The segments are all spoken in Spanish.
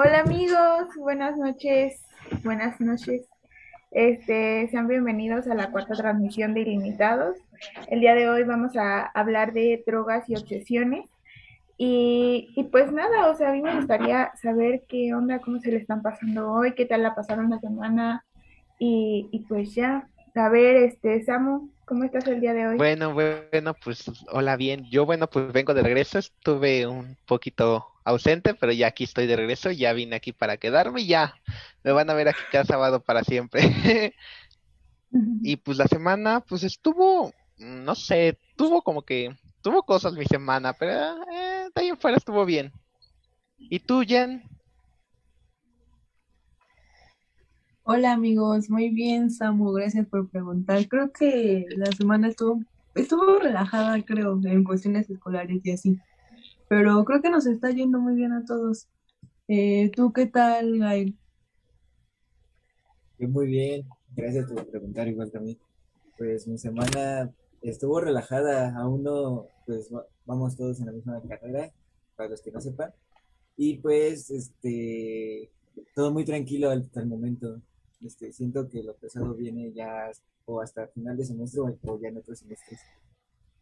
Hola amigos, buenas noches, buenas noches. Este, sean bienvenidos a la cuarta transmisión de Ilimitados. El día de hoy vamos a hablar de drogas y obsesiones. Y, y, pues nada, o sea, a mí me gustaría saber qué onda, cómo se le están pasando hoy, qué tal la pasaron la semana. Y, y pues ya, a ver, este, Samu, ¿cómo estás el día de hoy? Bueno, bueno, pues hola, bien. Yo, bueno, pues vengo de regreso. Estuve un poquito ausente, pero ya aquí estoy de regreso. Ya vine aquí para quedarme y ya me van a ver aquí cada sábado para siempre. y pues la semana, pues estuvo, no sé, tuvo como que, tuvo cosas mi semana, pero eh, de ahí en fuera estuvo bien. ¿Y tú, Jen? Hola amigos, muy bien Samu, gracias por preguntar. Creo que la semana estuvo, estuvo relajada, creo, en cuestiones escolares y así. Pero creo que nos está yendo muy bien a todos. Eh, ¿Tú qué tal, Gael? muy bien, gracias por preguntar igual también. Pues mi semana estuvo relajada, aún no, pues vamos todos en la misma carrera, para los que no sepan. Y pues, este, todo muy tranquilo hasta el momento. Este, siento que lo pesado viene ya o hasta final de semestre o ya en otros semestres.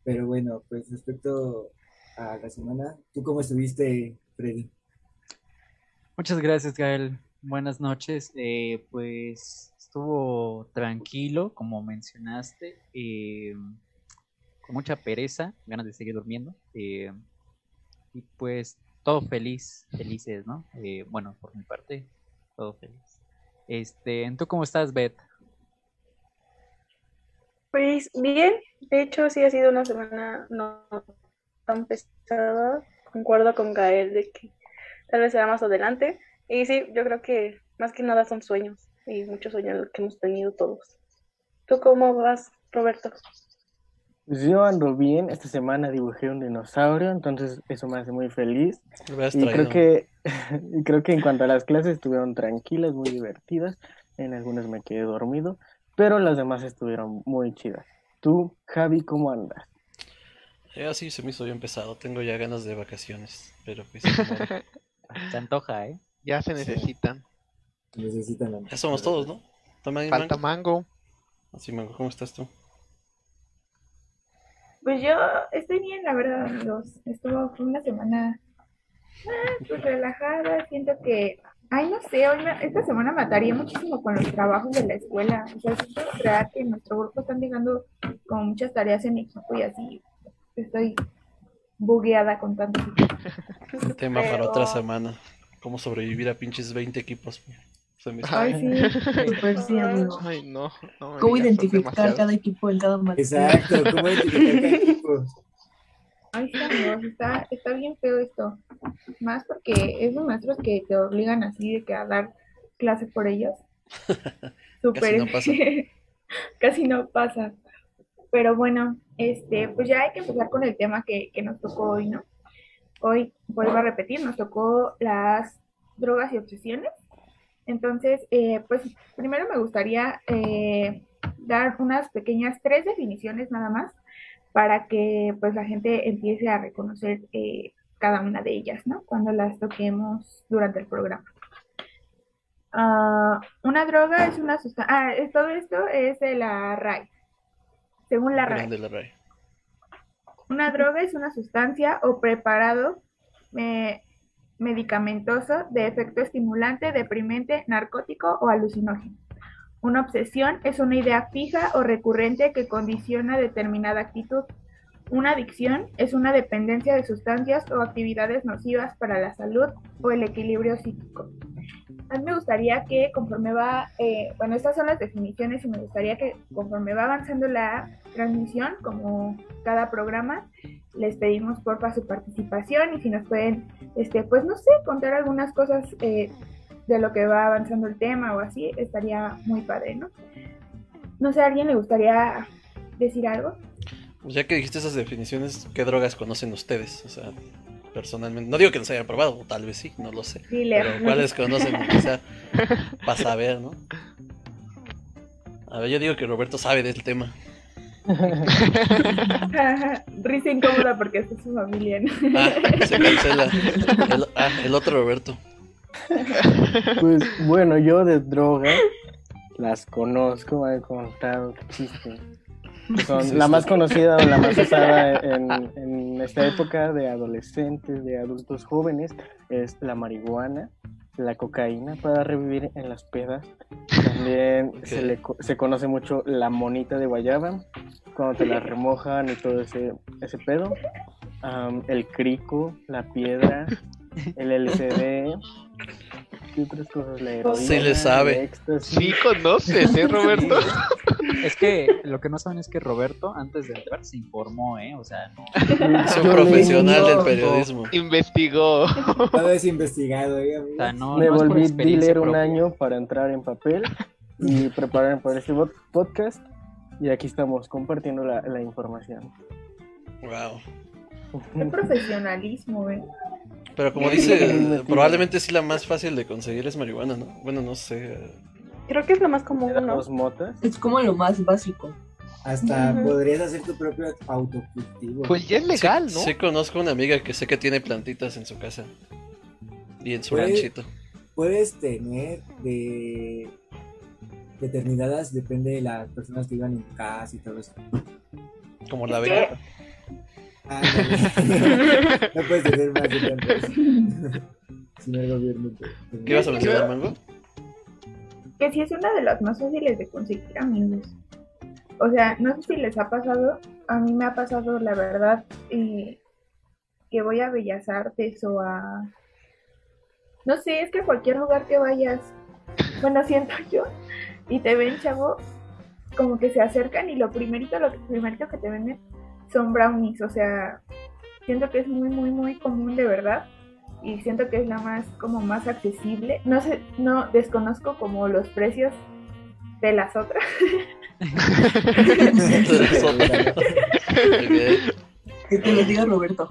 Pero bueno, pues respecto a la semana, ¿tú cómo estuviste, Freddy? Muchas gracias, Gael. Buenas noches. Eh, pues estuvo tranquilo, como mencionaste, eh, con mucha pereza, ganas de seguir durmiendo. Eh, y pues todo feliz, felices, ¿no? bueno, por mi parte, todo feliz. Este, ¿tú cómo estás, Beth? Pues bien, de hecho sí ha sido una semana no tan pesada. Concuerdo con Gael de que tal vez será más adelante. Y sí, yo creo que más que nada son sueños y muchos sueños que hemos tenido todos. ¿Tú cómo vas, Roberto? Pues yo ando bien, esta semana dibujé un dinosaurio, entonces eso me hace muy feliz. Y creo que, y creo que en cuanto a las clases estuvieron tranquilas, muy divertidas, en algunas me quedé dormido, pero las demás estuvieron muy chidas. Tú, Javi, ¿cómo andas? Ya sí, se me hizo bien pesado, tengo ya ganas de vacaciones, pero pues... se antoja, ¿eh? Ya se necesitan. Necesitan. Ya somos todos, ¿no? Falta mango. Así, mango, ¿cómo estás tú? Pues yo estoy bien, la verdad, amigos. Estuvo fue una semana ah, pues relajada. Siento que, ay, no sé, hoy esta semana mataría muchísimo con los trabajos de la escuela. O sea, siento crear que en nuestro grupo están llegando con muchas tareas en equipo y así estoy bugueada con tanto. Tema para otra semana. ¿Cómo sobrevivir a pinches 20 equipos? Ay, sí, pues sí, amigo. Ay, no. ¿Cómo identificar cada equipo en cada materia? Exacto, ¿cómo identificar cada equipo? Ay, sí, amigos, está, está bien feo esto. Más porque esos maestros que te obligan así de que a dar clase por ellos. Súper. Casi no pasa. Casi no pasa. Pero bueno, este, pues ya hay que empezar con el tema que, que nos tocó hoy, ¿no? Hoy, vuelvo a repetir, nos tocó las drogas y obsesiones. Entonces, eh, pues primero me gustaría eh, dar unas pequeñas tres definiciones nada más para que pues la gente empiece a reconocer eh, cada una de ellas, ¿no? Cuando las toquemos durante el programa. Ah, una droga es una sustancia. Ah, todo esto es de la RAI. Según la RAI. Una droga es una sustancia o preparado medicamentoso de efecto estimulante, deprimente, narcótico o alucinógeno. Una obsesión es una idea fija o recurrente que condiciona determinada actitud. Una adicción es una dependencia de sustancias o actividades nocivas para la salud o el equilibrio psíquico. A mí me gustaría que conforme va, eh, bueno, estas son las definiciones y me gustaría que conforme va avanzando la transmisión, como cada programa, les pedimos porfa su participación y si nos pueden, este, pues no sé, contar algunas cosas eh, de lo que va avanzando el tema o así, estaría muy padre, ¿no? No sé, ¿a alguien le gustaría decir algo? Ya que dijiste esas definiciones, ¿qué drogas conocen ustedes? O sea, personalmente, no digo que los hayan probado, tal vez sí, no lo sé. pero ¿cuáles conocen? Quizá para saber, ¿no? A ver, yo digo que Roberto sabe del tema. Risa incómoda porque es su familia. Ah, se cancela. El, ah, el otro Roberto. Pues bueno, yo de droga las conozco, me he contado que. Son la más conocida o la más usada en, en, esta época de adolescentes, de adultos jóvenes, es la marihuana, la cocaína para revivir en las pedas. También se, le, se conoce mucho la monita de guayaba, cuando te la remojan y todo ese, ese pedo. el crico, la piedra, el LCD, otras cosas? La heroína, sí le sabe. Sí conoces, ¿eh, Roberto? Es que lo que no saben es que Roberto, antes de entrar, se informó, ¿eh? O sea, no. Es un profesional del periodismo. Investigó. Todo es investigado, ¿eh? O sea, no, Me volví dealer un año para entrar en papel y prepararme para este podcast. Y aquí estamos compartiendo la, la información. Wow. Qué profesionalismo, ¿eh? Pero como dice, probablemente sí la más fácil de conseguir es marihuana, ¿no? Bueno, no sé. Creo que es lo más común, ¿no? motas? Es como lo más básico. Hasta podrías hacer tu propio autocultivo. Pues ya es legal, ¿no? Sí, conozco una amiga que sé que tiene plantitas en su casa. Y en su ranchito. Puedes tener de determinadas, depende de las personas que vivan en casa y todo eso. Como la vega. Ah, no, puedes tener más de tantos. si no el gobierno. ¿Qué vas a mencionar, Mango? Que sí es una de las más fáciles de conseguir amigos. O sea, no sé si les ha pasado, a mí me ha pasado la verdad eh, que voy a Bellas Artes o a... No sé, es que a cualquier lugar que vayas, bueno, siento yo, y te ven, chavo, como que se acercan y lo primerito, lo primerito que te venden son brownies, o sea, siento que es muy, muy, muy común de verdad y siento que es la más, como más accesible. No sé, no desconozco como los precios de las otras. Que te lo diga Roberto.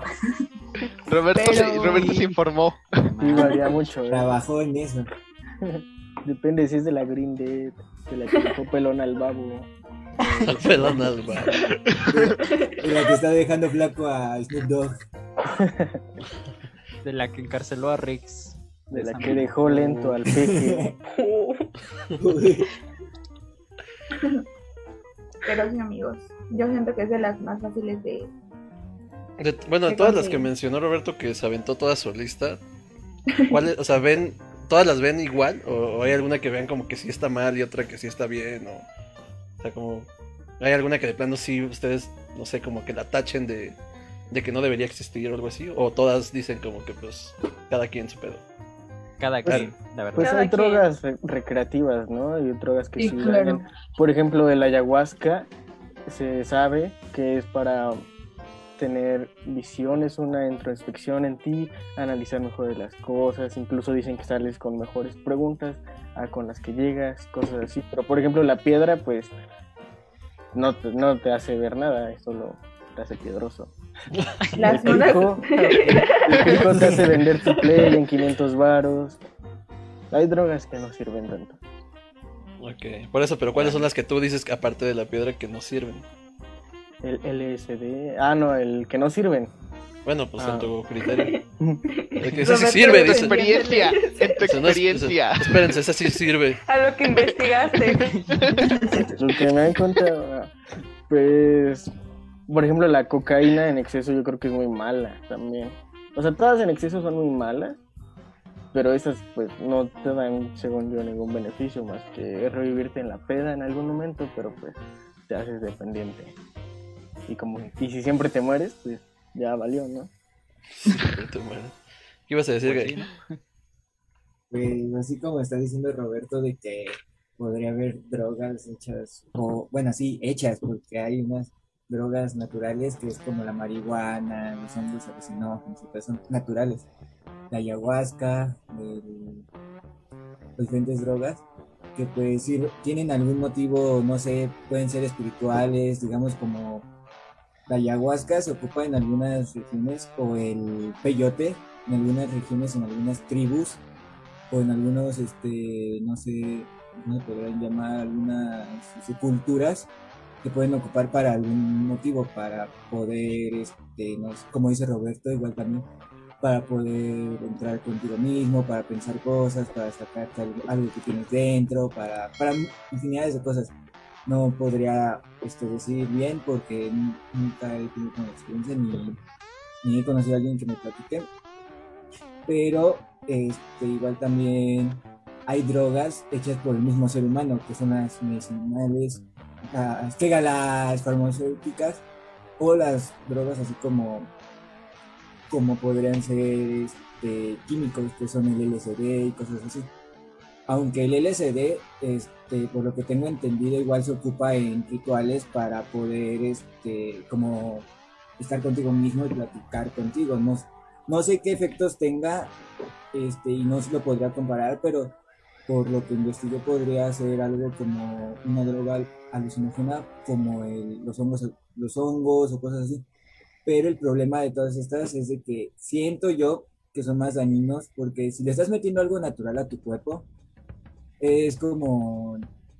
Roberto, se, Roberto se informó. Y varía mucho. ¿eh? Trabajó en eso. Depende si es de la Green Dead, de la que dejó pelón al babo. Pelón al babo. De la que está dejando flaco a Snoop Dogg. De la que encarceló a Rix. De la que dejó lento al peje. Pero sí, amigos. Yo siento que es de las más fáciles de. bueno, de todas las que mencionó Roberto, que se aventó toda su lista, ¿cuáles, o sea, ven, todas las ven igual? ¿O, hay alguna que vean como que sí está mal y otra que sí está bien? O, sea, como, ¿hay alguna que de plano sí ustedes, no sé, como que la tachen de, de que no debería existir o algo así? ¿O todas dicen como que pues cada quien su pedo? Cada pues, quien, la verdad. Pues hay drogas recreativas, ¿no? Hay drogas que sí, Por ejemplo, el ayahuasca se sabe que es para tener visiones, una introspección en ti, analizar mejor las cosas, incluso dicen que sales con mejores preguntas a con las que llegas, cosas así. Pero por ejemplo la piedra, pues no te, no te hace ver nada, es solo te hace piedroso. Las el pico, el te hace vender tu play en 500 varos. Hay drogas que no sirven tanto. Ok, por eso, pero ¿cuáles son las que tú dices aparte de la piedra que no sirven? El LSD. Ah, no, el que no sirven. Bueno, pues en tu criterio. Que ese sí sirve, dice. experiencia, en tu experiencia. espérense, ese sí sirve. A lo que investigaste. lo que me han contado, pues por ejemplo, la cocaína en exceso yo creo que es muy mala también. O sea, todas en exceso son muy malas, pero esas pues no te dan, según yo, ningún beneficio más que revivirte en la peda en algún momento, pero pues te haces dependiente. Y como y si siempre te mueres, pues ya valió, ¿no? ¿Qué ibas a decir, Gay? Pues así como está diciendo Roberto de que podría haber drogas hechas, o bueno, sí, hechas, porque hay unas drogas naturales, que es como la marihuana, los hongos alucinógenos, son naturales. La ayahuasca, las diferentes drogas, que pues tienen algún motivo, no sé, pueden ser espirituales, digamos como la ayahuasca se ocupa en algunas regiones, o el peyote en algunas regiones, en algunas tribus, o en algunos, este, no sé, ¿cómo podrían llamar? Algunas culturas que pueden ocupar para algún motivo, para poder, este, como dice Roberto, igual también, para poder entrar contigo mismo, para pensar cosas, para sacar algo, que tienes dentro, para, para infinidades de cosas. No podría este, decir bien porque nunca he tenido una experiencia ni, ni he conocido a alguien que me platique. Pero este, igual también hay drogas hechas por el mismo ser humano, que son las medicinales, las, las farmacéuticas o las drogas así como como podrían ser este, químicos que son el LSD y cosas así. Aunque el LSD, este, por lo que tengo entendido, igual se ocupa en rituales para poder, este, como estar contigo mismo y platicar contigo. No, no sé qué efectos tenga, este, y no se lo podría comparar, pero por lo que investigué podría ser algo como una droga alucinógena, como los hongos, los hongos o cosas así pero el problema de todas estas es de que siento yo que son más dañinos porque si le estás metiendo algo natural a tu cuerpo, es como,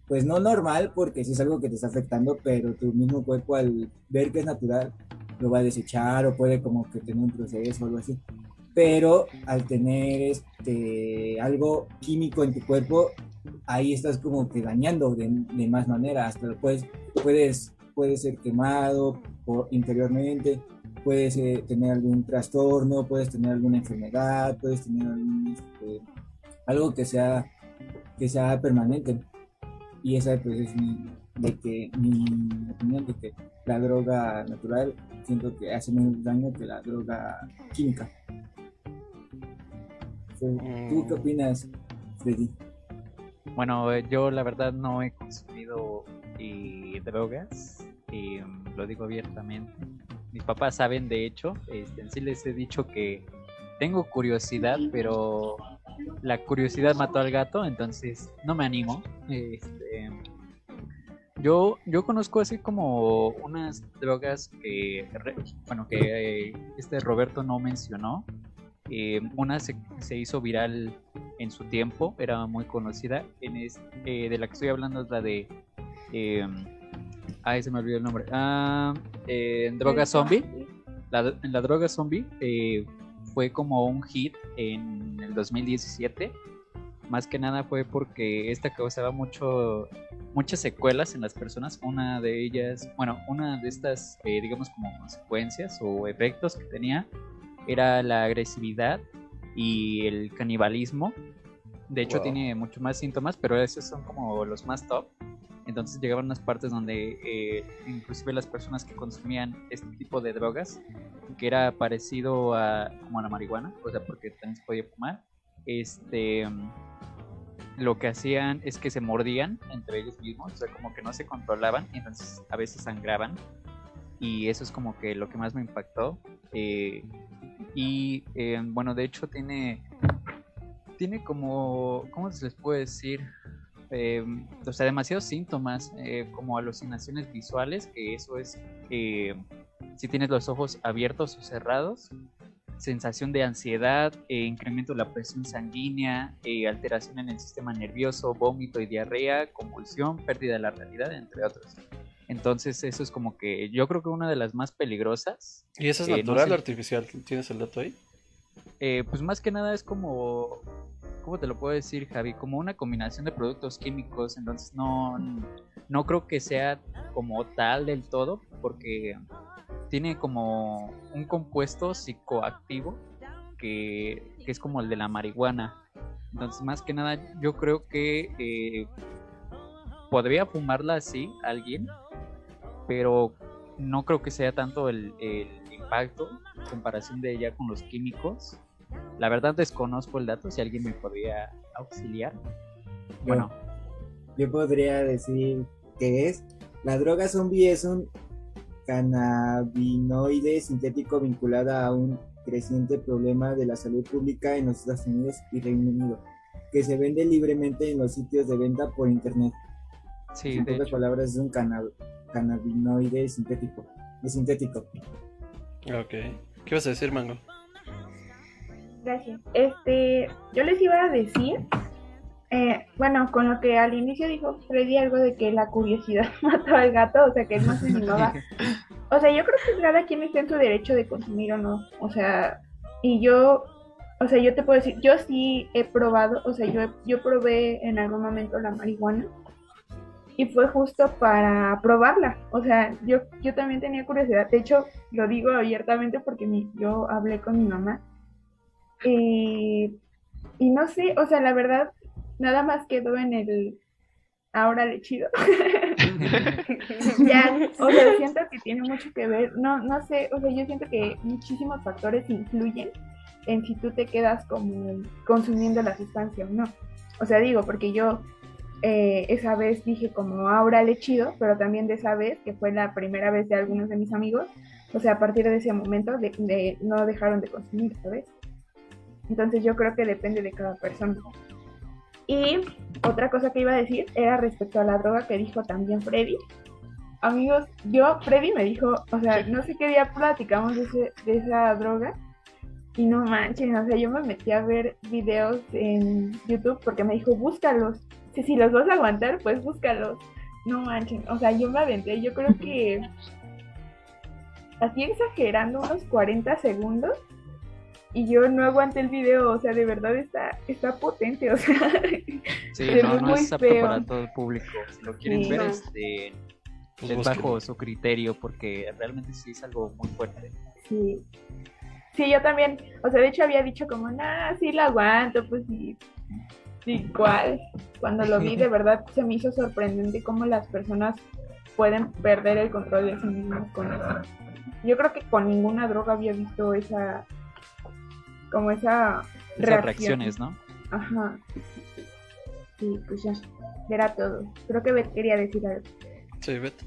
pues no normal porque si es algo que te está afectando, pero tu mismo cuerpo al ver que es natural lo va a desechar o puede como que tener un proceso o algo así. Pero al tener este algo químico en tu cuerpo, ahí estás como que dañando de, más manera, hasta puedes, puedes, puede ser quemado por, interiormente puedes eh, tener algún trastorno, puedes tener alguna enfermedad, puedes tener este, algo que sea, que sea permanente. Y esa pues, es mi, de que, mi opinión de que la droga natural siento que hace menos daño que la droga química. ¿Tú qué mm. opinas, Freddy? Bueno, eh, yo la verdad no he consumido eh, drogas, y mm, lo digo abiertamente mis papás saben, de hecho, este, sí les he dicho que tengo curiosidad, pero la curiosidad mató al gato, entonces no me animo. Este, yo, yo conozco así como unas drogas que, bueno, que eh, este Roberto no mencionó. Eh, una se, hizo viral en su tiempo, era muy conocida. En eh, de la que estoy hablando es la de Ay, se me olvidó el nombre. Ah, Droga Zombie. La, la Droga Zombie fue como un hit en el 2017. Más que nada fue porque esta causaba mucho, muchas secuelas en las personas. Una de ellas, bueno, una de estas, eh, digamos, como consecuencias o efectos que tenía era la agresividad y el canibalismo. De hecho, tiene mucho más síntomas, pero esos son como los más top. Entonces llegaban unas partes donde eh, inclusive las personas que consumían este tipo de drogas, que era parecido a como a la marihuana, o sea, porque también se podía fumar, este lo que hacían es que se mordían entre ellos mismos, o sea, como que no se controlaban, entonces a veces sangraban. Y eso es como que lo que más me impactó. Eh, y eh, bueno, de hecho tiene, tiene como, ¿cómo se les puede decir? Eh, o sea, demasiados síntomas eh, como alucinaciones visuales, que eso es eh, si tienes los ojos abiertos o cerrados, sensación de ansiedad, eh, incremento de la presión sanguínea, alteración en el sistema nervioso, vómito y diarrea, convulsión, pérdida de la realidad, entre otros. Entonces, eso es como que yo creo que una de las más peligrosas. ¿Y eso es natural o artificial? ¿Tienes el dato ahí? Pues más que nada es como ¿cómo te lo puedo decir, Javi? Como una combinación de productos químicos, entonces no, no creo que sea como tal del todo, porque tiene como un compuesto psicoactivo que, es como el de la marihuana. Entonces, más que nada, yo creo que eh, podría fumarla así alguien, pero no creo que sea tanto el, el impacto en comparación de ella con los químicos la verdad desconozco el dato, si alguien me podría auxiliar. Bueno. Yo podría decir que es, la droga zombie es un cannabinoide sintético vinculado a un creciente problema de la salud pública en los Estados Unidos y Reino Unido, que se vende libremente en los sitios de venta por internet. Sí, en otras palabras, es un cannabinoide sintético. Es sintético. Ok. ¿Qué vas a decir, Mango? Gracias. Este, yo les iba a decir, eh, bueno, con lo que al inicio dijo Freddy algo de que la curiosidad mató al gato, o sea, que él no se animaba. O sea, yo creo que cada quien está en su derecho de consumir o no. O sea, Y yo, o sea, yo te puedo decir, yo sí he probado, o sea, yo, yo probé en algún momento la marihuana y fue justo para probarla. O sea, yo, yo también tenía curiosidad. De hecho, lo digo abiertamente porque mi, yo hablé con mi mamá. Y, no sé, o sea, la verdad, nada más quedó en el ahora le chido. ya, o sea, siento que tiene mucho que ver, no, no sé, o sea, yo siento que muchísimos factores influyen en si tú te quedas como consumiendo la sustancia o no. O sea, digo, porque yo eh, esa vez dije como ahora le chido, pero también de esa vez, que fue la primera vez de algunos de mis amigos, o sea, a partir de ese momento de, no dejaron de consumir, ¿sabes? Entonces yo creo que depende de cada persona. Y otra cosa que iba a decir era respecto a la droga que dijo también Freddy. Amigos, yo, Freddy me dijo, o sea, no sé qué día platicamos de, ese, de esa droga. Y no manchen, o sea, yo me metí a ver videos en YouTube porque me dijo, búscalos. Si, si los vas a aguantar, pues búscalos. No manchen, o sea, yo me aventé, yo creo que así exagerando unos 40 segundos y yo no aguanté el video, o sea, de verdad está, está potente, o sea. Sí, no, no es apto para todo el público. Si lo quieren ver, este, pues es bajo su criterio, porque realmente sí es algo muy fuerte. Sí. Sí, yo también, o sea, de hecho había dicho como, nah, sí lo aguanto, pues sí. Sí, cuál. Cuando lo vi, de verdad se me hizo sorprendente cómo las personas pueden perder el control de sí mismas con eso. Yo creo que con ninguna droga había visto esa como esa Esas reacciones, ¿no? Ajá. Sí, pues ya, era todo. Creo que Beth quería decir algo. Sí, Beth.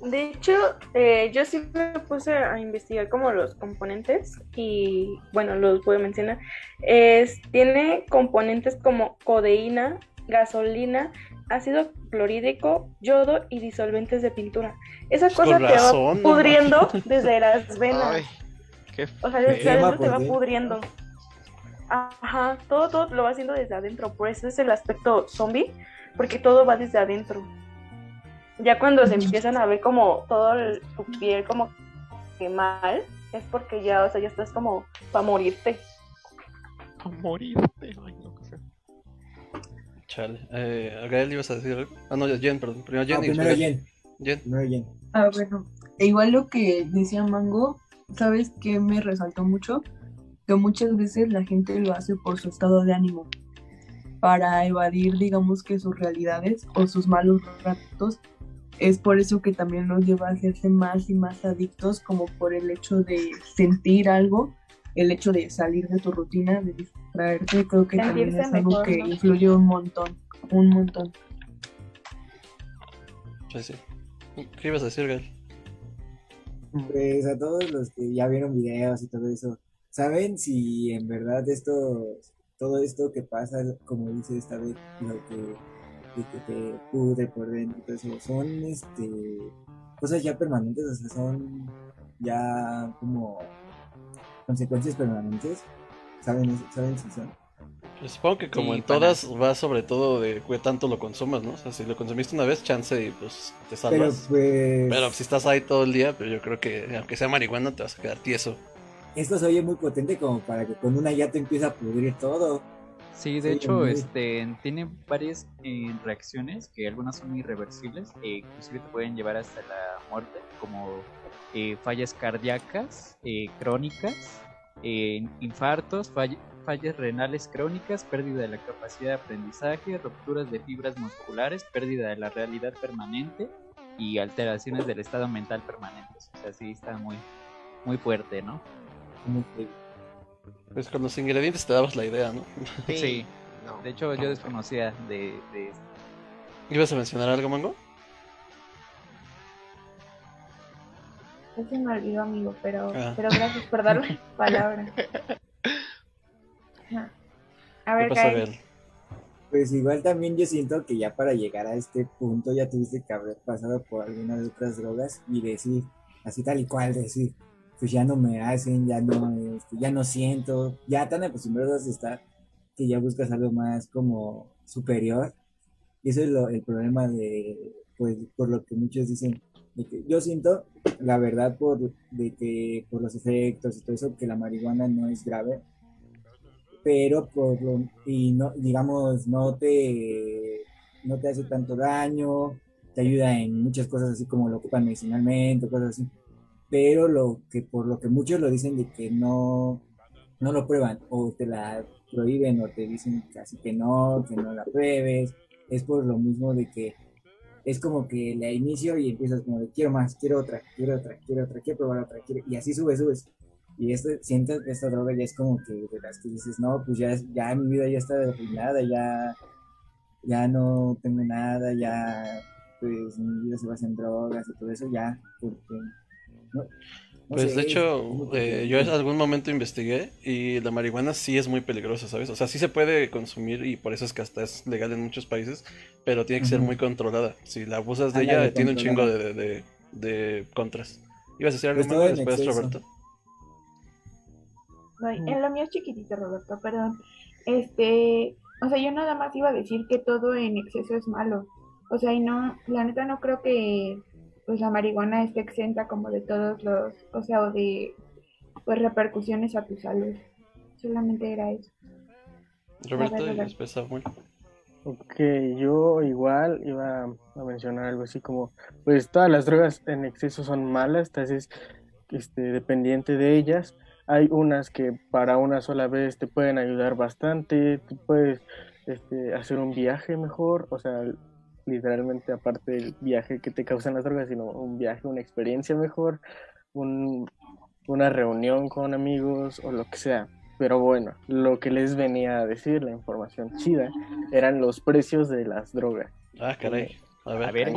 De hecho, eh, yo sí me puse a investigar como los componentes y bueno, los voy a mencionar. Es, tiene componentes como codeína, gasolina, ácido clorhídrico, yodo y disolventes de pintura. Esa cosa te va pudriendo desde las venas. O sea, desde adentro te va pudriendo. Ajá, todo, todo lo va haciendo desde adentro. Por eso es el aspecto zombie, porque todo va desde adentro. Ya cuando se empiezan a ver como todo tu piel como que mal, es porque ya, o sea, ya estás como para morirte. Para morirte, ay no, Chale. Eh, a Gael ibas a decir algo. Ah, no, Jen, perdón. Primero Jen. No, primero Jen. Jen. Primero Jen. Ah, bueno. E igual lo que decía Mango, ¿sabes qué me resaltó mucho? Que muchas veces la gente lo hace por su estado de ánimo. Para evadir, digamos que sus realidades o sus malos ratos es por eso que también nos lleva a hacerse más y más adictos, como por el hecho de sentir algo, el hecho de salir de tu rutina, de distraerte, creo que también es algo que influye un montón, un montón. Sí, sí. ¿Qué ibas a decir, Gal? Pues a todos los que ya vieron videos y todo eso, ¿saben si en verdad esto, todo esto que pasa, como dice esta vez, lo que que te pudre por dentro, eso, son este cosas ya permanentes, o sea, son ya como consecuencias permanentes. ¿Saben, ¿saben si son? Pues supongo que como en todas va sobre todo de qué tanto lo consumas, ¿no? O sea, si lo consumiste una vez, chance y pues te salvas. Pero, pues... Pero si estás ahí todo el día, pero yo creo que aunque sea marihuana te vas a quedar tieso. Esto se oye muy potente como para que con una ya te empiece a pudrir todo. Sí, de hecho, este tiene varias eh, reacciones que algunas son irreversibles e inclusive te pueden llevar hasta la muerte, como eh, fallas cardíacas crónicas, infartos, fallas renales crónicas, pérdida de la capacidad de aprendizaje, rupturas de fibras musculares, pérdida de la realidad permanente y alteraciones del estado mental permanentes. O sea, sí está muy, muy fuerte, ¿no? Muy fuerte. Pues con los ingredientes te dabas la idea, ¿no? Sí. De hecho, yo desconocía de, esto. ¿Ibas a mencionar algo, Mango? Se me olvidó, amigo, pero, ah. pero gracias por darme palabra. A ver, ¿qué Pues igual también yo siento que ya para llegar a este punto ya tuviste que haber pasado por algunas otras drogas y decir, así tal y cual, decir, pues ya no me hacen, ya no, este, ya no siento, ya tan acostumbrados a estar que ya buscas algo más como superior. Y eso es lo, el problema de, pues, por lo que muchos dicen, yo siento, la verdad, por, de que, por los efectos y todo eso, que la marihuana no es grave, pero por lo, y no, digamos, no te, no te hace tanto daño, te ayuda en muchas cosas así como lo ocupan medicinalmente, cosas así, pero lo que, por lo que muchos lo dicen de que no, no lo prueban, o te la prohíben, o te dicen casi que no, que no la pruebes, es por lo mismo de que es como que la inicio y empiezas como de quiero más, quiero otra, quiero otra, quiero otra, quiero probar otra, quiero... y así subes, subes. Y esto, sientes esta droga ya es como que de las que dices, no, pues ya, ya mi vida ya está arruinada, ya, ya no tengo nada, ya, pues mi vida se basa en drogas y todo eso, ya, porque, no, pues de hecho, eh, yo en algún momento investigué y la marihuana sí es muy peligrosa, ¿sabes? O sea, sí se puede consumir y por eso es que hasta es legal en muchos países, pero tiene que ser muy controlada. Si la abusas de ella, tiene un chingo de, de, contras. ¿Ibas a decir algo pues más después, Roberto? en lo mío es chiquitito, Roberto, perdón. Este, o sea, yo nada más iba a decir que todo en exceso es malo. O sea, y no, la neta no creo que pues la marihuana está exenta como de todos los, o sea, o de pues repercusiones a tu salud. Solamente era eso. Roberto, y después Samuel. Ok, yo igual iba a mencionar algo así como, pues todas las drogas en exceso son malas, entonces este, dependiente de ellas. Hay unas que para una sola vez te pueden ayudar bastante, tú puedes este, hacer un viaje mejor, o sea, literalmente aparte del viaje que te causan las drogas, sino un viaje, una experiencia mejor, una reunión con amigos o lo que sea. Pero bueno, lo que les venía a decir, la información chida, eran los precios de las drogas. Ah, caray. A ver, a ver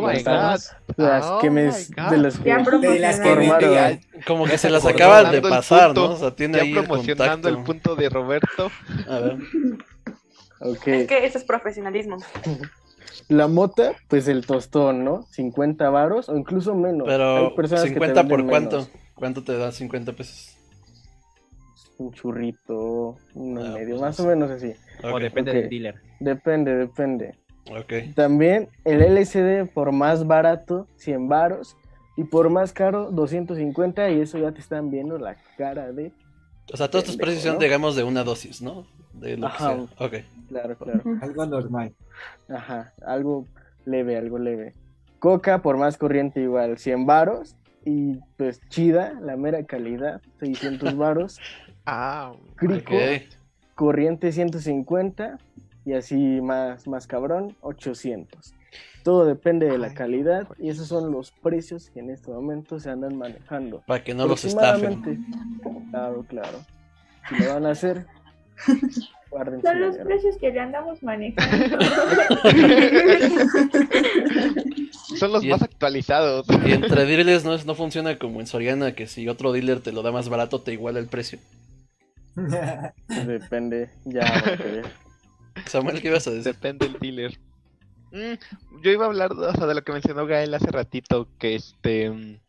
las, que me, de las que, de las que como que se las acaban de pasar, ¿no? O sea, tiene ya ahí promocionando el, punto de Roberto. A ver. Okay. Es que eso es profesionalismo. La mota, pues el tostón, ¿no? 50 varos o incluso menos. Pero, ¿50 por cuánto? ¿Cuánto te da 50 pesos? Un churrito, uno ah, medio, pues más o menos así. O depende del dealer. Depende, depende. Okay. También el LCD por más barato, 100 varos. Y por más caro, 250. Y eso ya te están viendo la cara de. O sea, todos estos precios son, digamos, de una dosis, ¿no? De lo Ajá. que sea. Ok. Claro, claro. Algo normal. Ajá, algo leve, algo leve. Coca, por más corriente, igual, 100 varos. Y pues chida, la mera calidad, 600 varos. ah, Crico, corriente 150. Y así más, más cabrón, 800. Todo depende de la calidad y esos son los precios que en este momento se andan manejando. Para que no los estafen. Claro, claro. Si lo van a hacer, son los precios que le andamos manejando. Son los más actualizados. Y entre dealers no, no funciona como en Soriana, que si otro dealer te lo da más barato, te iguala el precio. Depende, ya. Samuel, ¿qué ibas a decir? Depende del dealer. Mm, yo iba a hablar de lo que mencionó Gael hace ratito, que este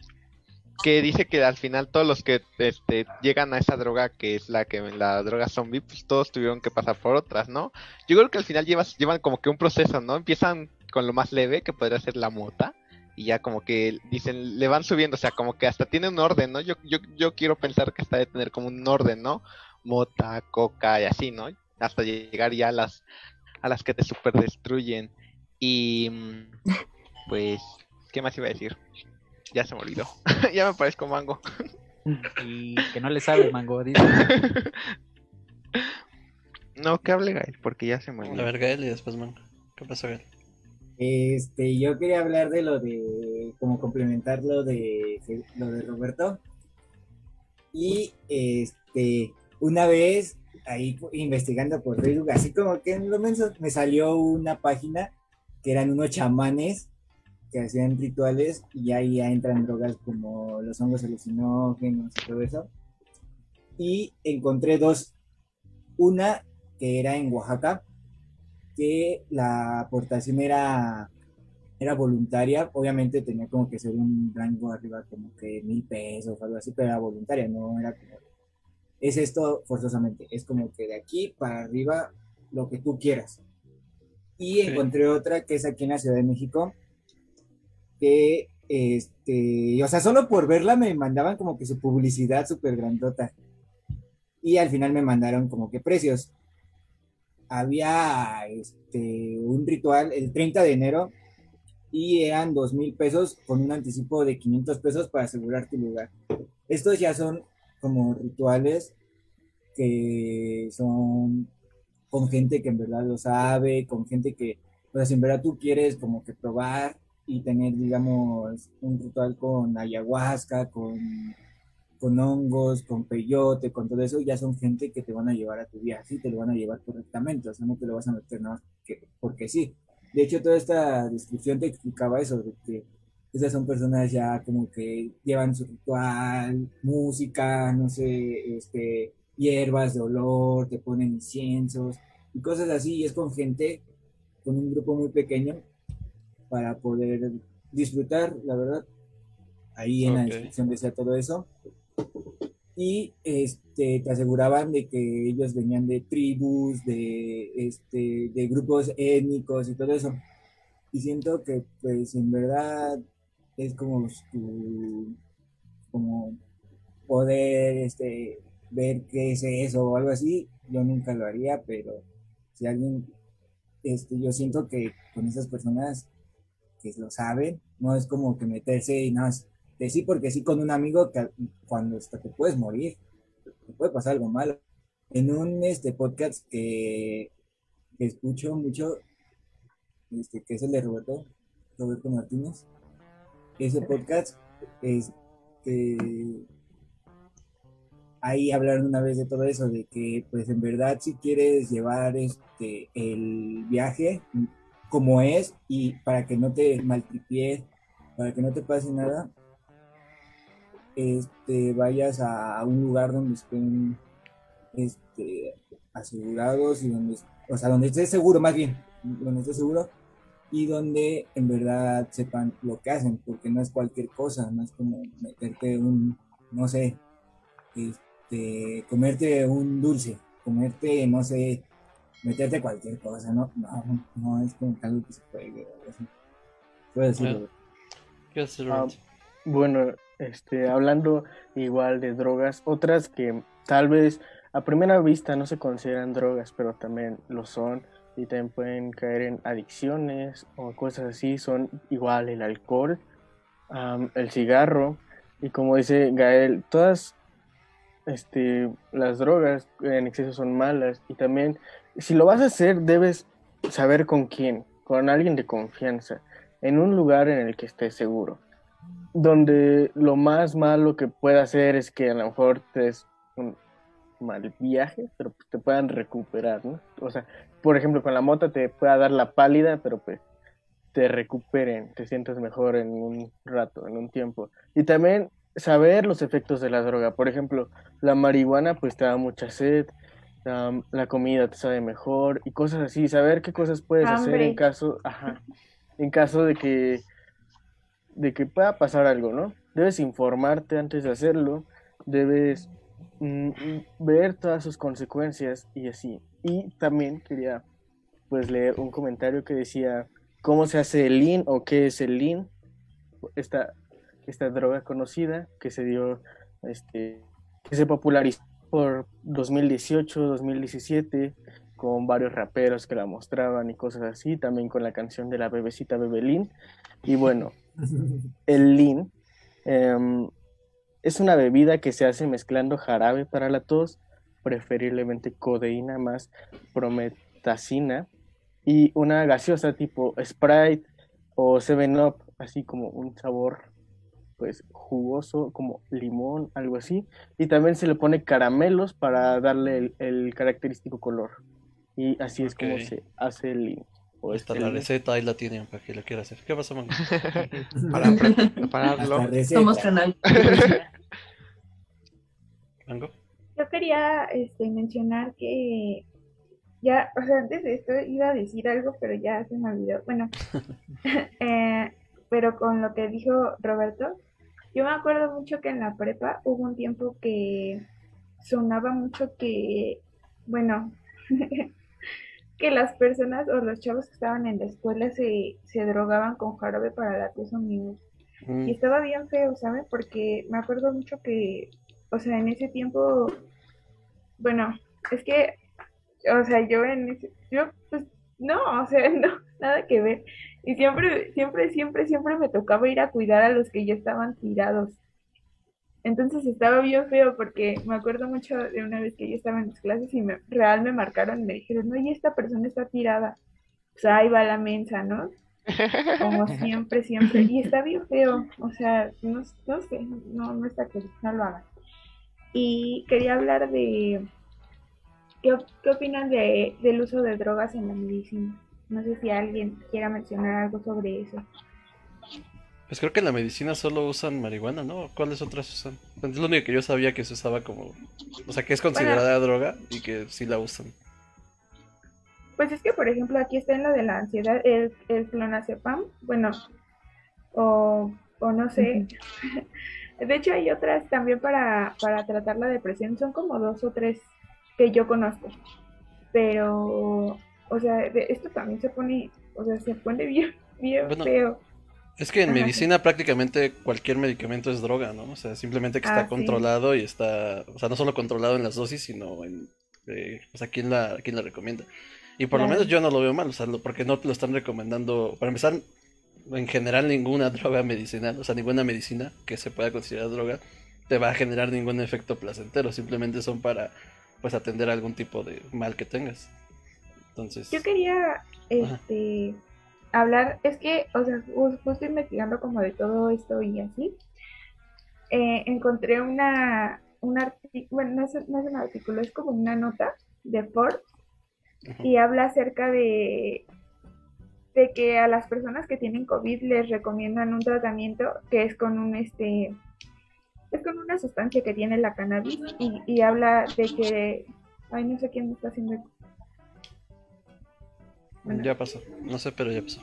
que dice que al final todos los que este, llegan a esa droga que es la que la droga zombie, pues todos tuvieron que pasar por otras, ¿no? Yo creo que al final llevas, llevan como que un proceso, ¿no? Empiezan con lo más leve, que podría ser la mota, y ya como que dicen, le van subiendo, o sea, como que hasta tiene un orden, ¿no? Yo, yo, yo quiero pensar que hasta de tener como un orden, ¿no? Mota, coca y así, ¿no? Hasta llegar ya a las, a las que te super destruyen. Y mm, pues, ¿qué más iba a decir? Ya se me olvidó. ya me parezco mango. y que no le sabe mango, dice. no, que hable Gael, porque ya se me olvidó. A ver, Gael y después mango. ¿Qué pasa, Gael? Este, yo quería hablar de lo de, como complementar lo de, lo de Roberto. Y este, una vez ahí investigando por Facebook, así como que en lo menos me salió una página que eran unos chamanes que hacían rituales y ahí ya entran drogas como los hongos alucinógenos y todo eso. Y encontré dos. Una que era en Oaxaca, que la aportación era, era voluntaria. Obviamente tenía como que ser un rango arriba como que mil pesos o algo así, pero era voluntaria, no era como... Es esto forzosamente, es como que de aquí para arriba lo que tú quieras. Y encontré otra que es aquí en la Ciudad de México, que este, o sea, solo por verla me mandaban como que su publicidad súper grandota. Y al final me mandaron como que precios. Había este, un ritual el 30 de enero y eran dos mil pesos con un anticipo de 500 pesos para asegurar tu lugar. Estos ya son como rituales que son con gente que en verdad lo sabe, con gente que, pues en verdad tú quieres como que probar y tener, digamos, un ritual con ayahuasca, con, con hongos, con peyote, con todo eso, ya son gente que te van a llevar a tu viaje y te lo van a llevar correctamente, o sea, no te lo vas a meter nada que, porque sí. De hecho, toda esta descripción te explicaba eso, de que esas son personas ya como que llevan su ritual, música, no sé, este, hierbas de olor, te ponen inciensos y cosas así, y es con gente, con un grupo muy pequeño, para poder disfrutar, la verdad. Ahí en la descripción decía todo eso. Y este, te aseguraban de que ellos venían de tribus, de, este, de grupos étnicos y todo eso. Y siento que, pues, en verdad es como como poder este, ver qué es eso o algo así. Yo nunca lo haría, pero si alguien, este, yo siento que con esas personas que lo saben, no es como que meterse y nada más sí porque sí con un amigo que cuando hasta te puedes morir, te puede pasar algo malo. En un este podcast que, escucho mucho, este, que es el de Roberto, Roberto Martínez, ese podcast es que ahí hablaron una vez de todo eso, de que pues en verdad si quieres llevar este el viaje, como es y para que no te maltripies, para que no te pase nada, este, vayas a un lugar donde estén este, asegurados y donde, o sea, donde estés seguro, más bien, donde estés seguro y donde en verdad sepan lo que hacen, porque no es cualquier cosa, no es como meterte un, no sé, este, comerte un dulce, comerte, no sé, meterte cualquier cosa, no, no, no es como algo que se puede Puede decirlo. Ah, bueno, este, hablando igual de drogas, otras que tal vez a primera vista no se consideran drogas, pero también lo son y también pueden caer en adicciones o cosas así, son igual el alcohol, el cigarro y como dice Gael, todas este, las drogas en exceso son malas y también si lo vas a hacer, debes saber con quién, con alguien de confianza, en un lugar en el que estés seguro. Donde lo más malo que pueda hacer es que a lo mejor te des un mal viaje, pero te puedan recuperar, ¿no? O sea, por ejemplo, con la mota te pueda dar la pálida, pero pues te recuperen, te sientas mejor en un rato, en un tiempo. Y también saber los efectos de la droga. Por ejemplo, la marihuana pues te da mucha sed, la comida te sabe mejor y cosas así, saber qué cosas puedes hacer en caso, ajá, en caso de que de que pueda pasar algo, ¿no? Debes informarte antes de hacerlo, debes mm, mm, ver todas sus consecuencias y así. Y también quería pues leer un comentario que decía cómo se hace el lean o qué es el lean, esta, esta droga conocida que se dio, este, que se popularizó por 2018, 2017, con varios raperos que la mostraban y cosas así, también con la canción de la bebecita Bebelín. Y bueno, el Lean em, es una bebida que se hace mezclando jarabe para la tos, preferiblemente codeína más prometacina, y una gaseosa tipo Sprite o 7-Up, así como un sabor pues jugoso como limón, algo así. Y también se le pone caramelos para darle el, característico color. Y así es como se hace el lim. O Esta la receta, ahí la tienen para que la quiera hacer. ¿Qué pasa, Mango? para prepararlo. Somos canal. ¿Mango? Yo quería este, mencionar que ya, o sea, antes de esto iba a decir algo, pero ya se me olvidó. Bueno, eh, pero con lo que dijo Roberto, yo me acuerdo mucho que en la prepa hubo un tiempo que sonaba mucho que, bueno, que las personas o los chavos que estaban en la escuela se, se drogaban con jarabe para la tos Y estaba bien feo, ¿sabes? Porque me acuerdo mucho que, o sea, en ese tiempo, bueno, es que, o sea, yo en ese, yo, pues, no, o sea, no, nada que ver. Y siempre, siempre, siempre, siempre me tocaba ir a cuidar a los que ya estaban tirados. Entonces estaba bien feo porque me acuerdo mucho de una vez que yo estaba en las clases y me, real me marcaron y me dijeron, no, y esta persona está tirada. Pues ahí va la mensa, ¿no? Como siempre, siempre. Y está bien feo. O sea, no, no sé, no, no está que no lo hagan. Y quería hablar de qué, qué opinan de, del uso de drogas en la medicina. No sé si alguien quiera mencionar algo sobre eso. Pues creo que en la medicina solo usan marihuana, ¿no? ¿Cuáles otras usan? Es lo único que yo sabía que se usaba como... O sea, que es considerada droga y que sí la usan. Pues es que, por ejemplo, aquí está en lo de la ansiedad, el, el clonazepam, bueno, o, o no sé. De hecho, hay otras también para, para tratar la depresión, son como dos o tres que yo conozco. Pero, o sea, esto también se pone, o sea, se pone bien, bien feo. Es que en medicina prácticamente cualquier medicamento es droga, ¿no? O sea, simplemente que está ah, controlado y está, o sea, no solo controlado en las dosis, sino en, eh, o sea, quién la, quién la recomienda. Y por lo menos yo no lo veo mal, o sea, porque no te lo están recomendando, para empezar, en general ninguna droga medicinal, o sea, ninguna medicina que se pueda considerar droga, te va a generar ningún efecto placentero, simplemente son para, pues, atender algún tipo de mal que tengas. Entonces... Yo quería, este hablar, es que, o sea, justo investigando como de todo esto y así, eh, encontré una, un artículo, bueno, no es, no es, un artículo, es como una nota de Ford y habla acerca de, de que a las personas que tienen COVID les recomiendan un tratamiento que es con un, este, es con una sustancia que tiene la cannabis y, y habla de que, ay, no sé quién me está haciendo ya pasó, no sé, pero ya pasó.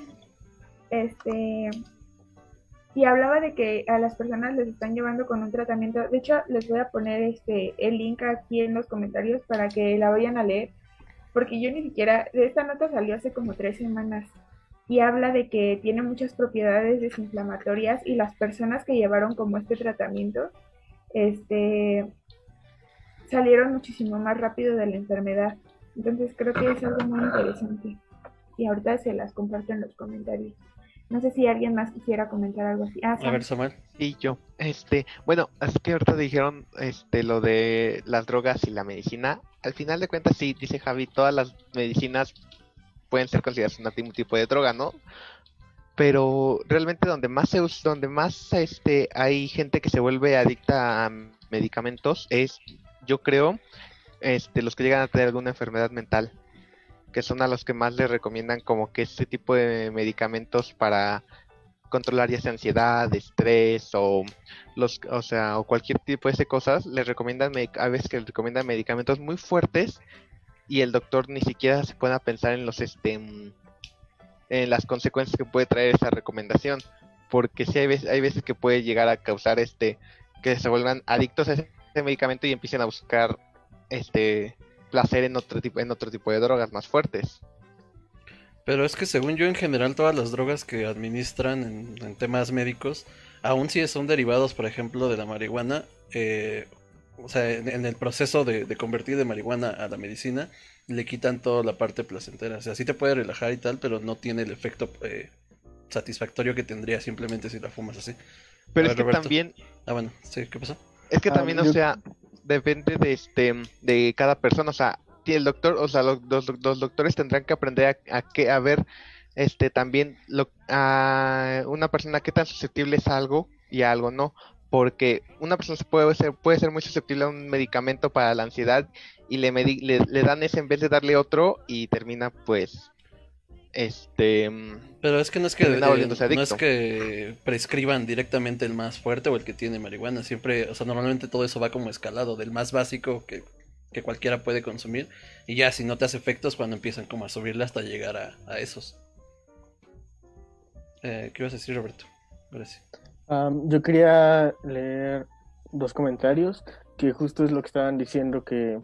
Este. Y hablaba de que a las personas les están llevando con un tratamiento. De hecho, les voy a poner este el link aquí en los comentarios para que la vayan a leer. Porque yo ni siquiera. Esta nota salió hace como tres semanas. Y habla de que tiene muchas propiedades desinflamatorias. Y las personas que llevaron como este tratamiento. Este. salieron muchísimo más rápido de la enfermedad. Entonces creo que es algo muy interesante y ahorita se las comparto en los comentarios. No sé si alguien más quisiera comentar algo así. Ah, a ver, Samuel. Y yo, este, bueno, así que ahorita dijeron este lo de las drogas y la medicina. Al final de cuentas, sí, dice Javi, todas las medicinas pueden ser consideradas un tipo de droga, ¿no? Pero realmente donde más se usa, donde más este hay gente que se vuelve adicta a medicamentos es, yo creo, este, los que llegan a tener alguna enfermedad mental que son a los que más les recomiendan como que este tipo de medicamentos para controlar ya sea ansiedad, estrés o los o sea, o cualquier tipo de cosas, les recomiendan a veces que les recomiendan medicamentos muy fuertes y el doctor ni siquiera se puede pensar en los este en las consecuencias que puede traer esa recomendación, porque si hay veces, hay veces que puede llegar a causar este que se vuelvan adictos a ese medicamento y empiecen a buscar este placer en otro tipo, en otro tipo de drogas más fuertes. Pero es que según yo en general todas las drogas que administran en, temas médicos, aun si son derivados, por ejemplo, de la marihuana, eh, o sea, en, el proceso de, convertir de marihuana a la medicina, le quitan toda la parte placentera. O sea, sí te puede relajar y tal, pero no tiene el efecto eh, satisfactorio que tendría simplemente si la fumas así. Pero es que también... Ah, bueno, sí, ¿qué pasó? Es que también, o sea, depende de este de cada persona, o sea, el doctor, o sea, los, doctores tendrán que aprender a, que, a ver este también lo, a una persona que tan susceptible es a algo y a algo no, porque una persona puede ser puede ser muy susceptible a un medicamento para la ansiedad y le, le, le dan ese en vez de darle otro y termina pues este pero es que no es que no es que prescriban directamente el más fuerte o el que tiene marihuana siempre o sea normalmente todo eso va como escalado del más básico que, cualquiera puede consumir y ya si no te hace efectos cuando empiezan como a subirle hasta llegar a, esos. Eh, ¿qué ibas a decir Roberto? gracias. Yo quería leer dos comentarios que justo es lo que estaban diciendo que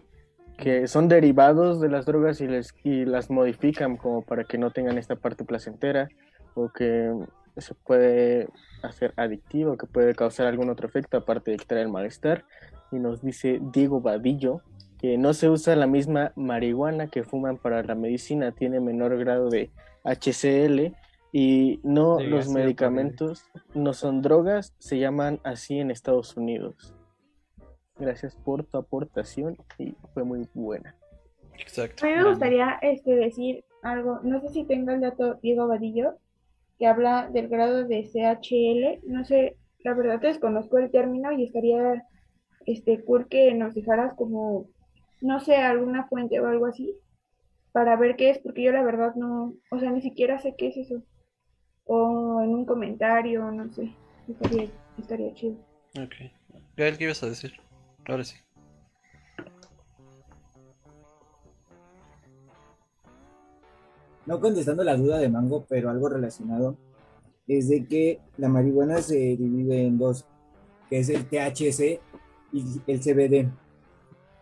que son derivados de las drogas y, les, y las modifican como para que no tengan esta parte placentera o que se puede hacer adictivo, que puede causar algún otro efecto aparte de quitar el malestar. Y nos dice Diego Vadillo que no se usa la misma marihuana que fuman para la medicina, tiene menor grado de HCl y no los medicamentos no son drogas, se llaman así en Estados Unidos. Gracias por tu aportación y fue muy buena. Exacto. A mí me gustaría este, decir algo, no sé si tenga el dato Diego Vadillo, que habla del grado de CHL, no sé, la verdad desconozco el término y estaría este cool que nos dejaras como, no sé, alguna fuente o algo así, para ver qué es, porque yo la verdad no, o sea, ni siquiera sé qué es eso. O en un comentario, no sé, estaría, estaría chido. Ok. Gael, ¿qué ibas a decir? Ahora sí. No contestando la duda de Mango, pero algo relacionado, es de que la marihuana se divide en dos, que es el THC y el CBD.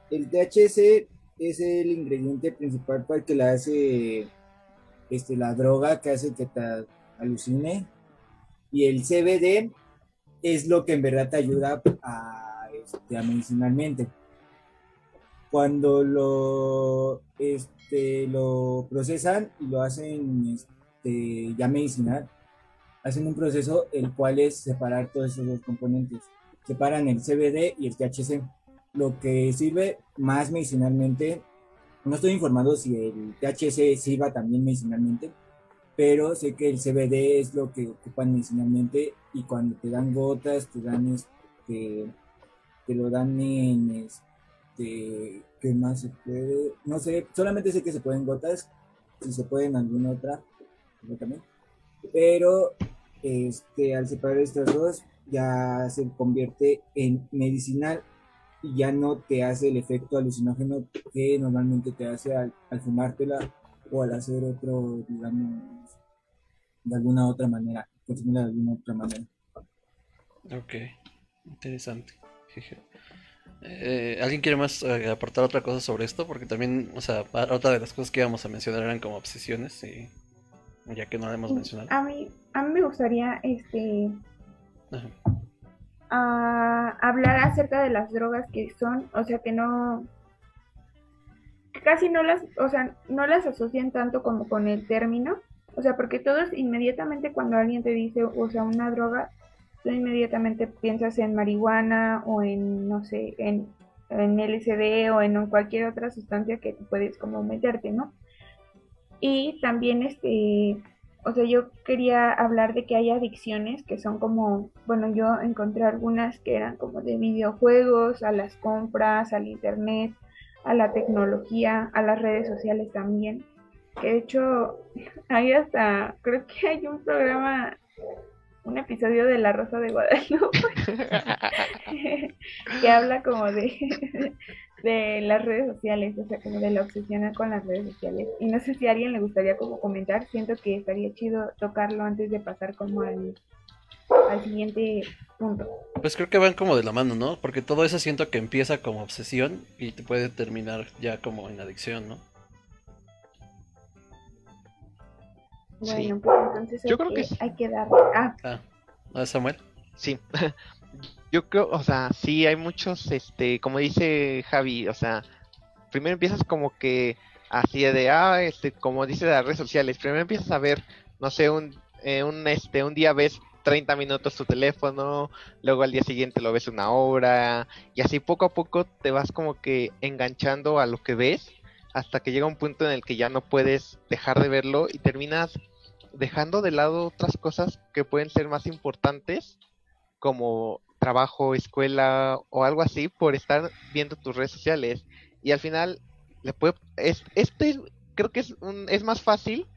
El THC es el ingrediente principal para que la hace este, la droga que hace que te alucine. Y el CBD es lo que en verdad te ayuda a este, medicinalmente. Cuando lo, este, lo procesan y lo hacen este, ya medicinal, hacen un proceso el cual es separar todos esos dos componentes. Separan el CBD y el THC. Lo que sirve más medicinalmente, no estoy informado si el THC sirva también medicinalmente, pero sé que el CBD es lo que ocupan medicinalmente y cuando te dan gotas, te dan este, te lo dan en este, ¿qué más se puede? No sé, solamente sé que se pueden gotas, si se puede en alguna otra, también. Pero este, al separar estas dos, ya se convierte en medicinal y ya no te hace el efecto alucinógeno que normalmente te hace al, fumártela o al hacer otro, digamos, de alguna otra manera, consumirla de alguna otra manera. Ok, interesante. Eh, ¿Alguien quiere más eh, aportar otra cosa sobre esto? Porque también, o sea, otra de las cosas que íbamos a mencionar eran como obsesiones y ya que no la hemos mencionado. A mí, a mí me gustaría este hablar acerca de las drogas que son, o sea, que no casi no las, o sea, no las asocian tanto como con el término, o sea, porque todos inmediatamente cuando alguien te dice, o sea, una droga, tú inmediatamente piensas en marihuana o en, no sé, en, en LSD o en cualquier otra sustancia que puedes como meterte, ¿no? Y también, este, o sea, yo quería hablar de que hay adicciones que son como, bueno, yo encontré algunas que eran como de videojuegos, a las compras, al internet, a la tecnología, a las redes sociales también. Que de hecho, hay hasta, creo que hay un programa un episodio de La Rosa de Guadalupe que habla como de, de las redes sociales, o sea, como de la obsesión con las redes sociales. Y no sé si a alguien le gustaría como comentar, siento que estaría chido tocarlo antes de pasar como al, al siguiente punto. Pues creo que van como de la mano, ¿no? Porque todo eso siento que empieza como obsesión y te puede terminar ya como en adicción, ¿no? Bueno, pues entonces Yo creo que, hay que darle. Ah. ah. Samuel. Sí. Yo creo, o sea, sí hay muchos, este, como dice Javi, o sea, primero empiezas como que así de, ah, este, como dice de las redes sociales, primero empiezas a ver, no sé, un, eh, un, este, un día ves 30 minutos tu teléfono, luego al día siguiente lo ves una hora, y así poco a poco te vas como que enganchando a lo que ves, hasta que llega un punto en el que ya no puedes dejar de verlo y terminas dejando de lado otras cosas que pueden ser más importantes, como trabajo, escuela o algo así, por estar viendo tus redes sociales. Y al final, le puede, es, este creo que es, un, es más fácil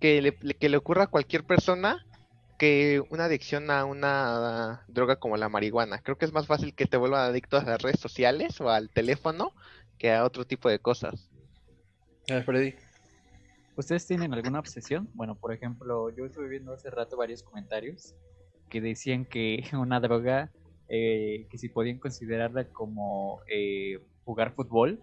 que le, que le ocurra a cualquier persona que una adicción a una droga como la marihuana. Creo que es más fácil que te vuelvan adicto a las redes sociales o al teléfono que a otro tipo de cosas. Freddy. ¿Ustedes tienen alguna obsesión? Bueno, por ejemplo, yo estuve viendo hace rato varios comentarios que decían que una droga, eh, que si podían considerarla como eh, jugar fútbol,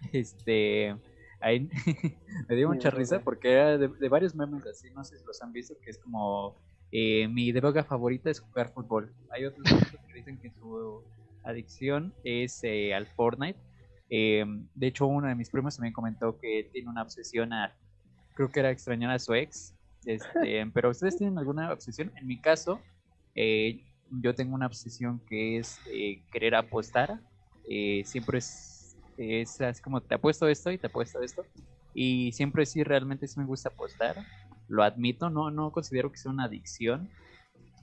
este, ahí me dio mucha risa porque era de, varios memes así, no sé si los han visto, que es como Eh, mi droga favorita es jugar fútbol. Hay otros que dicen que su adicción es eh, al Fortnite. de hecho, uno de mis primos también comentó que tiene una obsesión a, creo que era extrañar a su ex. Este, pero ustedes tienen alguna obsesión. En mi caso, yo tengo una obsesión que es querer apostar. siempre es, es así como te apuesto esto y te apuesto esto y siempre sí, realmente sí me gusta apostar, lo admito, no, no considero que sea una adicción,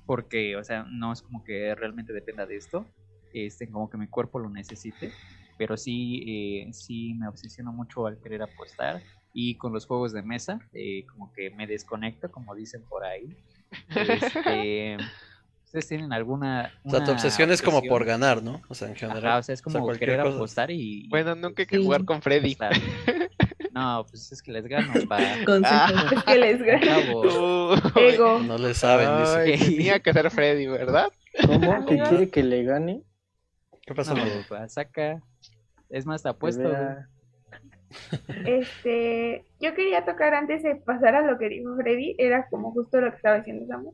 porque, o sea, no es como que realmente dependa de esto, este, como que mi cuerpo lo necesite, pero sí, eh, sí me obsesiono mucho al querer apostar y con los juegos de mesa, eh, como que me desconecto, como dicen por ahí. Este, ¿Ustedes tienen alguna... O sea, tu obsesión es como por ganar, ¿no? O sea, en general. o sea, es como querer apostar y... Bueno, nunca hay que jugar con Freddy. No, pues es que les gano, pa. Ah, es que les gano. Ego. No le saben, dice. Tenía que ser Freddy, ¿verdad? ¿Cómo? ¿Que quiere que le gane? ¿Qué pasa? No, saca. Es más, te apuesto. Este, yo quería tocar antes de pasar a lo que dijo Freddy, era como justo lo que estaba diciendo Samu,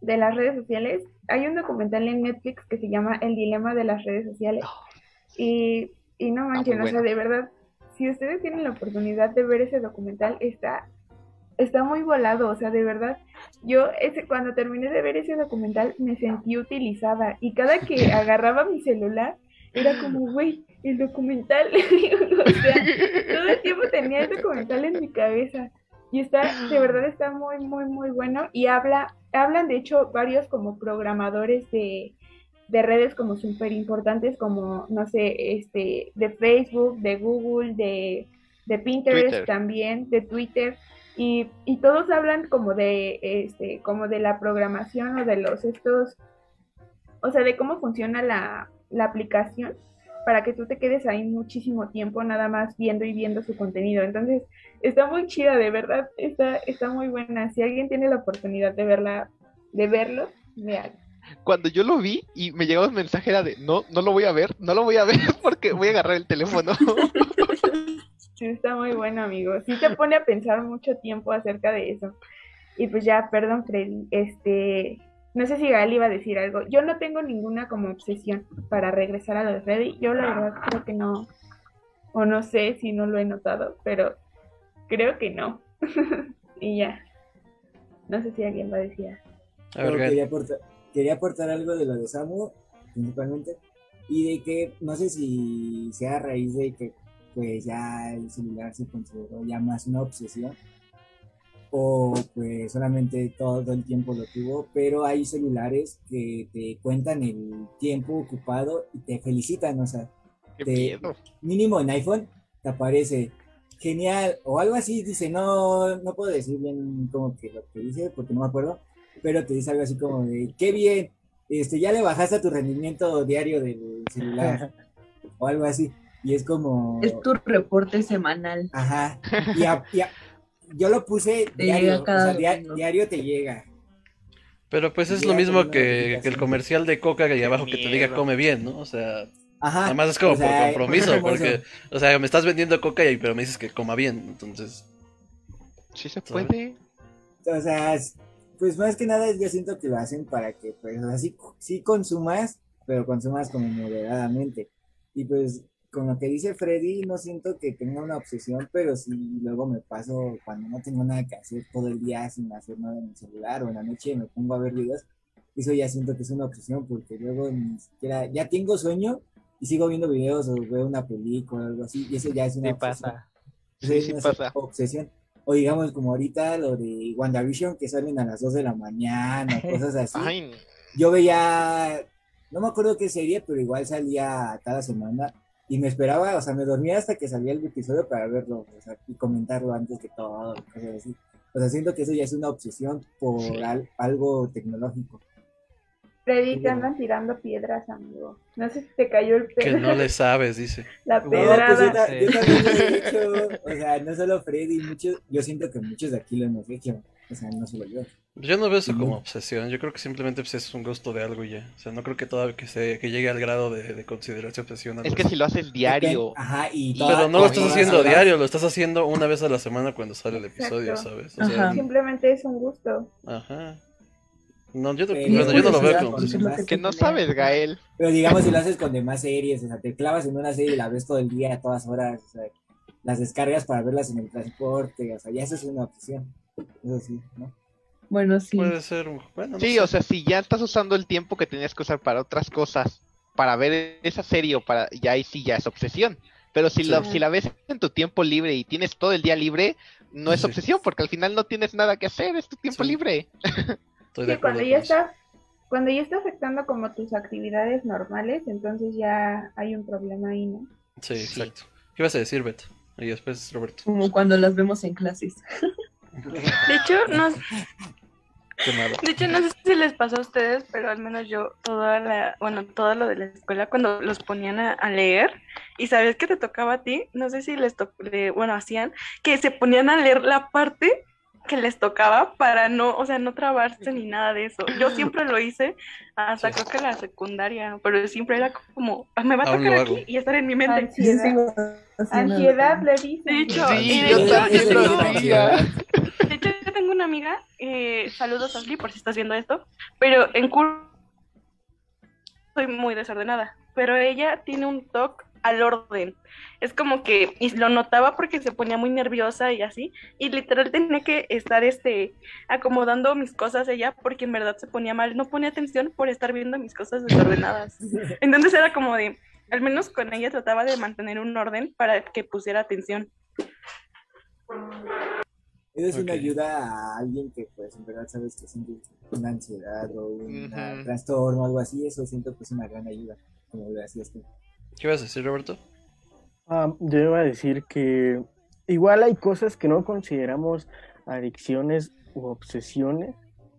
de las redes sociales. Hay un documental en Netflix que se llama El dilema de las redes sociales. Y, y no manchen, o sea, de verdad, si ustedes tienen la oportunidad de ver ese documental, está, está muy volado, o sea, de verdad, yo ese, cuando terminé de ver ese documental me sentí utilizada y cada que agarraba mi celular era como, güey, el documental, o sea, todo el tiempo tenía el documental en mi cabeza. Y está, de verdad está muy, muy, muy bueno. Y habla, hablan de hecho varios como programadores de, de redes como súper importantes como, no sé, este, de Facebook, de Google, de, de Pinterest también, de Twitter, y, y, todos hablan como de, este, como de la programación o de los estos, o sea, de cómo funciona la, la aplicación para que tú te quedes ahí muchísimo tiempo nada más viendo y viendo su contenido. Entonces, está muy chida, de verdad, está, está muy buena. Si alguien tiene la oportunidad de verla, de verlo, vean cuando yo lo vi y me llegó un mensaje era de no, no lo voy a ver, no lo voy a ver porque voy a agarrar el teléfono. Sí, está muy bueno, amigo. Sí te pone a pensar mucho tiempo acerca de eso. Y pues ya, perdón, Freddy, este, no sé si Gal iba a decir algo. Yo no tengo ninguna como obsesión para regresar a lo de Freddy. Yo la verdad creo que no, o no sé si no lo he notado, pero creo que no. y ya. No sé si alguien va a decir. A ver, quería aportar algo de lo de Samu, principalmente, y de que no sé si sea a raíz de que pues ya el celular se consideró ya más una obsesión o pues solamente todo el tiempo lo tuvo, pero hay celulares que te cuentan el tiempo ocupado y te felicitan, o sea, mínimo en iPhone te aparece genial o algo así, dice, no, no puedo decir bien como que lo que dice porque no me acuerdo, pero te dice algo así como de, qué bien, este, ya le bajaste a tu rendimiento diario del celular o algo así. Y es como... Es tu reporte semanal. Ajá. Y, yo lo puse diario, o sea, diario te llega. Pero pues es lo mismo que, el comercial de Coca que abajo que te diga come bien, ¿no? O sea, Ajá, además es como por compromiso, porque, o sea, me estás vendiendo Coca y pero me dices que coma bien, entonces... Sí se puede. O sea, pues más que nada yo siento que lo hacen para que, pues, así sí, consumas, pero consumas como moderadamente. Y pues, con lo que dice Freddy, no siento que tenga una obsesión, pero sí luego me paso cuando no tengo nada que hacer todo el día sin hacer nada en mi celular o en la noche me pongo a ver videos. Eso ya siento que es una obsesión porque luego ni siquiera, ya tengo sueño y sigo viendo videos o veo una película o algo así y eso ya es una obsesión. Pasa. Sí, sí, pasa. obsesión o digamos como ahorita lo de WandaVision que salen a las 2 de la mañana, cosas así. Yo veía, no me acuerdo qué serie, pero igual salía cada semana y me esperaba, o sea, me dormía hasta que salía el episodio para verlo o sea, y comentarlo antes que todo, cosas así. O sea, siento que eso ya es una obsesión por algo tecnológico. Freddy, te andan tirando piedras, amigo. No sé si te cayó el pelo. Que no le sabes, dice. La pedrada. No, pues yo, también lo he hecho. O sea, no solo Freddy, muchos, yo siento que muchos de aquí lo hemos hecho. O sea, no solo yo. Yo no veo eso como obsesión. Yo creo que simplemente pues, es un gusto de algo ya. O sea, no creo que todavía que, se, que llegue al grado de, de considerarse obsesión. Es que si lo haces diario. Ajá, y Pero no lo estás haciendo diario, lo estás haciendo una vez a la semana cuando sale el episodio, ¿sabes? O sea, Simplemente es un gusto. Ajá. No, yo, no, yo no lo veo como que, que no sabes, Gael. Pero digamos, si lo haces con demás series, o sea, te clavas en una serie y la ves todo el día, a todas horas, o sea, las descargas para verlas en el transporte, o sea, ya eso es una opción. Eso sí, ¿no? Bueno, sí. Puede ser, bueno, sí, o sea, si ya estás usando el tiempo que tenías que usar para otras cosas, para ver esa serie o para, ya ahí sí ya es obsesión. Pero si, la, si la ves en tu tiempo libre y tienes todo el día libre, no es obsesión, porque al final no tienes nada que hacer, es tu tiempo libre. sí, cuando ya está, cuando ya está afectando como tus actividades normales, entonces ya hay un problema ahí, ¿no? Sí, exacto. ¿Qué vas a decir, Beto? Y después, Roberto. Como cuando las vemos en clases. De hecho, no, de hecho, no sé si les pasó a ustedes, pero al menos yo, toda la, bueno, todo lo de la escuela, cuando los ponían a, leer y sabes que te tocaba a ti, no sé si les tocó, bueno, hacían que se ponían a leer la parte que les tocaba para no, o sea, no trabarse ni nada de eso. Yo siempre lo hice hasta creo que la secundaria, pero siempre era como, ah, me va a tocar aquí y estar en mi mente. Ansiedad, Ansiedad le dice. De hecho, y de hecho, yo de hecho, yo tengo una amiga, eh, saludos Ashley por si estás viendo esto, pero en curso soy muy desordenada, pero ella tiene un toque al orden. Es como que, y lo notaba porque se ponía muy nerviosa y así, y literal tenía que estar este acomodando mis cosas ella porque en verdad se ponía mal, no ponía atención por estar viendo mis cosas desordenadas. Entonces era como de, al menos con ella trataba de mantener un orden para que pusiera atención. Eso es una ayuda a alguien que, pues, en verdad sabes que siente una ansiedad o un trastorno o algo así. Eso siento que es una gran ayuda, como lo decías tú. ¿Qué vas a decir, Roberto? Ah, yo iba a decir que igual hay cosas que no consideramos adicciones u obsesiones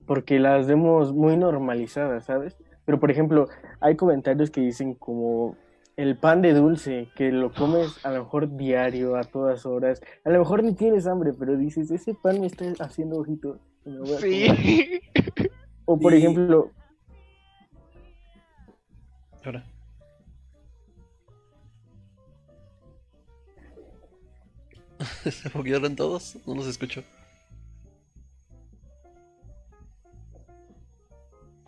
porque las vemos muy normalizadas, ¿sabes? Pero, por ejemplo, hay comentarios que dicen como el pan de dulce, que lo comes a lo mejor diario, a todas horas. A lo mejor ni tienes hambre, pero dices, ese pan me está haciendo ojitos. Sí. O por ejemplo... Ahora. ¿Se foguearon todos? No los escucho.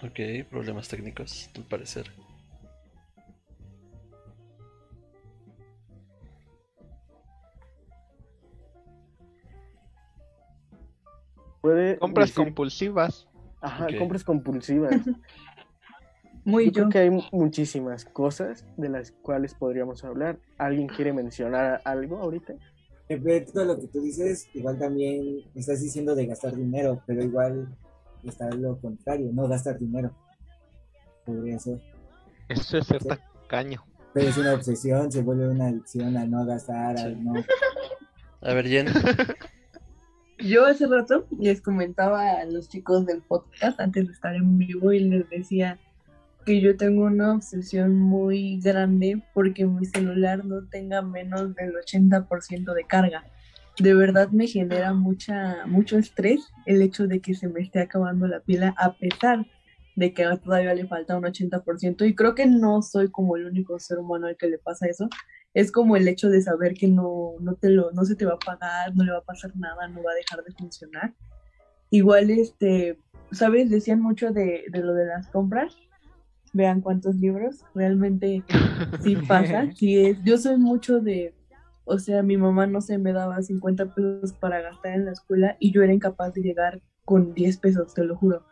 Ok, problemas técnicos, al parecer. compras compulsivas. Ajá, compras compulsivas. Muy yo, creo que hay muchísimas cosas de las cuales podríamos hablar. ¿Alguien quiere mencionar algo ahorita? Respecto a lo que tú dices, igual también estás diciendo de gastar dinero, pero igual está lo contrario, no gastar dinero. Podría ser. Eso es ser tacaño. Pero es una obsesión, se vuelve una adicción a no gastar, a no... A ver, Jen. Yo hace rato les comentaba a los chicos del podcast antes de estar en vivo y les decía que yo tengo una obsesión muy grande porque mi celular no tenga menos del 80% de carga. De verdad me genera mucha mucho estrés el hecho de que se me esté acabando la pila a pesar de que todavía le falta un 80% y creo que no soy como el único ser humano al que le pasa eso es como el hecho de saber que no, no, te lo, no se te va a pagar, no le va a pasar nada, no va a dejar de funcionar. Igual, este, ¿sabes? Decían mucho de, de lo de las compras. Vean cuántos libros. Realmente sí pasa. Sí es. Yo soy mucho de, o sea, mi mamá no se me daba 50 pesos para gastar en la escuela y yo era incapaz de llegar con 10 pesos, te lo juro.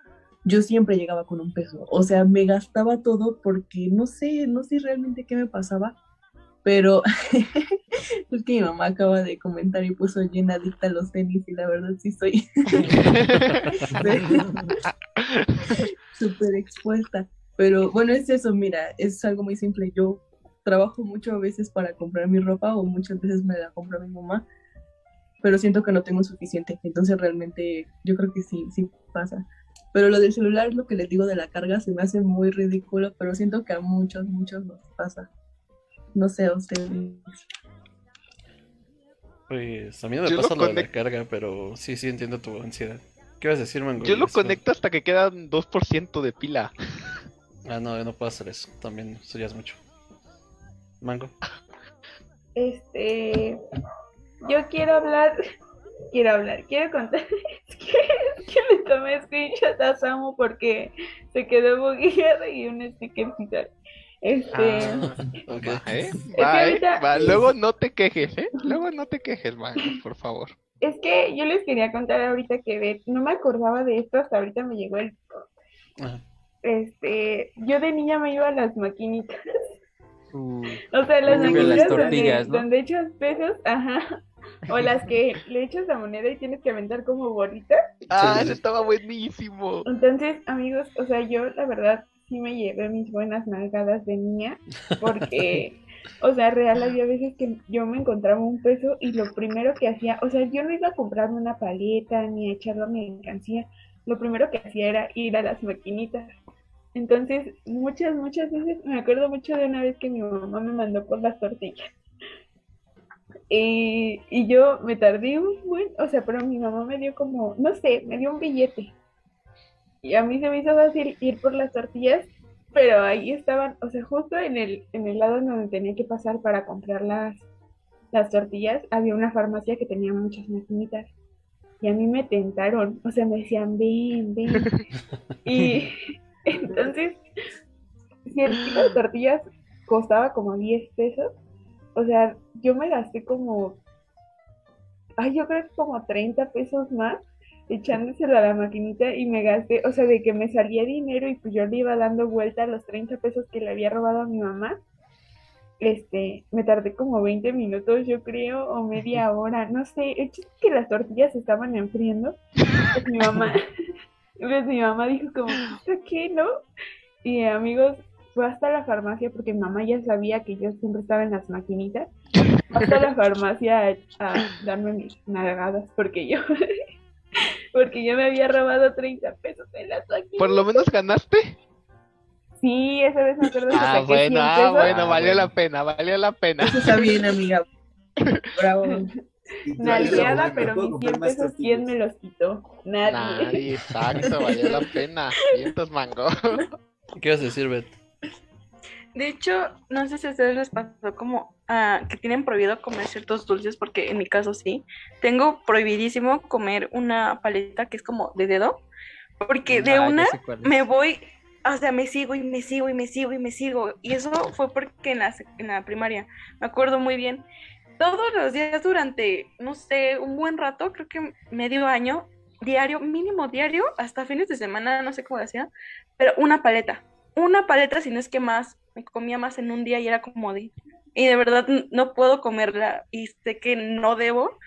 Yo siempre llegaba con un peso. O sea, me gastaba todo porque no sé, no sé realmente qué me pasaba pero es que mi mamá acaba de comentar y puso llena adicta a los tenis y la verdad sí soy súper expuesta. Pero bueno, es eso, mira, es algo muy simple. Yo trabajo mucho a veces para comprar mi ropa o muchas veces me la compra mi mamá, pero siento que no tengo suficiente. Entonces realmente yo creo que sí, sí pasa. Pero lo del celular, lo que les digo de la carga, se me hace muy ridículo, pero siento que a muchos, muchos nos pasa. No sé, a ustedes. Pues a mí no me pasa lo, de la carga, pero sí, sí entiendo tu ansiedad. ¿Qué vas a decir, Mango? Yo lo conecto hasta que queda 2% de pila. Ah, no, no puedo hacer eso. También serías mucho. Mango. Este. Yo quiero hablar. Quiero hablar. Quiero contar. Es que, tomé screenshot a Samu porque se quedó bugueado y un sticker Este. Ah, ¿eh? ¿eh? Luego no te quejes, ¿eh? Luego no te quejes, man, por favor. Es que yo les quería contar ahorita que no me acordaba de esto, hasta ahorita me llegó el. Este, yo de niña me iba a las maquinitas. Uh. o sea, las maquinitas donde, donde echas pesos, ajá. O las que le echas la moneda y tienes que aventar como bolita. Ah, eso estaba buenísimo. Entonces, amigos, o sea, yo la verdad sí me llevé mis buenas nalgadas de niña porque, o sea, real había veces que yo me encontraba un peso y lo primero que hacía, o sea, yo no iba a comprarme una paleta ni a echarlo a mi mercancía, lo primero que hacía era ir a las maquinitas. Entonces, muchas, muchas veces, me acuerdo mucho de una vez que mi mamá me mandó por las tortillas. Y, y yo me tardé un buen, o sea, pero mi mamá me dio como, no sé, me dio un billete. Y a mí se me hizo fácil ir por las tortillas, pero ahí estaban, o sea, justo en el, en el lado donde tenía que pasar para comprar las, las tortillas, había una farmacia que tenía muchas maquinitas. Y a mí me tentaron, o sea, me decían, ven, ven. y entonces, si el kilo de tortillas costaba como 10 pesos, o sea, yo me gasté como, ay, yo creo que como 30 pesos más echándoselo a la maquinita y me gasté, o sea, de que me salía dinero y pues yo le iba dando vuelta a los 30 pesos que le había robado a mi mamá. Este, me tardé como 20 minutos, yo creo, o media hora, no sé, el chiste que las tortillas estaban enfriando. Pues mi mamá, pues mi mamá dijo como, ¿qué no? Y amigos, fue hasta la farmacia porque mi mamá ya sabía que yo siempre estaba en las maquinitas. Hasta la farmacia a, darme mis nalgadas porque yo porque yo me había robado 30 pesos en las maquinitas. ¿Por lo menos ganaste? Sí, esa vez me acuerdo que Ah, bueno, ah, bueno, valió la pena, valió la pena. Eso está bien, amiga. Bravo. Nalgueada, pero mis 100 pesos, ¿quién me los quitó? Nadie. Nadie, exacto, valió la pena. 500 mango. ¿Qué vas a decir, Beth? De hecho, no sé si a ustedes les pasó como ah, que tienen prohibido comer ciertos dulces, porque en mi caso sí. Tengo prohibidísimo comer una paleta que es como de dedo, porque de ah, una me voy, o sea, me sigo y me sigo y me sigo y me sigo. Y eso fue porque en la, en la primaria, me acuerdo muy bien. Todos los días durante, no sé, un buen rato, creo que medio año, diario, mínimo diario, hasta fines de semana, no sé cómo decía, pero una paleta. Una paleta, si no es que más, me comía más en un día y era como y de verdad no puedo comerla y sé que no debo.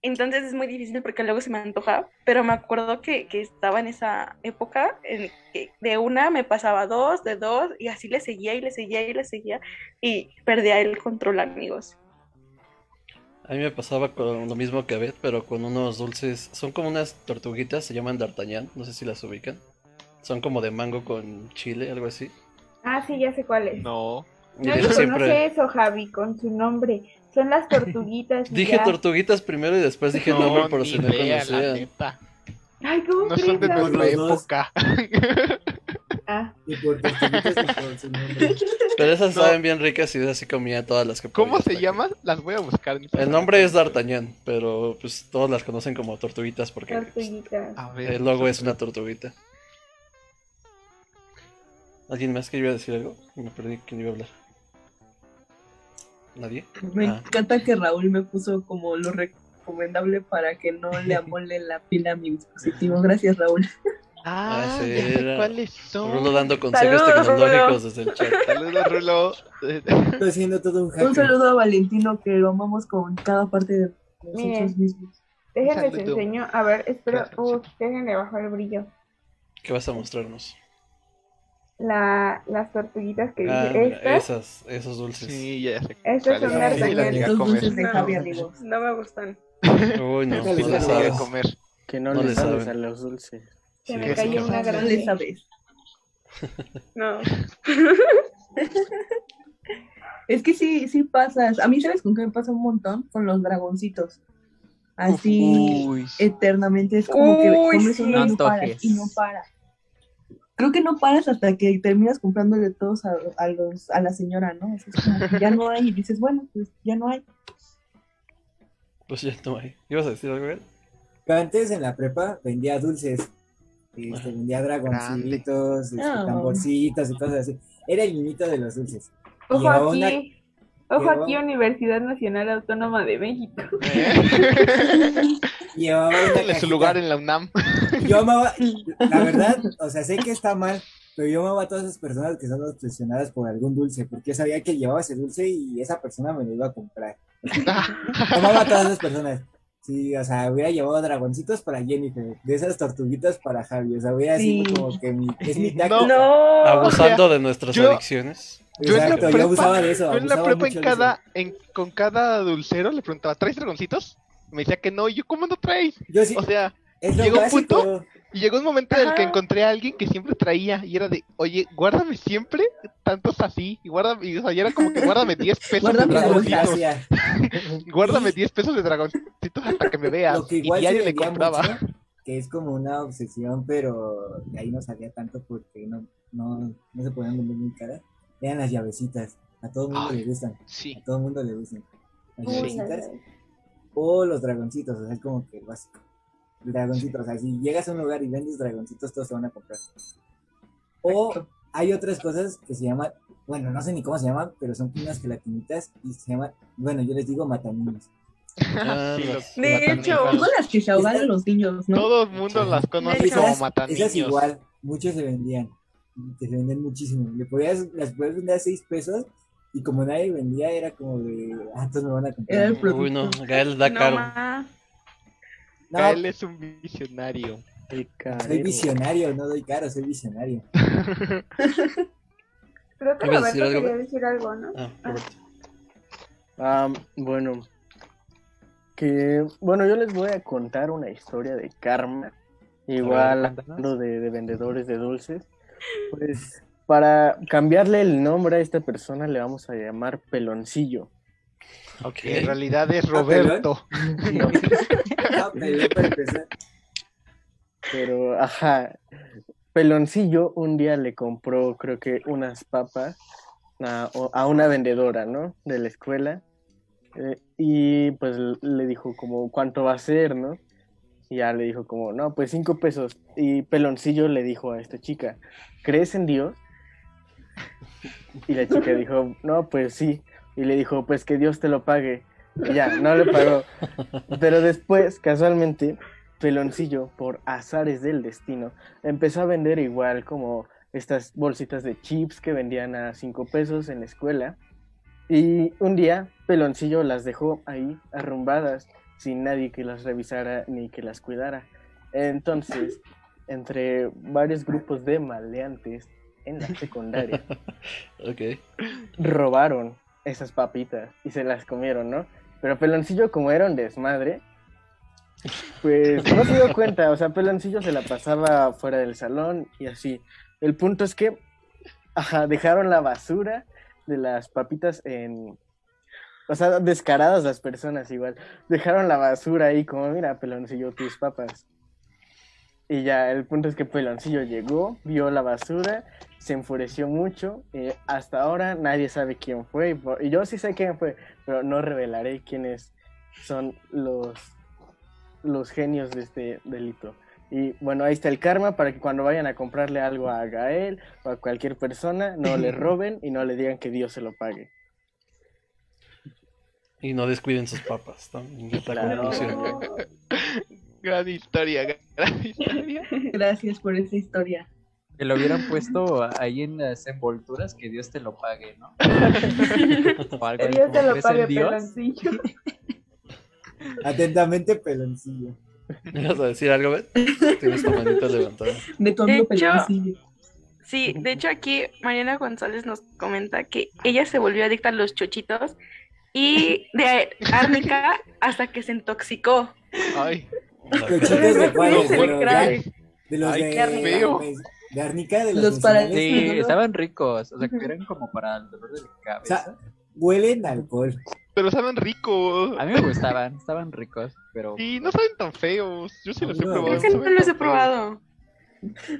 Entonces es muy difícil porque luego se me antoja, pero me acuerdo que, que estaba en esa época en que de una me pasaba dos, de dos, y así le seguía y le seguía y le seguía y perdía el control, amigos. A mí me pasaba con lo mismo que a Beth, pero con unos dulces, son como unas tortuguitas, se llaman d'Artagnan, no sé si las ubican. Son como de mango con chile, algo así. Ah, sí, ya sé cuál es. No. Nadie conoce eso, Javi, con su nombre. Son las tortuguitas. dije tortuguitas primero y después dije no, nombre por si no conocían. Ay, ¿cómo no son de nuestra época. Ah. Y por su nombre. Pero esas saben bien ricas y así comía todas las que ¿Cómo se llaman? Las voy a buscar. El nombre es D'Artagnan, pero pues todos las conocen como tortuguitas porque tortuguitas. el logo es una tortuguita. ¿Alguien más que iba a decir algo? Me perdí quién iba a hablar. ¿Nadie? Me ah. encanta que Raúl me puso como lo recomendable para que no le amole la pila a mi dispositivo. Gracias, Raúl. Ah, ah ¿cuáles son? Rulo dando consejos tecnológicos desde el chat. Saludos, Rulo. Estoy haciendo todo un hacker. Un saludo a Valentino que lo amamos con cada parte de nosotros mismos. Déjenme les enseño. A ver, espero. Uh, déjenme bajar el brillo. ¿Qué vas a mostrarnos? la, las tortuguitas que ah, Estas, esas, esos dulces. Sí, ya. Estas son las dulces de Javi, amigos. No me gustan. Uy, no, no, no le sabes. comer. Que no, no le sabes a los dulces. Se sí, me cayó una gran le sabes. No. es que sí, sí pasas. A mí, ¿sabes con qué me pasa un montón? Con los dragoncitos. Así Uy. eternamente es como Uy, que comes sí. uno y no para, y no para creo que no paras hasta que terminas comprándole todos a, a, los, a la señora, ¿no? es como ya no hay y dices, bueno, pues ya no hay. Pues ya no hay. ¿Ibas a decir algo, antes en la prepa vendía dulces. Este, vendía dragoncitos, este, ah. tamborcitos y cosas así. Era el niñito de los dulces. Ojo aquí, ojo aquí, Universidad Nacional Autónoma de México. Llevaba una su lugar en la UNAM. Yo amaba, la verdad, o sea, sé que está mal, pero yo amaba a todas esas personas que son obsesionadas por algún dulce, porque sabía que llevaba ese dulce y esa persona me lo iba a comprar. amaba a todas esas personas. Sí, o sea, hubiera llevado dragoncitos para Jennifer, de esas tortuguitas para Javi, o sea, hubiera sido como que mi, es mi tacto. No, abusando de nuestras adicciones. Yo en la prepa, yo abusaba de eso. Yo en la prepa en cada, en, con cada dulcero le preguntaba, ¿traes dragoncitos? Me decía que no, y yo, ¿cómo no traes? Yo sí, o sea, llegó un punto y llegó un momento en el que encontré a alguien que siempre traía y era de, oye, guárdame siempre tantos así. Y guárdame, y, o sea, y era como que guárdame 10 pesos de dragoncitos. guárdame 10 pesos de dragoncitos hasta que me veas. y diario le compraba. que es como una obsesión, pero de ahí no salía tanto porque no, no, no se podían vender muy caras. Eran las llavecitas. A todo el mundo le gustan. Sí. A todo el mundo le gustan. Las llavecitas. O los dragoncitos, o sea, es como que el básico dragoncitos. O sea, si llegas a un lugar y vendes dragoncitos, todos se van a comprar. O hay otras cosas que se llaman, bueno, no sé ni cómo se llaman, pero son unas gelatinitas y se llaman, bueno, yo les digo mataninos. Ah, de hecho, son las que se ahogan los niños, ¿no? Todo el mundo las conoce como mataninos. Esas igual, muchos se vendían, se vendían muchísimo. Le podías, las podías vender a 6 pesos y como nadie vendía, era como de, ah, todos me van a comprar. Uy, no, Gael da caro. No. Él es un visionario. Soy visionario, no doy caro, soy visionario. Creo que Roberto quería decir algo, ¿no? Ah, ah. bueno, que bueno, yo les voy a contar una historia de karma, igual hablando de, de vendedores de dulces. Pues para cambiarle el nombre a esta persona le vamos a llamar Peloncillo. Okay. En realidad es Roberto. Pero, ajá. Peloncillo un día le compró, creo que, unas papas a, una vendedora, ¿no? De la escuela. Eh, y pues le dijo como, ¿cuánto va a ser, no? Y ya le dijo como, no, pues cinco pesos. Y Peloncillo le dijo a esta chica, ¿crees en Dios? Y la chica dijo, no, pues sí. Y le dijo, pues que Dios te lo pague. Y ya, no le pagó. Pero después, casualmente, Peloncillo, por azares del destino, empezó a vender igual como estas bolsitas de chips que vendían a cinco pesos en la escuela. Y un día, Peloncillo las dejó ahí arrumbadas, sin nadie que las revisara ni que las cuidara. Entonces, entre varios grupos de maleantes en la secundaria, okay. robaron esas papitas y se las comieron, ¿no? Pero Peloncillo, como era un desmadre, pues no se dio cuenta. O sea, Peloncillo se la pasaba fuera del salón y así. El punto es que, dejaron la basura de las papitas en. O sea, descaradas las personas igual. Dejaron la basura ahí, como, mira, Peloncillo, tus papas. Y ya, el punto es que Peloncillo llegó, vio la basura, se enfureció mucho. y hasta ahora nadie sabe quién fue. Y yo sí sé quién fue, pero no revelaré quiénes son los, los genios de este delito. Y bueno, ahí está el karma para que cuando vayan a comprarle algo a Gael o a cualquier persona, no le roben y no le digan que Dios se lo pague. Y no descuiden sus papas. Gran historia, gran historia. Gracias por esa historia. Que lo hubieran puesto ahí en las envolturas, que Dios te lo pague, ¿no? que Dios te lo pague, peloncillo. Atentamente, peloncillo. ¿Me vas a decir algo, Bet? Tienes tu manita levantada. De tu amigo peloncillo. Sí, de hecho aquí Mariana González nos comenta que ella se volvió adicta a los chochitos y de árnica hasta que se intoxicó. Ay. De cuál? De los de, de, arnica, de los, para Sí, estaban ricos, o sea, que eran como para el dolor de cabeza. O sea, huelen a alcohol. Pero saben ricos. A mí me gustaban, estaban ricos, pero... Y no saben tan feos, yo sí los he probado. Es que no los he probado.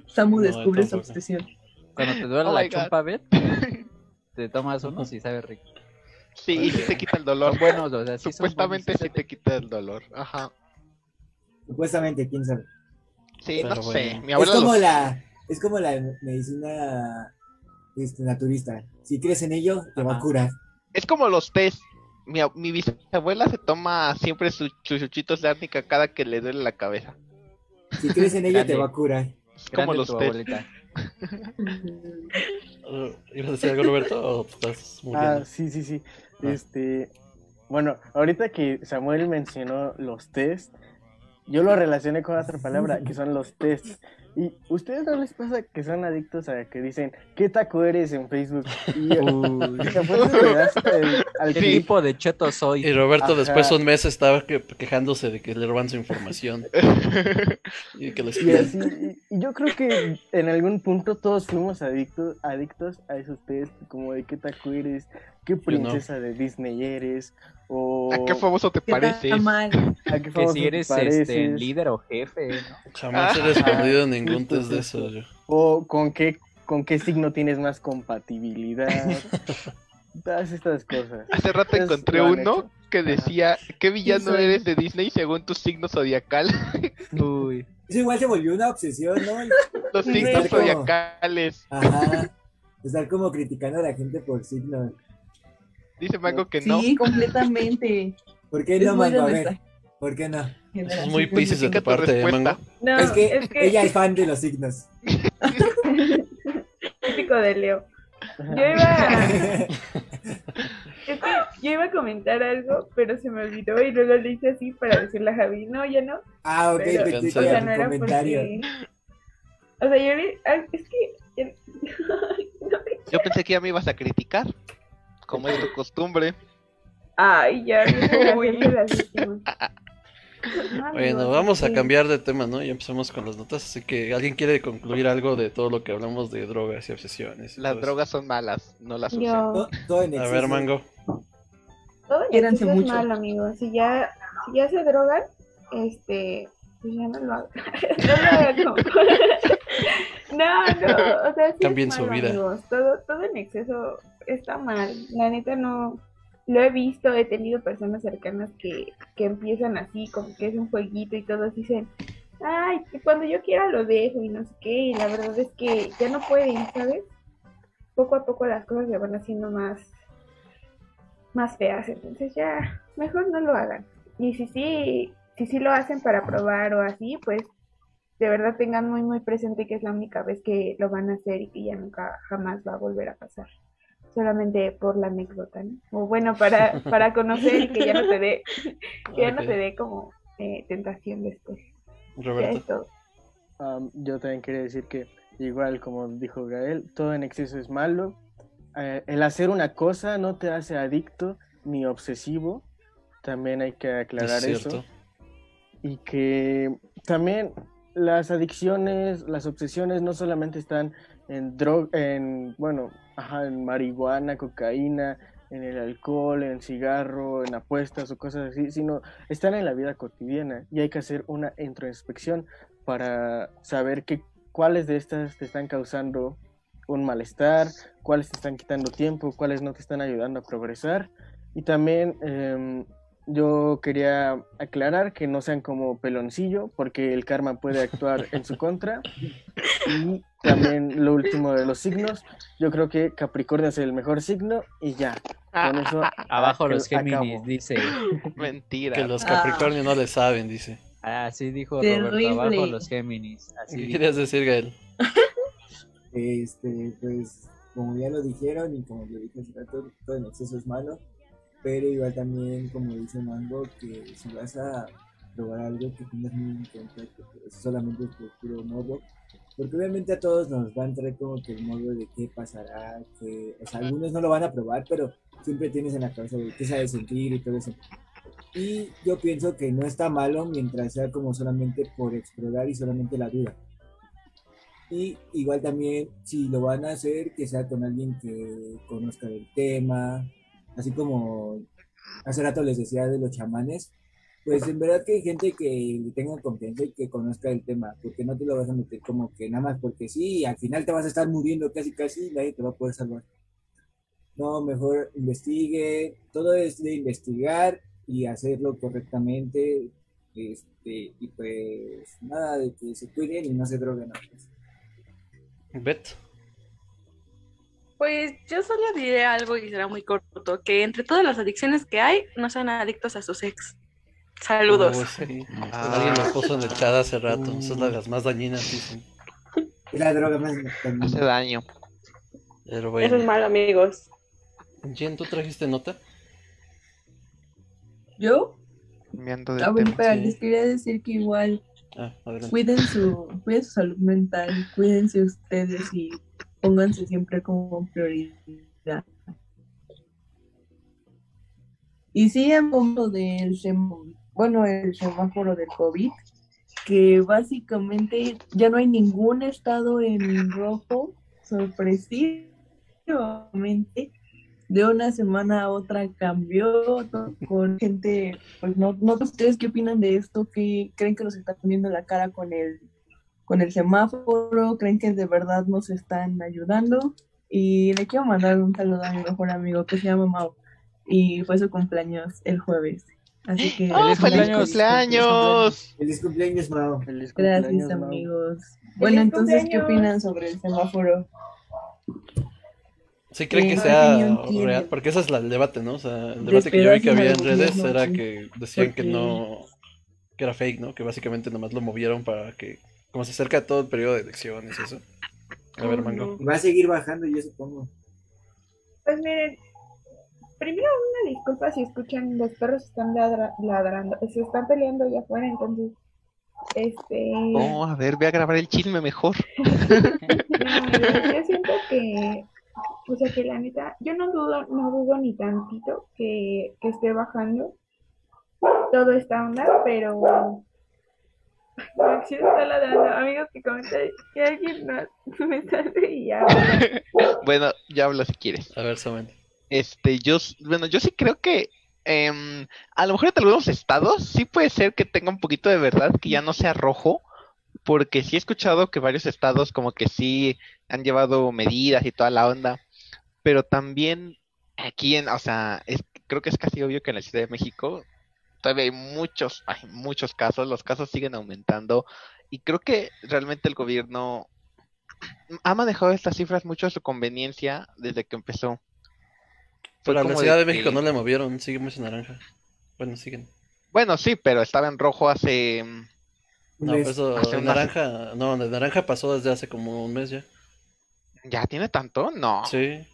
Samu descubre su obsesión. Cuando te duele oh la chompa, ¿ves? te tomas uno y sabe rico. Sí, y sí te quita el dolor. Bueno, o sea, sí Supuestamente sí te quita el dolor. Ajá. Supuestamente, quién sabe. Sí, no sé. Mi es como la es como la medicina este, naturista. Si crees en ello, te va a curar. Es como los test. Mi, mi bisabuela se toma siempre sus chuchitos de árnica cada que le duele la cabeza. Si crees en ello, te va a curar. Es como los test. ¿Ibas a decir algo, Roberto? ¿O estás Ah, sí, sí, sí. Ah. Este, bueno, ahorita que Samuel mencionó los test, yo lo relacioné con otra palabra, que son los tests. ¿Y ustedes no les pasa que son adictos a que dicen, ¿qué taco eres en Facebook? Y al ¿Qué tipo de cheto soy? Y Roberto después de un mes estaba quejándose de que le roban su información. y que les y, así, y, yo creo que en algún punto todos fuimos adictos, adictos a esos test, como de qué taco eres, qué princesa de Disney eres, o... ¿A qué famoso te pareces? ¿A qué que si eres este, líder o jefe, ¿no? Jamás he respondido ningún test de eso yo. O con qué, con qué signo tienes más compatibilidad. Todas estas cosas. Hace rato encontré uno que decía, ¿qué villano eres de Disney según tu signo zodiacal? Uy. Eso igual se volvió una obsesión, ¿no? Los signos zodiacales. Ajá. Estar como criticando a la gente por signos. Dice Mango que no. Sí, completamente. ¿Por qué no, Mango? A ver, ¿por qué no? Es muy piscis de tu parte, Mango. No, es que, ella es fan de los signos. Típico de Leo. Yo iba es que yo iba a comentar algo, pero se me olvidó y luego le hice así para decirle a Javi, no, ya no. Ah, ok, pero, o sea, no era comentario. O sea, yo le... es que... yo pensé que ya me ibas a criticar como es tu costumbre. Ay, ya. bueno, vamos a cambiar de tema, ¿no? Ya empezamos con las notas, así que alguien quiere concluir algo de todo lo que hablamos de drogas y obsesiones. las drogas son malas, no las usen. a ver, Mango. Todo en exceso es malo, amigo. Si ya, si ya se drogan, este, pues ya no lo hagan. no lo no, no, o sea, sí Cambien su vida. Todo, todo en exceso está mal. La neta no lo he visto, he tenido personas cercanas que, que empiezan así, como que es un jueguito y todos dicen, ay, cuando yo quiera lo dejo y no sé qué, y la verdad es que ya no pueden, ¿sabes? Poco a poco las cosas se van haciendo más, más feas, entonces ya, mejor no lo hagan. Y si sí, si sí lo hacen para probar o así, pues de verdad tengan muy muy presente que es la única vez que lo van a hacer y que ya nunca jamás va a volver a pasar solamente por la anécdota, ¿no? O bueno, para, para conocer y que ya no te dé, que ya no te dé como eh, tentación después. Roberto. yo también quería decir que, igual como dijo Gael, todo en exceso es malo. Eh, el hacer una cosa no te hace adicto ni obsesivo. También hay que aclarar eso. Y que también las adicciones, las obsesiones no solamente están en droga, en, bueno, ajá, en marihuana, cocaína, en el alcohol, en cigarro, en apuestas o cosas así, sino están en la vida cotidiana y hay que hacer una introspección para saber qué cuáles de estas te están causando un malestar, cuáles te están quitando tiempo, cuáles no te están ayudando a progresar. Y también em, yo quería aclarar que no sean como peloncillo, porque el karma puede actuar en su contra. Y también lo último de los signos, yo creo que Capricornio es el mejor signo y ya. Con eso Abajo los Géminis, dice. Mentira. Que los Capricornios no le saben, dice. Así dijo Roberto, abajo los Géminis. Así ¿Qué querías decir, Gael? Este, pues, como ya lo dijeron y como lo dije hace todo en exceso es malo pero igual también, como dice Mango, que si vas a probar algo que tengas muy en cuenta que solamente es por puro modo, porque obviamente a todos nos va a entrar como que el modo de qué pasará, que, o sea, algunos no lo van a probar, pero siempre tienes en la cabeza de qué sabe sentir y todo eso. Y yo pienso que no está malo mientras sea como solamente por explorar y solamente la duda. Y igual también, si lo van a hacer, que sea con alguien que conozca el tema, así como hace rato les decía de los chamanes, pues en verdad que hay gente que tenga confianza y que conozca el tema, porque no te lo vas a meter como que nada más porque sí, al final te vas a estar muriendo casi casi y nadie te va a poder salvar. No, mejor investigue, todo es de investigar y hacerlo correctamente Este, y pues nada, de que se cuiden y no se droguen antes. Pues yo solo diré algo y será muy corto, que entre todas las adicciones que hay, no sean adictos a sus ex. Saludos. Oh, ah. Alguien lo puso en el chat hace rato. Esa es de las más dañinas, dicen. La droga más hace daño. Eso es malo, amigos. Jen, ¿tú trajiste nota? ¿Yo? De ah, bueno, pero les quería decir que igual ah, cuiden, su, cuiden su salud mental, cuídense ustedes y pónganse siempre como prioridad. Y sí, en punto del bueno, el semáforo del COVID, que básicamente ya no hay ningún estado en rojo, sorpresivamente, de una semana a otra cambió con gente, pues no, no ustedes qué opinan de esto, ¿Qué creen que nos están poniendo la cara con el, con el semáforo, creen que de verdad nos están ayudando. Y le quiero mandar un saludo a mi mejor amigo que se llama Mau y fue su cumpleaños el jueves. Así que ¡Oh, feliz, cumpleaños! Feliz cumpleaños, Mau. Gracias, amigos. Bueno, entonces, ¿qué opinan sobre el semáforo? Sí, creen que sea real, porque ese es el debate, ¿no? O sea, el debate que yo vi que había en redes era que decían que no, que era fake, ¿no? Que básicamente nomás lo movieron para que, como se acerca todo el periodo de elecciones eso. A ver, Mango. Va a seguir bajando, yo supongo. Pues miren, primero una disculpa si escuchan, los perros están ladrando, se están peleando allá afuera, entonces, este... No, a ver, voy a grabar el chisme mejor. yo siento que o sea que la neta, yo no dudo, no dudo ni tantito que, que esté bajando todo esta onda, pero está ladrando. Amigos que comenten que alguien más me sale y ya. bueno, ya hablo si quieres. A ver, Samuel. Este, yo, bueno, yo sí creo que eh, a lo mejor en algunos estados sí puede ser que tenga un poquito de verdad, que ya no sea rojo, porque sí he escuchado que varios estados como que sí han llevado medidas y toda la onda, pero también aquí en, o sea, es, creo que es casi obvio que en la Ciudad de México todavía hay muchos, hay muchos casos, los casos siguen aumentando y creo que realmente el gobierno ha manejado estas cifras mucho a su conveniencia desde que empezó. pero a la Ciudad de, México no le movieron, seguimos en naranja. Bueno, siguen. Bueno, sí, pero estaba en rojo hace no, eso en naranja, no, de naranja pasó desde hace como un mes ya. ¿Ya tiene tanto? No. Sí.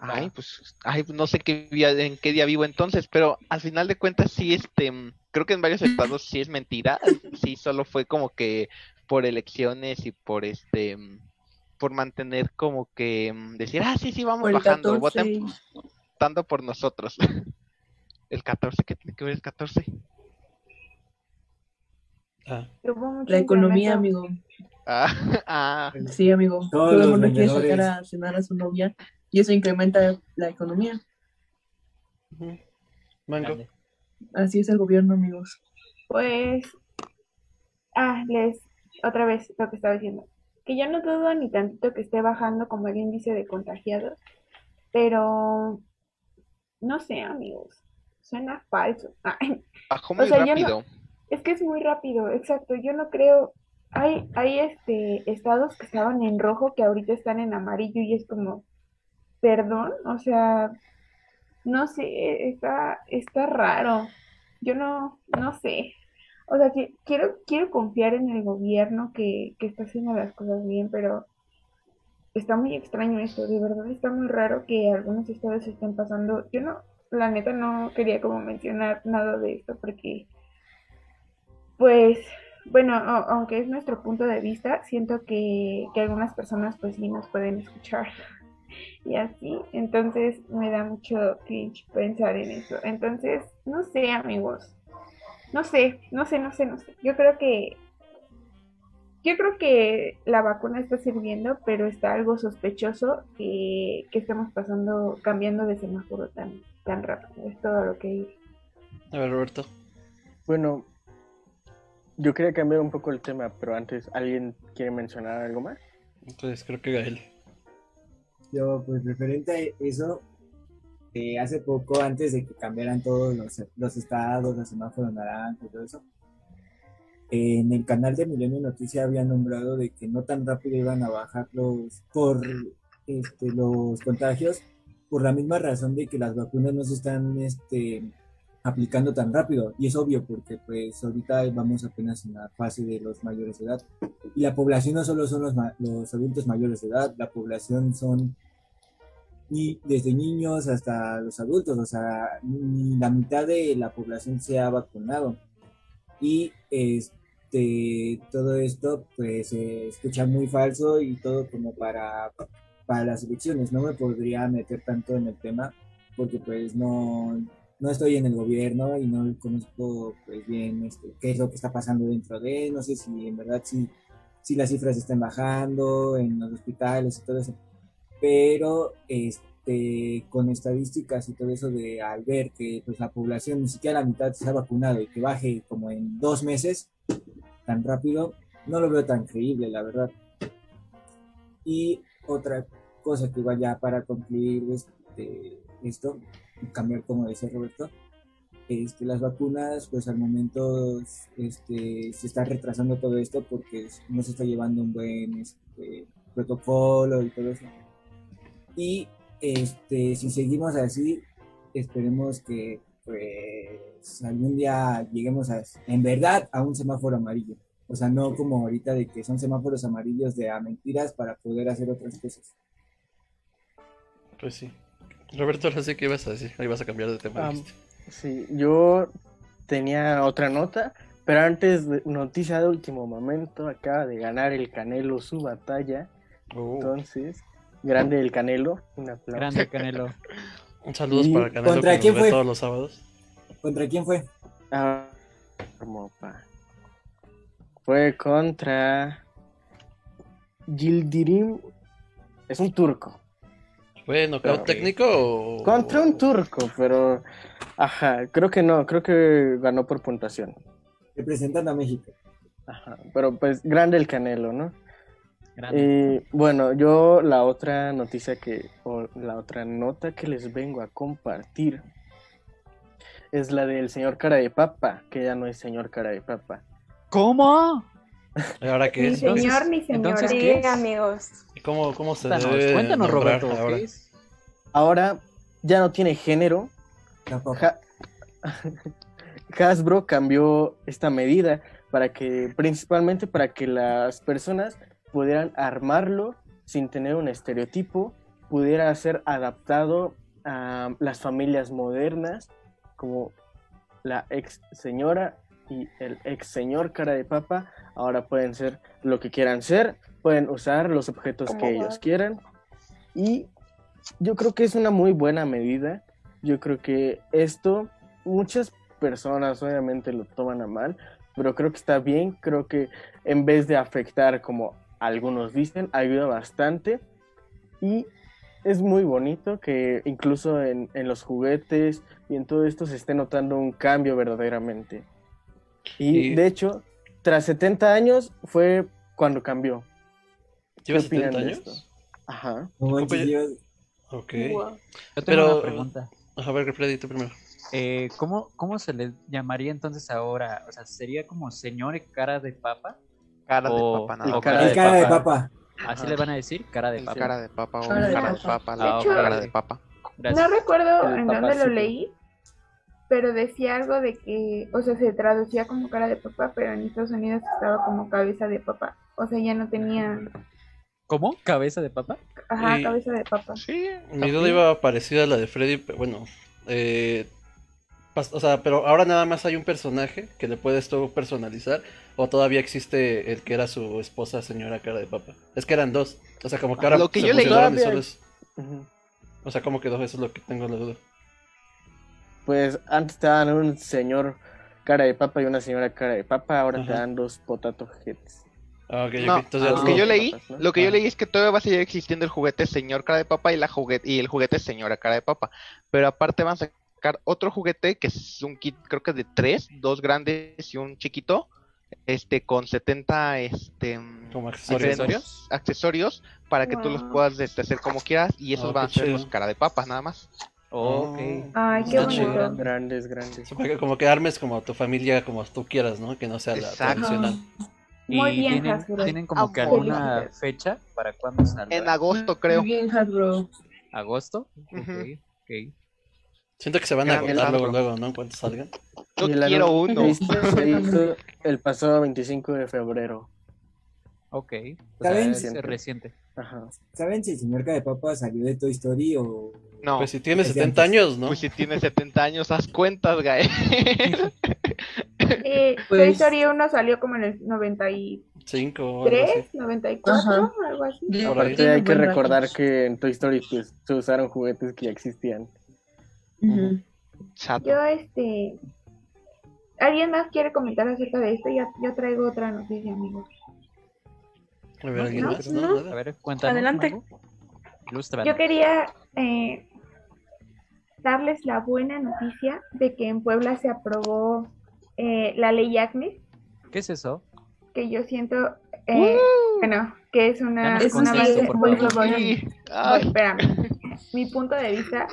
Ay, pues, ay, no sé qué día, en qué día vivo entonces, pero al final de cuentas sí, este, creo que en varios estados sí es mentira, sí solo fue como que por elecciones y por este, por mantener como que decir, ah, sí, sí, vamos bajando, voten votando por nosotros. El 14, ¿qué tiene que ver el 14? Ah. La economía, amigo. Ah, ah. Sí, amigo. Todo el mundo quiere sacar a cenar a su novia y eso incrementa la economía. Mango. Así es el gobierno, amigos. Pues, ah, les, otra vez lo que estaba diciendo. Que yo no dudo ni tantito que esté bajando como el índice de contagiados, pero no sé, amigos. Suena falso. Bajó muy rápido. Es que es muy rápido, exacto. Yo no creo. Hay, hay este estados que estaban en rojo que ahorita están en amarillo y es como, perdón, o sea, no sé, está, está raro. Yo no, no sé. O sea, que quiero, quiero confiar en el gobierno que, que está haciendo las cosas bien, pero está muy extraño esto, de verdad está muy raro que algunos estados estén pasando. Yo no, la neta no quería como mencionar nada de esto porque pues bueno, aunque es nuestro punto de vista, siento que, algunas personas pues sí nos pueden escuchar y así, entonces me da mucho cringe pensar en eso. Entonces, no sé amigos, no sé, no sé, no sé, no sé. Yo creo que yo creo que la vacuna está sirviendo, pero está algo sospechoso que, que estemos pasando, cambiando de semáforo tan, tan rápido. Es todo lo que... A ver, Roberto. Bueno, yo quería cambiar un poco el tema, pero antes, ¿alguien quiere mencionar algo más? Entonces, creo que Gael. Yo, pues referente a eso, eh, hace poco, antes de que cambiaran todos los, los estados, los semáforos naranjos todo eso, en el canal de Milenio Noticia había nombrado de que no tan rápido iban a bajar los por este, los contagios por la misma razón de que las vacunas no se están este, aplicando tan rápido. Y es obvio porque pues ahorita vamos apenas en la fase de los mayores de edad. Y la población no solo son los, los adultos mayores de edad, la población son ni desde niños hasta los adultos, o sea, ni la mitad de la población se ha vacunado. Y este todo esto pues se escucha muy falso y todo como para para las elecciones. No me podría meter tanto en el tema porque pues no no estoy en el gobierno y no conozco pues bien este, qué es lo que está pasando dentro de, no sé si en verdad si, si las cifras están bajando en los hospitales y todo eso, pero este, con estadísticas y todo eso de al ver que pues la población ni siquiera la mitad se ha vacunado y que baje como en dos meses tan rápido, no lo veo tan creíble, la verdad. Y otra cosa que vaya para concluir este, esto cambiar, como decía Roberto, este, las vacunas, pues al momento este, se está retrasando todo esto porque no se está llevando un buen este, protocolo y todo eso. Y este, si seguimos así, esperemos que pues algún día lleguemos a, en verdad a un semáforo amarillo. O sea, no como ahorita de que son semáforos amarillos de mentiras para poder hacer otras cosas. Pues sí. Roberto, ahora sé qué ibas a decir. Ahí vas a cambiar de tema. sí, yo tenía otra nota, pero antes, de, noticia de último momento, acaba de ganar el Canelo su batalla. Oh. Entonces, grande el Canelo, un aplauso. Grande Canelo. un saludo para Canelo ¿Contra quién fue? todos los sábados. ¿Contra quién fue? Ah, fue contra Gildirim. Es un turco. ¿Fue knockout técnico Contra un turco, pero... Ajá, creo que no, creo que ganó por puntuación. Representando a México. Ajá, pero pues grande el Canelo, ¿no? Y bueno, yo la otra noticia que, o la otra nota que les vengo a compartir es la del señor cara de papa, que ya no es señor cara de papa. ¿Cómo? ¿Ahora qué Ni señor ni señora. Sí, amigos. cómo, cómo se debe Cuéntanos, Roberto. Ahora? ahora ya no tiene género. Hasbro cambió esta medida para que, principalmente para que las personas pudieran armarlo sin tener un estereotipo, pudiera ser adaptado a las familias modernas, como la ex señora y el ex señor cara de papa ahora pueden ser lo que quieran ser, pueden usar los objetos que ellos quieran. Y yo creo que es una muy buena medida. Yo creo que esto muchas personas obviamente lo toman a mal, pero creo que está bien, creo que en vez de afectar como algunos dicen, ayuda bastante. Y es muy bonito que incluso en, en los juguetes y en todo esto se esté notando un cambio verdaderamente. Y, de hecho, tras 70 años fue cuando cambió. ¿Lleva 70 años? Ajá. Ok. Yo tengo Pero, una pregunta. A ver, Freddy, tú primero. Eh, ¿cómo, ¿Cómo se le llamaría entonces ahora? O sea, ¿sería como señor cara de papa? Cara de papa, no. cara, de, cara de papa. ¿Así le van a decir? Cara de papa. Cara de papa o cara de papa. La cara de papa. No recuerdo en dónde lo leí, pero decía algo de que, o sea, se traducía como cara de papá, pero en Estados Unidos estaba como cabeza de papá. O sea, ya no tenía... ¿Cómo? ¿Cabeza de papa? Ajá, cabeza de papa. Sí, mi duda iba parecida a la de Freddy, pero bueno, eh, o sea, pero ahora nada más hay un personaje que le puedes todo personalizar, o todavía existe el que era su esposa, señora cara de papa. Es que eran dos, o sea, como que ahora lo que yo leí O sea, ¿cómo quedó? Eso es lo que tengo la duda pues antes te daban un señor cara de papa y una señora cara de papa, ahora te dan dos potato heads. Lo que yo leí, lo que yo leí es que todavía va a seguir existiendo el juguete señor cara de papa y la juguete y el juguete señora cara de papa, pero aparte van a sacar otro juguete que es un kit, creo que es de tres, dos grandes y un chiquito, este con 70 este accesorios, accesorios para que tú los puedas este, hacer como quieras y esos ah, van a ser los cara de papa nada más. Ok. Ay, qué bonito. Grandes, grandes. Como que armes como tu familia, como tú quieras, ¿no? Que no sea la tradicional. Muy bien, tienen, ¿Tienen como que alguna fecha para cuándo salga? En agosto, creo. Muy bien, Hasbro. ¿Agosto? Ok, ok. Siento que se van a agotar luego, luego, ¿no? En cuanto salgan. Yo quiero uno. el pasado 25 de febrero. Ok. ¿Saben? es reciente. Ajá. ¿Saben si el señor K de Papa salió de Toy Story o...? No. Pues si tiene 70 años, ¿no? Pues si tiene 70 años, haz cuentas, Gael. Eh, Pues- Toy Story 1 salió como en el 93, 5 o algo así. 94, Ajá. algo así. Ahí. Aparte hay que recordar rato. que en Toy Story pues se usaron juguetes que ya existían. Ujú. Chato. Yo, este... ¿Alguien más quiere comentar acerca de esto? Ya, yo traigo otra noticia, amigos. A ver, ¿alguien No, más? no. No, A ver, cuéntanos. Adelante. Yo quería eh, darles la buena noticia de que en Puebla se aprobó eh, la ley ACNE, ¿Qué es eso? que yo siento, eh, bueno, que es una, Danos un contexto, avance por muy favor. global. Sí. Voy, Ay, espérame. Mi punto de vista,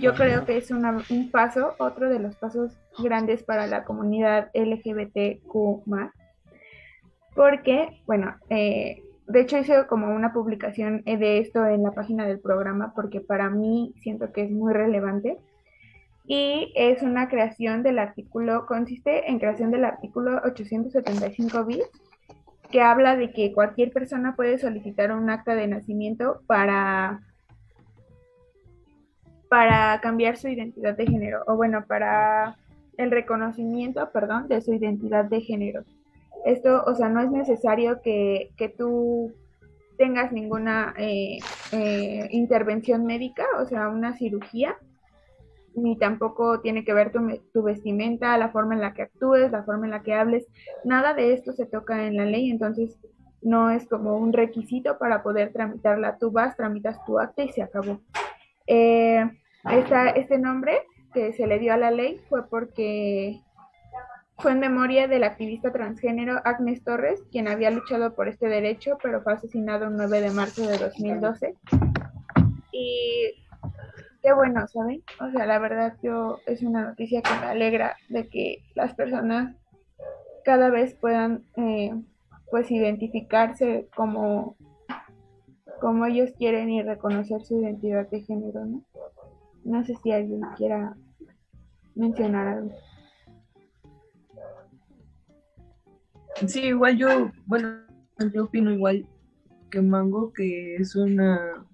yo creo que es una- un paso, otro de los pasos grandes para la comunidad LGBTQ porque, bueno, eh, de hecho hice como una publicación eh, de esto en la página del programa porque para mí siento que es muy relevante y es una creación del artículo, consiste en creación del artículo 875 bis que habla de que cualquier persona puede solicitar un acta de nacimiento para para cambiar su identidad de género o bueno, para el reconocimiento, perdón, de su identidad de género. Esto, o sea, no es necesario que, que tú tengas ninguna eh, eh, intervención médica, o sea, una cirugía, ni tampoco tiene que ver tu, tu vestimenta, la forma en la que actúes, la forma en la que hables, nada de esto se toca en la ley, entonces no es como un requisito para poder tramitarla. Tú vas, tramitas tu acta y se acabó. Eh, esta- este nombre que se le dio a la ley fue porque fue en memoria del activista transgénero Agnes Torres, quien había luchado por este derecho, pero fue asesinado el 9 de marzo de 2012. Y qué bueno, ¿saben? O sea, la verdad yo es una noticia que me alegra de que las personas cada vez puedan eh, pues identificarse como como ellos quieren y reconocer su identidad de género, ¿no? No sé si alguien quiera mencionar algo. Sí, igual yo, bueno, yo opino igual que Mango, que es una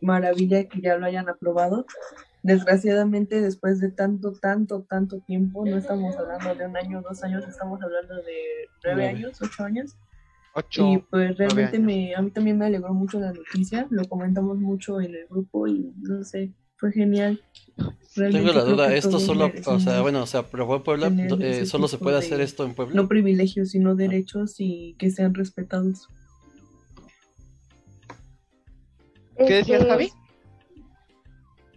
maravilla que ya lo hayan aprobado. Desgraciadamente, después de tanto, tanto, tanto tiempo, no estamos hablando de un año, dos años, estamos hablando de nueve años, ocho años. ocho. Y pues realmente me, a mí también me alegró mucho la noticia, lo comentamos mucho en el grupo y no sé, fue genial. Realmente Tengo la duda, esto solo, o sea, bueno, se aprobó en Puebla, eh, solo se puede de- hacer esto en Puebla. No privilegios, sino derechos y que sean respetados. ¿Qué decías, Este, Javi?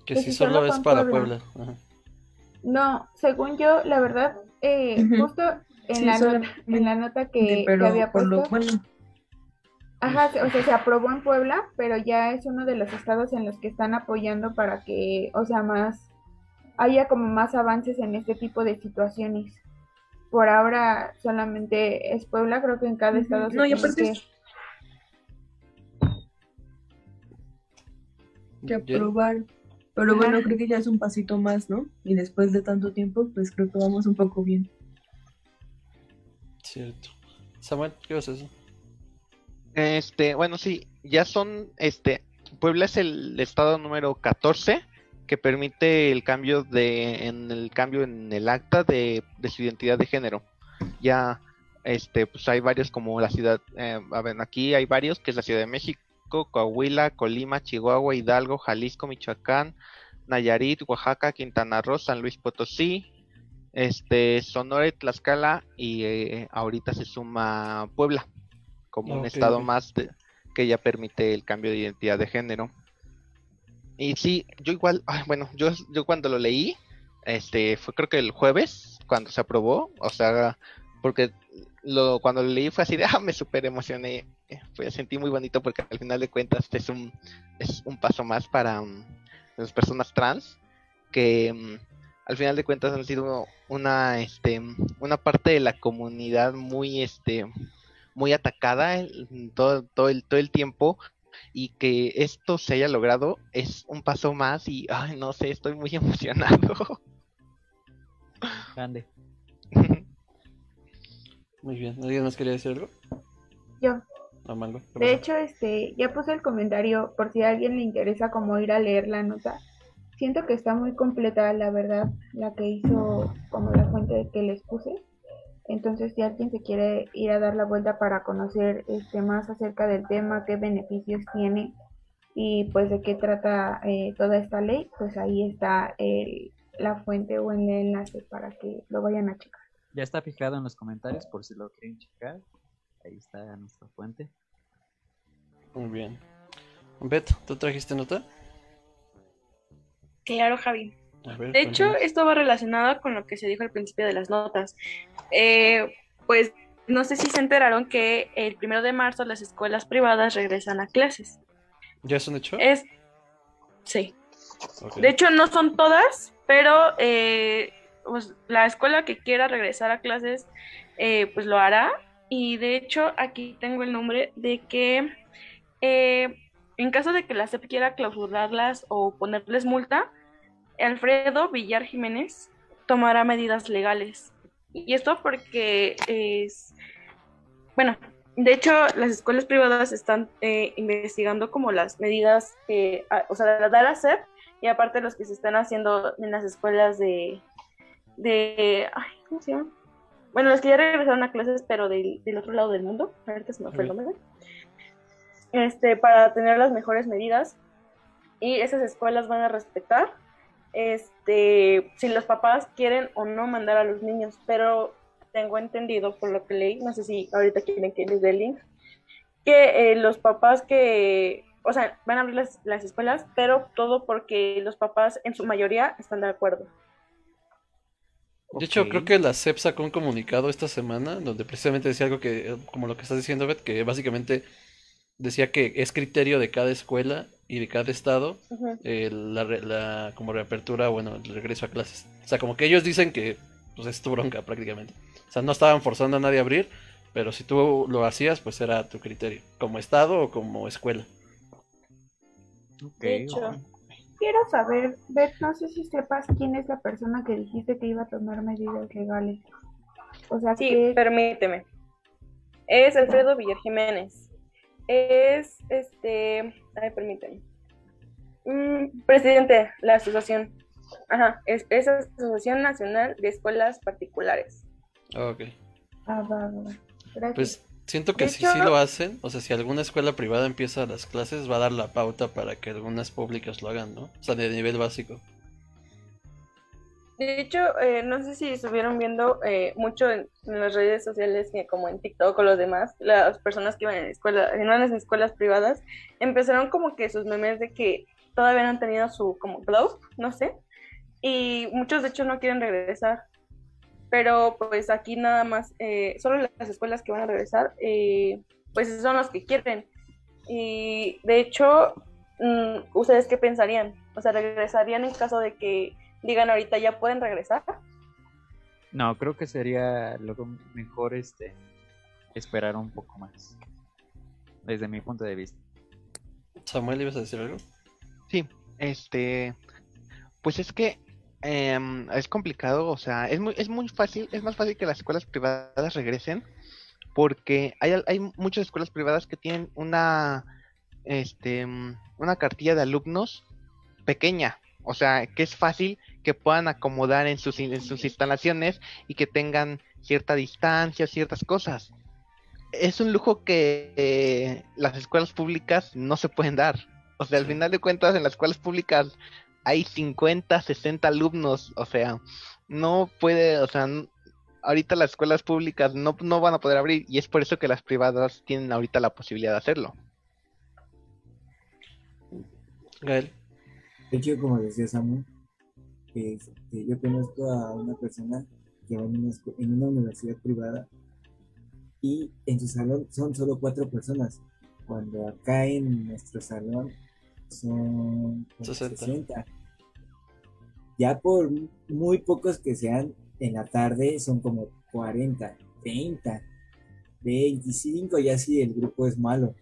Que que si si solo solo es para Puebla. Puebla. Ajá. No, según yo, la verdad, eh, justo en, Sí, la nota, en la nota que, pero había por puesto, lo bueno, ajá, o sea, se aprobó en Puebla, pero ya es uno de los estados en los que están apoyando para que, o sea, más, haya como más avances en este tipo de situaciones. Por ahora solamente es Puebla, creo que en cada estado se No, tiene que- es- que aprobar. Pero Ajá. bueno, creo que ya es un pasito más, ¿no? Y después de tanto tiempo, pues creo que vamos un poco bien. Cierto. Samuel, ¿qué vas a? Este, bueno, sí, ya son, este, Puebla es el estado número 14 que permite el cambio de, en el cambio en el acta de, de su identidad de género. Ya, este, pues hay varios como la ciudad, eh, a ver, aquí hay varios, que es la Ciudad de México, Coahuila, Colima, Chihuahua, Hidalgo, Jalisco, Michoacán, Nayarit, Oaxaca, Quintana Roo, San Luis Potosí, este, Sonora y Tlaxcala, y eh, ahorita se suma Puebla como un estado más de- que ya permite el cambio de identidad de género. Y sí, yo igual, bueno, yo, yo cuando lo leí, este, fue creo que el jueves, cuando se aprobó, o sea, porque lo, cuando lo leí fue así de, ah, me super emocioné, fue, sentí muy bonito porque al final de cuentas este es un, es un paso más para mm, las personas trans que mm, al final de cuentas han sido una, este, una parte de la comunidad muy, este, muy atacada todo, todo, el, todo el tiempo y que esto se haya logrado es un paso más y, ay, no sé, estoy muy emocionado. Grande. Muy bien, ¿alguien más quería decir algo? Yo. No, de hecho, este, ya puse el comentario por si a alguien le interesa como ir a leer la nota. Siento que está muy completa, la verdad, la que hizo como la fuente que les puse. Entonces, si alguien se quiere ir a dar la vuelta para conocer este más acerca del tema, qué beneficios tiene y pues de qué trata eh, toda esta ley, pues ahí está el, la fuente o el enlace para que lo vayan a checar. Ya está fijado en los comentarios por si lo quieren checar. Ahí está nuestra fuente. Muy bien. Beto, ¿tú trajiste nota? Claro, Javi. De hecho, esto va relacionado con lo que se dijo al principio de las notas. Eh, pues no sé si se enteraron que el primero de marzo las escuelas privadas regresan a clases. ¿Ya es un hecho? Es, sí. De hecho, no son todas, pero eh, pues, la escuela que quiera regresar a clases, eh, pues lo hará. Y de hecho, aquí tengo el nombre de que en caso de que la SEP quiera clausurarlas o ponerles multa, Alfredo Villar Jiménez tomará medidas legales. Y esto porque es, bueno, de hecho las escuelas privadas están eh, investigando como las medidas, que, o sea, las la SEP y aparte los que se están haciendo en las escuelas de, de, ay, ¿cómo se llama? Bueno, los que ya regresaron a clases, pero del, del otro lado del mundo, ahorita se me fue el nombre, este, para tener las mejores medidas y esas escuelas van a respetar este, si los papás quieren o no mandar a los niños, pero tengo entendido por lo que leí, no sé si ahorita quieren que les dé el link, que eh, los papás que, o sea, van a abrir las, las escuelas, pero todo porque los papás en su mayoría están de acuerdo. De hecho, creo que la CEP sacó un comunicado esta semana donde precisamente decía algo que, como lo que estás diciendo, Beth, que básicamente decía que es criterio de cada escuela y de cada estado eh, la, la, como reapertura, bueno, el regreso a clases. O sea, como que ellos dicen que pues es tu bronca prácticamente. O sea, no estaban forzando a nadie a abrir, pero si tú lo hacías, pues era tu criterio, como estado o como escuela. de hecho, quiero saber, Beth, no sé si sepas quién es la persona que dijiste que iba a tomar medidas legales. O sea, sí, permíteme. Es Alfredo Villar Jiménez es, este, ay, permítanme, mm, presidente de la asociación. Ajá, es, esa Asociación Nacional de Escuelas Particulares. Ok. Ah, va, Gracias. Pues siento que si sí lo hacen, o sea, si alguna escuela privada empieza las clases, va a dar la pauta para que algunas públicas lo hagan, ¿no? O sea, de nivel básico. De hecho, eh, no sé si estuvieron viendo eh, mucho en, las redes sociales, como en TikTok o los demás, las personas que iban en escuela, en unas escuelas privadas, empezaron como que sus memes de que todavía no han tenido su como glow, no sé, y muchos de hecho no quieren regresar. Pero pues aquí nada más, eh, solo las escuelas que van a regresar, pues son los que quieren. Y de hecho, mm, ¿ustedes qué pensarían? O sea, ¿regresarían en caso de que digan ahorita ya pueden regresar. No, creo que sería lo mejor este esperar un poco más. Desde mi punto de vista. Samuel, ¿ibas a decir algo? Sí, este pues es que em, es complicado, o sea, es muy, es muy fácil, es más fácil que las escuelas privadas regresen, porque hay, hay muchas escuelas privadas que tienen una, este, una cartilla de alumnos pequeña, o sea, que es fácil que puedan acomodar en sus, en sus instalaciones y que tengan cierta distancia, ciertas cosas. Es un lujo que eh, las escuelas públicas no se pueden dar. O sea, al final de cuentas, en las escuelas públicas hay 50, 60 alumnos. O sea, no puede, o sea, ahorita las escuelas públicas no, no van a poder abrir y es por eso que las privadas tienen ahorita la posibilidad de hacerlo. Gael. De hecho, como decía Samuel, este, yo conozco a una persona que va en una, universidad privada y en su salón son solo cuatro personas, cuando acá en nuestro salón son 60. Ya por muy pocos que sean en la tarde, son como 40, 30, 25, ya si el grupo es malo.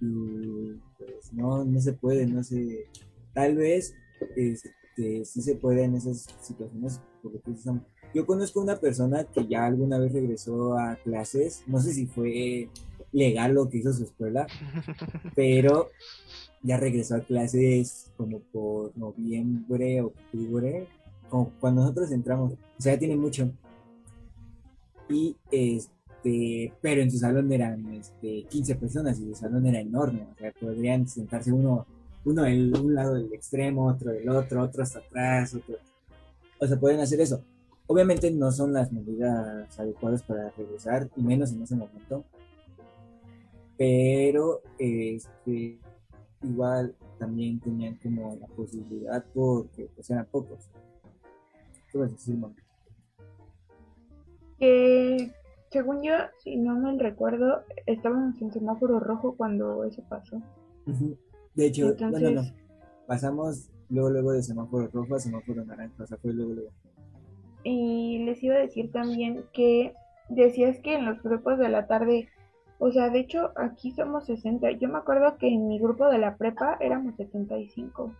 Y pues no, no se puede, no se... Tal vez este, sí se puede en esas situaciones, porque pues, yo conozco una persona que ya alguna vez regresó a clases, no sé si fue legal lo que hizo su escuela, pero ya regresó a clases como por noviembre, octubre, como cuando nosotros entramos, o sea, ya tiene mucho. Y este, pero en su salón eran este, 15 personas y su salón era enorme, o sea, podrían sentarse uno, uno en un lado del extremo, otro del otro, otro hasta atrás, otro. O sea, pueden hacer eso. Obviamente no son las medidas adecuadas para regresar, y menos en ese momento. Pero este igual también tenían como la posibilidad porque pues eran pocos. ¿Qué vas a decir, Que según yo, si no me recuerdo, estábamos en semáforo rojo cuando eso pasó. De hecho, no, no, no. Pasamos luego, luego de semáforo rojo a semáforo naranja, o sea, fue luego, luego. Y les iba a decir también que decías que en los grupos de la tarde o sea, de hecho, aquí somos 60. Yo me acuerdo que en mi grupo de la prepa éramos 75.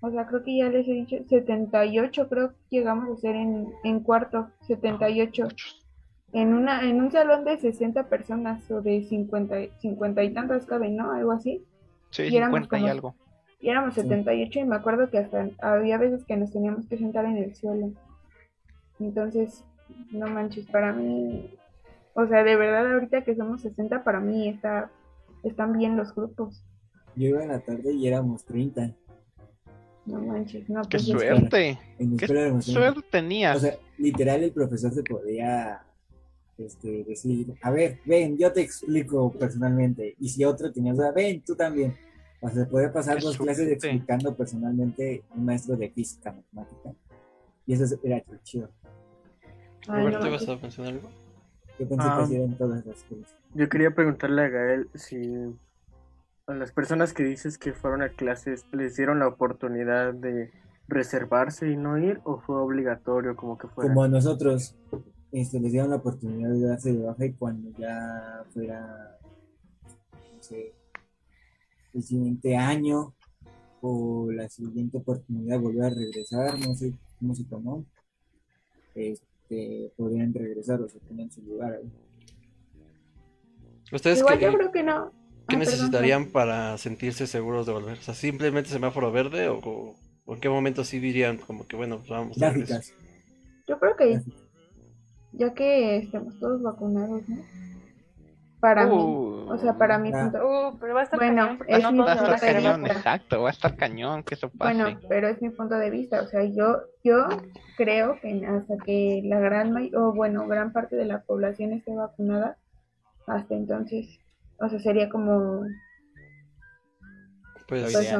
O sea, creo que ya les he dicho 78, creo que llegamos a ser en, en cuarto, 78. En, una, en un salón de 60 personas o de 50, 50 y tantas caben, ¿no? Algo así. Sí, y 50 y algo. Y éramos 78 y me acuerdo que hasta había veces que nos teníamos que sentar en el suelo. Entonces, no manches, para mí o sea, de verdad, ahorita que somos 60, para mí está, están bien los grupos. Yo iba en la tarde y éramos 30. No manches, no. ¡Qué pues suerte! ¿Qué suerte tenías? O sea, literal el profesor se podía este, decir, a ver, ven, yo te explico personalmente. Y si otro tenía duda, ven, tú también. O sea, se podía pasar dos clases explicando personalmente un maestro de física, matemática. Y eso era chido. Roberto, ¿vas a mencionar algo? Yo pensé que ah. en todas las cosas. Yo quería preguntarle a Gael si a las personas que dices que fueron a clases les dieron la oportunidad de reservarse y no ir o fue obligatorio como que fuera. Como a nosotros este, les dieron la oportunidad de darse de baja y cuando ya fuera no sé, el siguiente año o la siguiente oportunidad volver a regresar, no sé cómo se tomó. Este, podrían regresar o se tenían su lugar ahí. ¿Ustedes Igual yo creo que no. ¿Qué ah, necesitarían para sentirse seguros de volver? O sea, simplemente semáforo verde o, en qué momento sí dirían como que bueno, pues vamos a Yo creo que ya que estemos todos vacunados, ¿no? para mí. O sea, para mi punto. Uh, pero va a estar bueno, es mi va a estar cañón, exacto, va a estar cañón que eso pase. Bueno, pero es mi punto de vista. O sea, yo, yo creo que hasta que la gran o bueno, gran parte de la población esté vacunada, hasta entonces, o sea, sería como. Pues, pues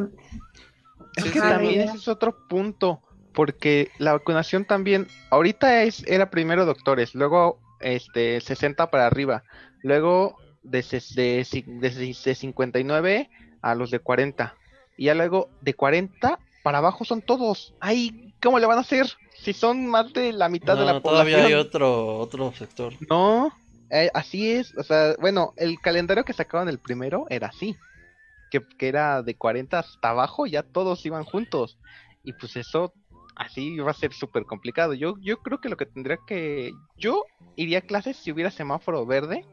es que también ese es otro punto, porque la vacunación también, ahorita es era primero doctores, luego este 60 para arriba. Luego de, de, de, 59 a los de 40. Y ya luego de 40 para abajo son todos. Ay, ¿cómo le van a hacer? Si son más de la mitad de la población. Todavía hay otro, otro sector. No, eh, así es. O sea, bueno, el calendario que sacaban el primero era así. Que, que era de 40 hasta abajo, ya todos iban juntos. Y pues eso así va a ser súper complicado. Yo, yo creo que lo que tendría que... Yo iría a clases si hubiera semáforo verde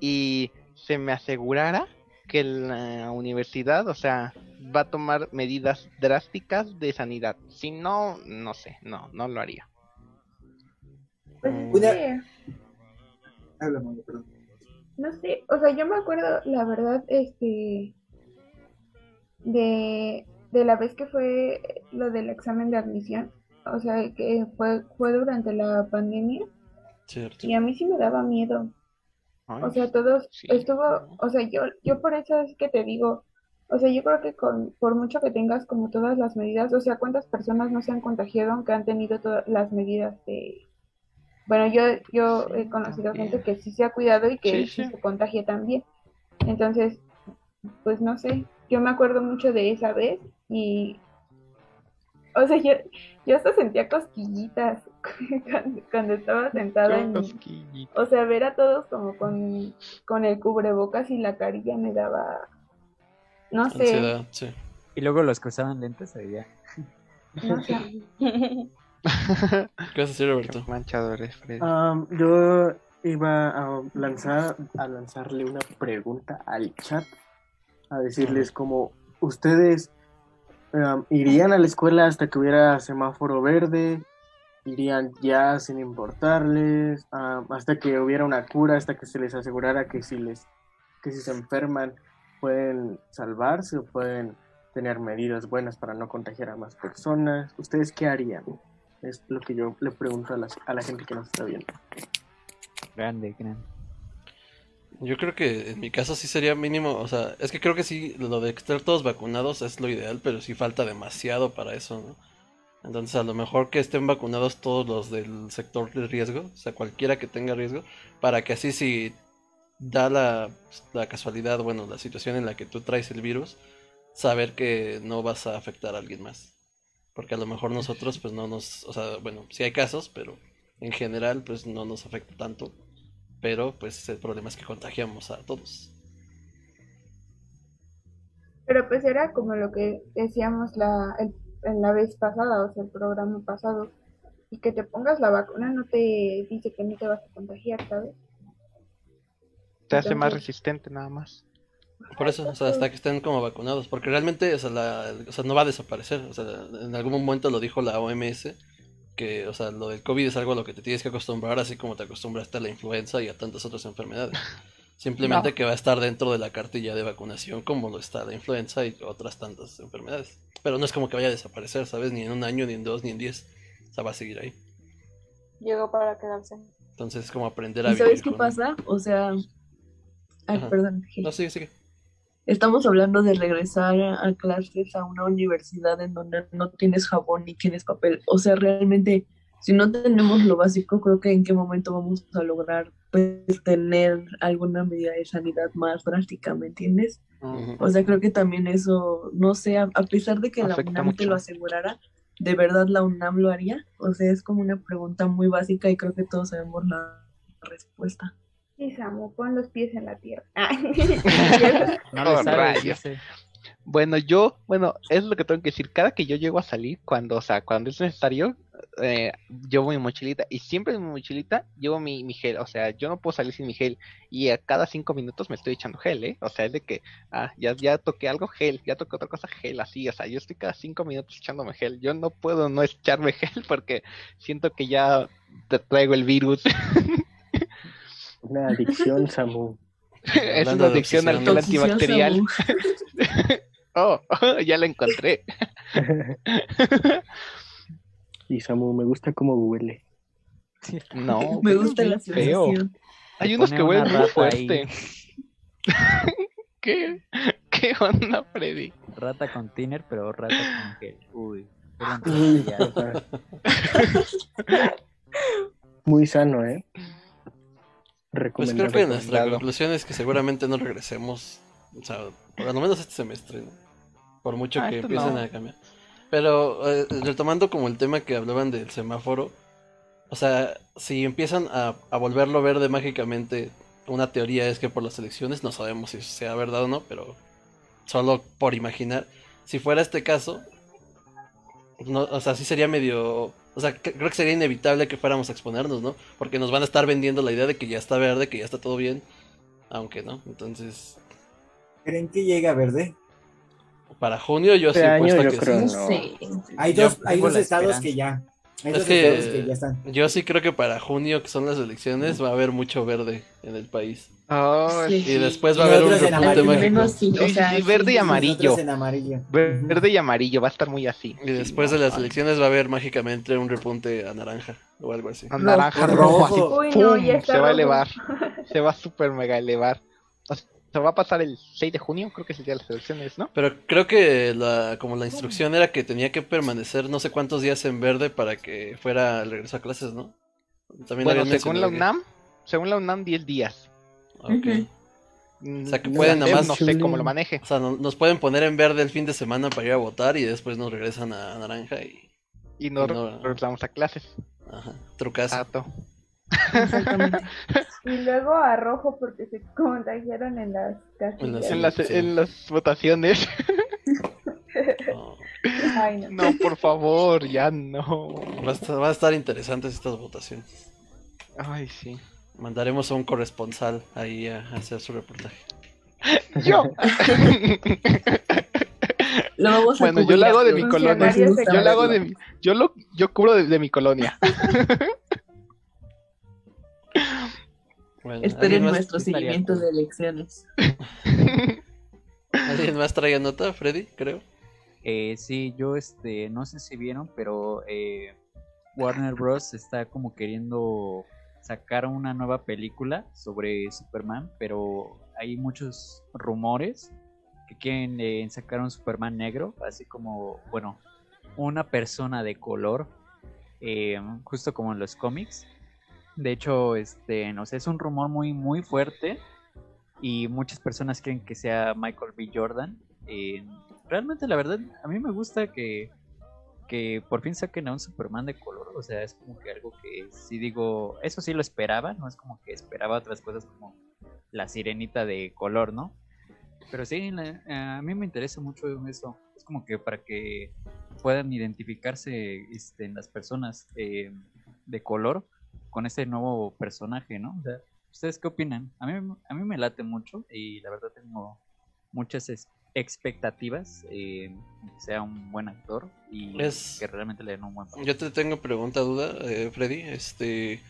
y se me asegurara que la universidad, o sea, va a tomar medidas drásticas de sanidad. Si no, no sé, no, no lo haría. Pues, no sé, o sea, yo me acuerdo, la verdad, este, de de la vez que fue lo del examen de admisión, o sea, que fue, fue durante la pandemia. Y a mí sí me daba miedo. o sea, todos estuvo, o sea, yo, yo por eso es que te digo, o sea, yo creo que con, por mucho que tengas como todas las medidas, o sea, ¿cuántas personas no se han contagiado aunque han tenido todas las medidas de... Bueno, yo, yo he conocido gente que sí se ha cuidado y que sí, se contagia también. Entonces, pues no sé, yo me acuerdo mucho de esa vez y, O sea, yo, yo hasta sentía cosquillitas cuando, estaba sentada en... O sea, ver a todos como con, con el cubrebocas y la carilla me daba... No sé. Y luego los que usaban lentes se veía. No sé. ¿Qué vas a hacer, Roberto? Manchadores, um, yo iba a lanzar a lanzarle una pregunta al chat a decirles como ustedes um, irían a la escuela hasta que hubiera semáforo verde irían ya sin importarles um, hasta que hubiera una cura hasta que se les asegurara que si les que si se enferman pueden salvarse o pueden tener medidas buenas para no contagiar a más personas ustedes qué harían es lo que yo le pregunto a, a la gente que nos está viendo. Grande, grande. Yo creo que en mi caso sí sería mínimo, o sea, es que creo que sí, lo de estar todos vacunados es lo ideal, pero sí falta demasiado para eso, ¿no? Entonces a lo mejor que estén vacunados todos los del sector de riesgo, o sea, cualquiera que tenga riesgo, para que así si da la, la casualidad, bueno, la situación en la que tú traes el virus, saber que no vas a afectar a alguien más. Porque a lo mejor nosotros pues no nos, o sea, bueno, sí hay casos, pero en general pues no nos afecta tanto pero pues el problema es que contagiamos a todos. Pero pues era como lo que decíamos la, en la vez pasada, o sea, el programa pasado, y que te pongas la vacuna no te dice que no te vas a contagiar, ¿sabes? Te hace más resistente nada más. Por eso, o sea, hasta que estén como vacunados, porque realmente, o sea, la, o sea, no va a desaparecer, o sea, en algún momento lo dijo la OMS, que, o sea, lo del COVID es algo a lo que te tienes que acostumbrar, así como te acostumbraste a la influenza y a tantas otras enfermedades. Simplemente que va a estar dentro de la cartilla de vacunación como lo está la influenza y otras tantas enfermedades. Pero no es como que vaya a desaparecer, ¿sabes? Ni en un año, ni en dos, ni en diez. O sea, va a seguir ahí. Llegó para quedarse. Entonces es como aprender a vivir. ¿Sabes qué pasa? O sea... Ay, perdón. No, sigue, sigue. Estamos hablando de regresar a, clases a una universidad en donde no tienes jabón ni tienes papel. O sea, realmente, si no tenemos lo básico, creo que en qué momento vamos a lograr pues, tener alguna medida de sanidad más drástica, ¿me entiendes? O sea, creo que también eso, no sé, a, pesar de que la UNAM te lo asegurara, ¿de verdad la UNAM lo haría? O sea, es como una pregunta muy básica y creo que todos sabemos la respuesta. Y Samu, pon los pies en la tierra. no Bueno, yo, bueno, es lo que tengo que decir. Cada que yo llego a salir, cuando, o sea, cuando es necesario, eh, llevo mi mochilita. Y siempre en mi mochilita llevo mi, mi, gel. O sea, yo no puedo salir sin mi gel. Y a cada cinco minutos me estoy echando gel, ¿eh? O sea, es de que, ah, ya, ya toqué algo, gel. Ya toqué otra cosa, gel, así. O sea, yo estoy cada cinco minutos echándome gel. Yo no puedo no echarme gel porque siento que ya te traigo el virus. Una adicción, Samu. es una adicción al gel antibacterial. oh, ya la encontré. y Samu, me gusta cómo huele. No, me gusta la feo. Hay unos que huelen muy fuerte. ¿Qué? ¿Qué onda, Freddy? Rata con tiner, pero rata con gel. Uy. Muy sano, ¿eh? Pues creo que nuestra conclusión es que seguramente no regresemos, o sea, por lo menos este semestre, por mucho ah, que empiecen a cambiar. Pero eh, retomando como el tema que hablaban del semáforo, o sea, si empiezan a, a, volverlo verde mágicamente, una teoría es que por las elecciones, no sabemos si sea verdad o no, pero solo por imaginar, si fuera este caso, no, o sea, sí sería medio o sea, creo que sería inevitable que fuéramos a exponernos, ¿no? Porque nos van a estar vendiendo la idea de que ya está verde, que ya está todo bien. Aunque no, entonces. ¿Creen que llega verde? Para junio yo sí he puesto que sí. No. sí. Hay dos, hay dos estados que ya. Es que, yo sí creo que para junio, que son las elecciones, va a haber mucho verde en el país. y después va a haber un repunte mágico. Sí, verde y amarillo. Verde y amarillo, va a estar muy así. Y después de las elecciones va a haber mágicamente un repunte a naranja o algo así. A naranja rojo, así. se va a elevar. se va a super mega elevar. Se va a pasar el 6 de junio, creo que es el día de las elecciones, ¿no? Pero creo que la, como la instrucción era que tenía que permanecer no sé cuántos días en verde para que fuera el regreso a clases, ¿no? También bueno, según la UNAM, según la UNAM 10 días. O sea, que pueden nada más. No sé cómo lo maneje. O sea, nos pueden poner en verde el fin de semana para ir a votar y después nos regresan a naranja y. Y no, regresamos a clases. Ajá, trucazo. Exactamente. y luego a rojo porque se contagiaron en las En las, en las, votaciones. no. por favor, ya no. Va a, estar, va a estar interesantes estas votaciones. Ay, sí. Mandaremos a un corresponsal ahí a hacer su reportaje. Yo. bueno, yo lo hago de mi colonia. Yo lo hago de mi, yo lo, yo cubro de, mi colonia. Esperen nuestro seguimiento de elecciones. ¿Alguien más trae nota, Freddy? Creo. Eh, sí, yo este, no sé si vieron, pero eh, Warner Bros. está como queriendo sacar una nueva película sobre Superman, pero hay muchos rumores que quieren eh, sacar un Superman negro, así como, bueno, una persona de color, eh, justo como en los cómics. De hecho, este, no sé, es un rumor muy, muy fuerte y muchas personas creen que sea Michael B. Jordan. Eh, realmente, la verdad, a mí me gusta que, que por fin saquen a un Superman de color. O sea, es como que algo que si digo, eso sí lo esperaba, no es como que esperaba otras cosas como la sirenita de color, ¿no? Pero sí, a mí me interesa mucho eso. Es como que para que puedan identificarse este, en las personas eh, de color con ese nuevo personaje, ¿no? O sea, ¿ustedes qué opinan? A mí, a mí me late mucho y la verdad tengo muchas expectativas eh, que sea un buen actor y que realmente le den un buen papel. Yo te tengo pregunta, duda, eh, Freddy. Este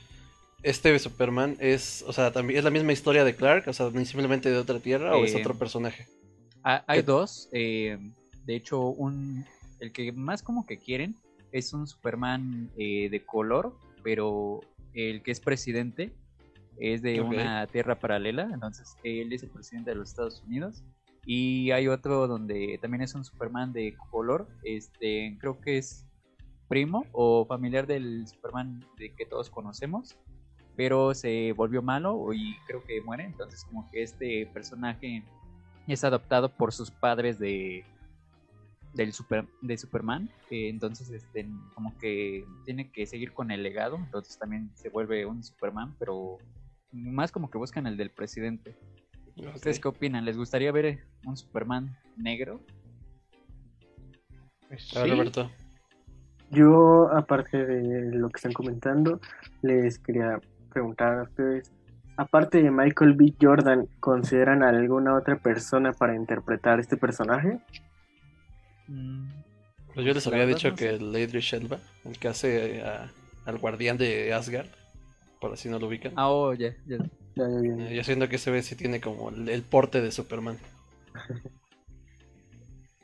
este Superman es, o sea, también es la misma historia de Clark, o sea, simplemente de otra tierra o es eh, otro personaje. Hay dos, eh, de hecho, un, el que más como que quieren es un Superman eh, de color, pero el que es presidente es de una tierra paralela, entonces él es el presidente de los Estados Unidos. Y hay otro donde también es un Superman de color, este, creo que es primo o familiar del Superman de que todos conocemos pero se volvió malo y creo que muere. Entonces, como que este personaje es adoptado por sus padres de del super, de Superman. entonces, este, como que tiene que seguir con el legado. Entonces, también se vuelve un Superman, pero más como que buscan el del presidente. ¿Ustedes qué opinan? ¿Les gustaría ver un Superman negro? ¿Sí? Roberto. Yo, aparte de lo que están comentando, les quería preguntar a ustedes, aparte de Michael B. Jordan, ¿consideran alguna otra persona para interpretar este personaje? Mm. Pues yo les había dicho que el Lady Elba, el que hace al guardián de Asgard, por así no lo ubican. Ah, oh, ya, ya. Ya, siento que se ve si tiene como el, porte de Superman.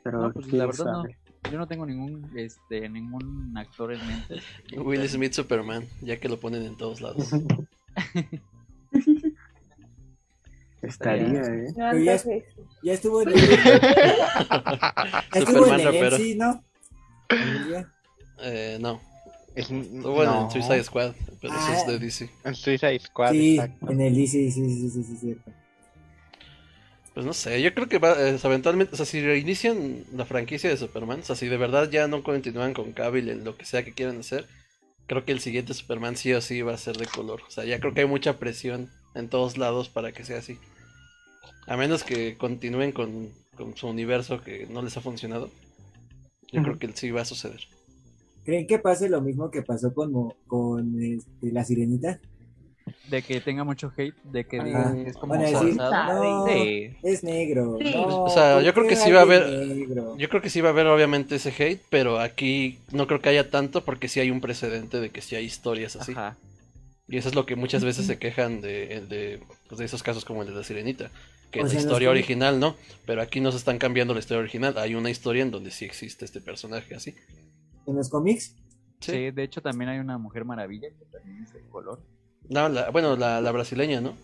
Pero pues, la verdad no. Yo no tengo ningún este ningún actor en mente. Will Smith Superman, ya que lo ponen en todos lados. Estaría, ¿eh? ya, estuvo en el... ya estuvo en el MC, ¿no? Eh, no. estuvo en Suicide Squad, pero eso es de DC. En Suicide Squad, sí, en el DC, sí, sí, sí, sí, cierto. Pues no sé, yo creo que va, eh, eventualmente, o sea, si reinician la franquicia de Superman, o sea, si de verdad ya no continúan con Cavill en lo que sea que quieran hacer, creo que el siguiente Superman sí o sí va a ser de color. O sea, ya creo que hay mucha presión en todos lados para que sea así. A menos que continúen con, su universo que no les ha funcionado. Yo creo que sí va a suceder. ¿Creen que pase lo mismo que pasó con, con este, la sirenita? de que tenga mucho hate, de que digan que es como es negro. o sea, yo creo que sí va a haber yo creo que sí va a haber obviamente ese hate, pero aquí no creo que haya tanto porque sí hay un precedente de que sí hay historias así. Y eso es lo que muchas veces se quejan de, de, pues, de esos casos como el de la sirenita, que es la historia original, ¿no? Pero aquí no se están cambiando la historia original, hay una historia en donde sí existe este personaje así. ¿En los cómics? Sí, de hecho también hay una Mujer Maravilla que también es de color. No, la, bueno, la, la brasileña, ¿no?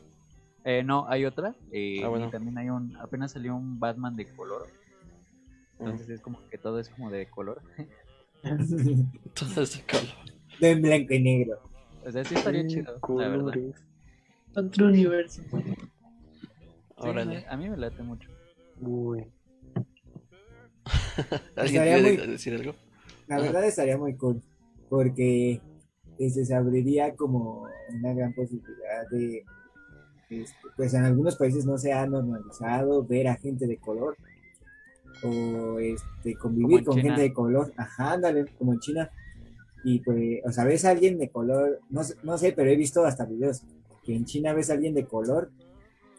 Eh, no, hay otra. Eh, ah, y también hay un. Apenas salió un Batman de color. Entonces es como que todo es como de color. todo es de color. De blanco y negro. O sea, sí estaría chido, la verdad. Otro universo. Órale. a mí me late mucho. Uy. ¿Alguien quiere decir algo? La verdad estaría muy cool. porque este, se abriría como una gran posibilidad de, este, pues en algunos países no se ha normalizado ver a gente de color o este, convivir con gente de color, ajá, ándale, como en China. Y pues, o sea, ves a alguien de color, no, no sé, pero he visto hasta videos que en China ves a alguien de color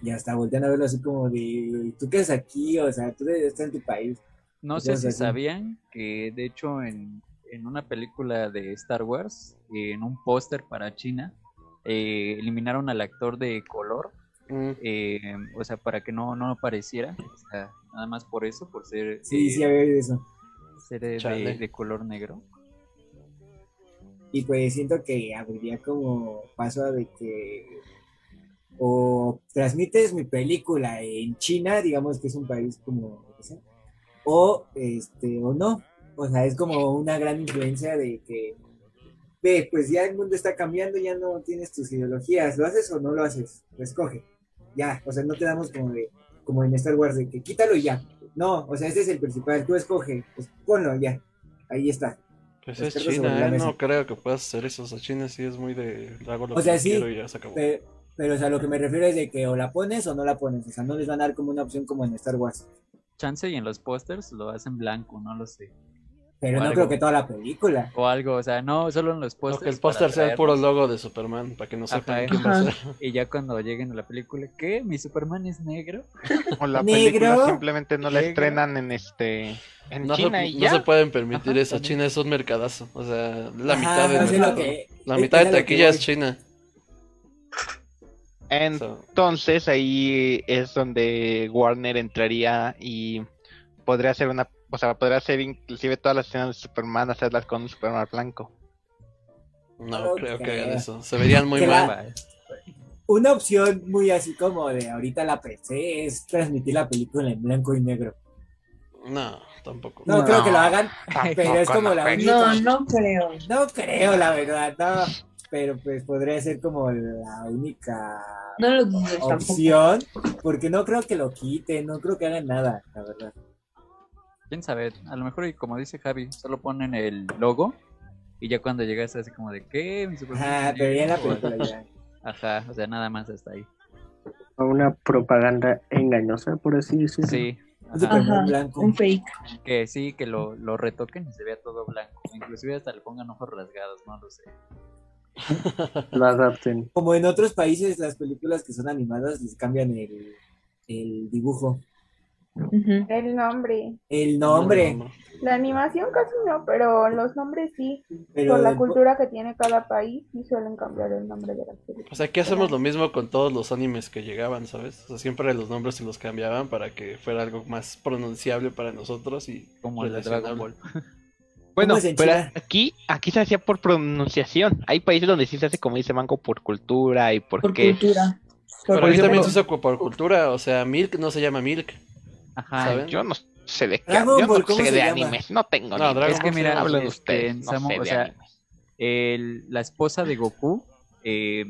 y hasta voltean a verlo así como de, ¿tú qué haces aquí? O sea, tú estás en tu país. No sé si sabían que de hecho en, en, una película de Star Wars, en un póster para China, eh, eliminaron al actor de color, mm. eh, o sea, para que no, no apareciera, o sea, nada más por eso, por ser... Sí, eh, sí, había eso. Ser de, de color negro. Y pues siento que abriría como paso de que o transmites mi película en China, digamos que es un país como o este o no. O sea, es como una gran influencia de que ve, pues ya el mundo está cambiando, ya no tienes tus ideologías, ¿lo haces o no lo haces? Lo escoge. Ya, o sea, no te damos como de como en Star Wars de que quítalo ya. No, o sea, este es el principal, tú escoge, pues ponlo ya. Ahí está. Pues es China, ¿eh? no creo que puedas hacer eso. O sea, China sí es muy de hago lo o sea, que sí, quiero y ya se acabó. Pero, o sea, lo que me refiero es de que o la pones o no la pones. O sea, no les van a dar como una opción como en Star Wars. Chance y en los pósters lo hacen blanco, no lo sé. Pero no creo que toda la película. O algo, o sea, no, solo en los pósters. que el póster sea el puro logo de Superman, para que no sepan quién va a ser. Y ya cuando lleguen a la película, ¿qué? ¿Mi Superman es negro? O la película simplemente no la estrenan en este... En no China se, y ya. No se pueden permitir eso, China es un mercadazo. O sea, la mitad de... la mitad de taquilla es China. Entonces ahí es donde Warner entraría y podría hacer una o sea, podría hacer inclusive todas las escenas de Superman, hacerlas con un Superman blanco. No, creo que hagan eso. Se verían muy mal. Una opción muy así como de ahorita la PC es transmitir la película en blanco y negro. No, tampoco. No, creo que lo hagan, pero es como la única. No, no creo. No creo, la verdad, no. Pero pues podría ser como la única opción, porque no creo que lo quiten, no creo que hagan nada, la verdad quién sabe, a lo mejor, y como dice Javi, solo ponen el logo y ya cuando llegas así como de ¿qué? Mi Ajá, pero ya la película ya. Ajá, o sea, nada más hasta ahí. Una propaganda engañosa, por así decirlo. Sí. Ajá, blanco. un fake. Que sí, que lo, lo retoquen y se vea todo blanco. Inclusive hasta le pongan ojos rasgados, no lo sé. lo adapten. Como en otros países, las películas que son animadas les cambian el, el dibujo. El nombre. El nombre. La animación casi no, pero los nombres sí. Por la cultura que tiene cada país, sí suelen cambiar el nombre de las películas. O sea, aquí hacemos lo mismo con todos los animes que llegaban, ¿sabes? O sea, siempre los nombres se los cambiaban para que fuera algo más pronunciable para nosotros y como el de Dragon Ball. Bueno, pero aquí, aquí se hacía por pronunciación. Hay países donde sí se hace como dice Mango por cultura y porque... Por cultura. pero aquí también se usa por cultura, o sea, Milk no se la Milk. Ajá, yo no sé de qué, yo no sé de animes, no tengo no, ni Es que mira, no sé o sea, el, la esposa de Goku eh,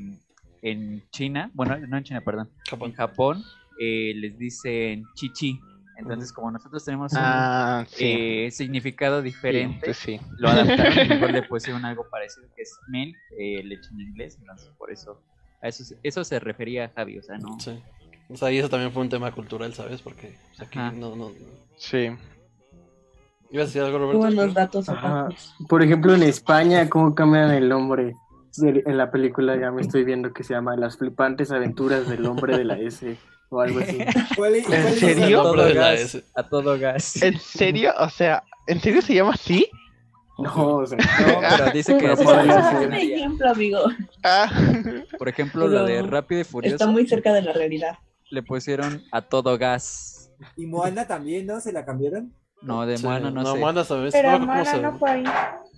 en China, bueno, no en China, perdón, en Japón eh, les dicen chichi. Entonces, como nosotros tenemos un ah, eh, significado diferente, sí, lo adaptaron y mejor le pusieron algo parecido que es milk, eh, leche en inglés, entonces por eso a eso, eso se refería a Javi, o sea, no. O sea, y eso también fue un tema cultural, ¿sabes? Porque aquí no, no. Sí. ¿Ibas a decir algo, Roberto? Buenos datos. Por ejemplo, en España, ¿cómo cambian el nombre? En la película ya me estoy viendo que se llama Las flipantes aventuras del hombre de la S o algo así. ¿En serio? A todo, gas, a todo gas. ¿En serio? O sea, ¿en serio se llama así? No, o sea, no, pero dice que es un ejemplo, amigo. Ah. Por ejemplo, lo de Rápido y Furioso. Está muy cerca de la realidad le pusieron a todo gas. Y Moana también, ¿no? ¿Se la cambiaron? No, de Moana no, no sé. Moana sabes. Pero no, Moana no fue ahí.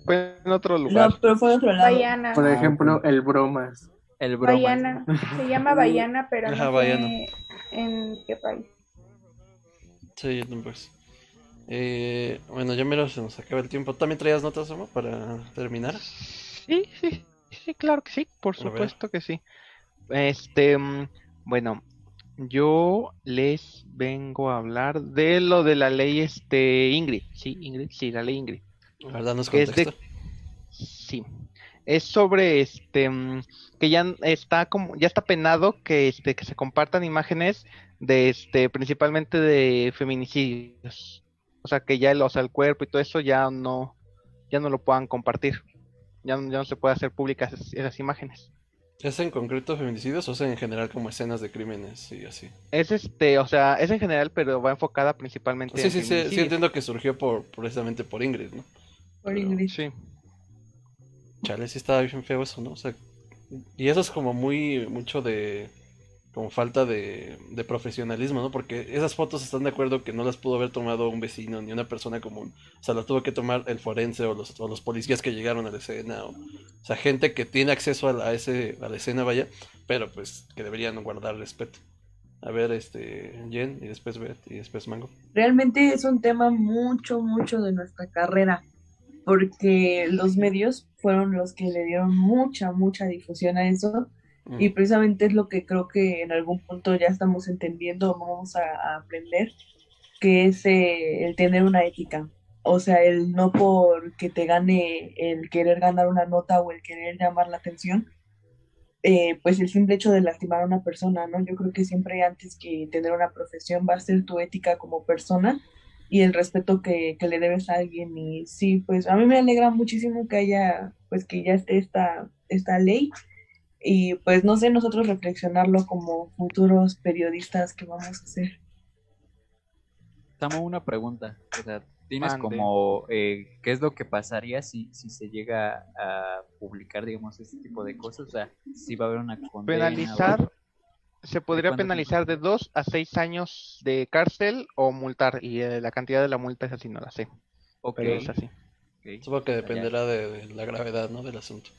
Fue en otro lugar. No, pero fue en otro lado. Bayana. Por ejemplo, el Bromas. El Bromas. Bayana. Se llama Bayana, pero no sé en qué país. Sí, pues. Eh, bueno, ya mero se nos acaba el tiempo. ¿También traías notas, Omar, para terminar? Sí, sí, sí, claro que sí, por supuesto que sí. Este, mm, bueno, yo les vengo a hablar de lo de la ley este Ingrid, sí, Ingrid, sí, la ley Ingrid. ¿Verdad? ¿Nos contexto? sí. Es sobre este que ya está como ya está penado que este que se compartan imágenes de este principalmente de feminicidios. O sea, que ya el, o sea, el cuerpo y todo eso ya no ya no lo puedan compartir. Ya, ya no se puede hacer públicas esas imágenes. ¿Es en concreto feminicidios o es en general como escenas de crímenes y así? Es este, o sea, es en general, pero va enfocada principalmente sí, en Sí, sí, sí, entiendo que surgió por precisamente por Ingrid, ¿no? Por Ingrid. Sí. Chale, sí estaba bien feo eso, ¿no? O sea, y eso es como muy, mucho de, como falta de, de, profesionalismo, ¿no? Porque esas fotos están de acuerdo que no las pudo haber tomado un vecino ni una persona común. O sea, las tuvo que tomar el forense o los, o los policías que llegaron a la escena. O, o sea, gente que tiene acceso a la, ese, a la escena, vaya, pero pues que deberían guardar respeto. A ver, este, Jen, y después Beth, y después Mango. Realmente es un tema mucho, mucho de nuestra carrera, porque los medios fueron los que le dieron mucha, mucha difusión a eso y precisamente es lo que creo que en algún punto ya estamos entendiendo, vamos a, aprender, que es eh, el tener una ética. O sea, el no por que te gane el querer ganar una nota o el querer llamar la atención, eh, pues el simple hecho de lastimar a una persona, ¿no? Yo creo que siempre antes que tener una profesión va a ser tu ética como persona y el respeto que, que le debes a alguien. Y sí, pues a mí me alegra muchísimo que haya, pues que ya esté esta, esta ley y pues no sé nosotros reflexionarlo como futuros periodistas que vamos a hacer. Estamos una pregunta, o sea, tienes como eh, qué es lo que pasaría si, si se llega a publicar, digamos, este tipo de cosas, o sea, si va a haber una condena. Penalizar, se podría penalizar de dos a seis años de cárcel o multar, y eh, la cantidad de la multa es así, no la sé. Ok. Pero es así. Supongo que dependerá de, la gravedad, ¿no? Del asunto.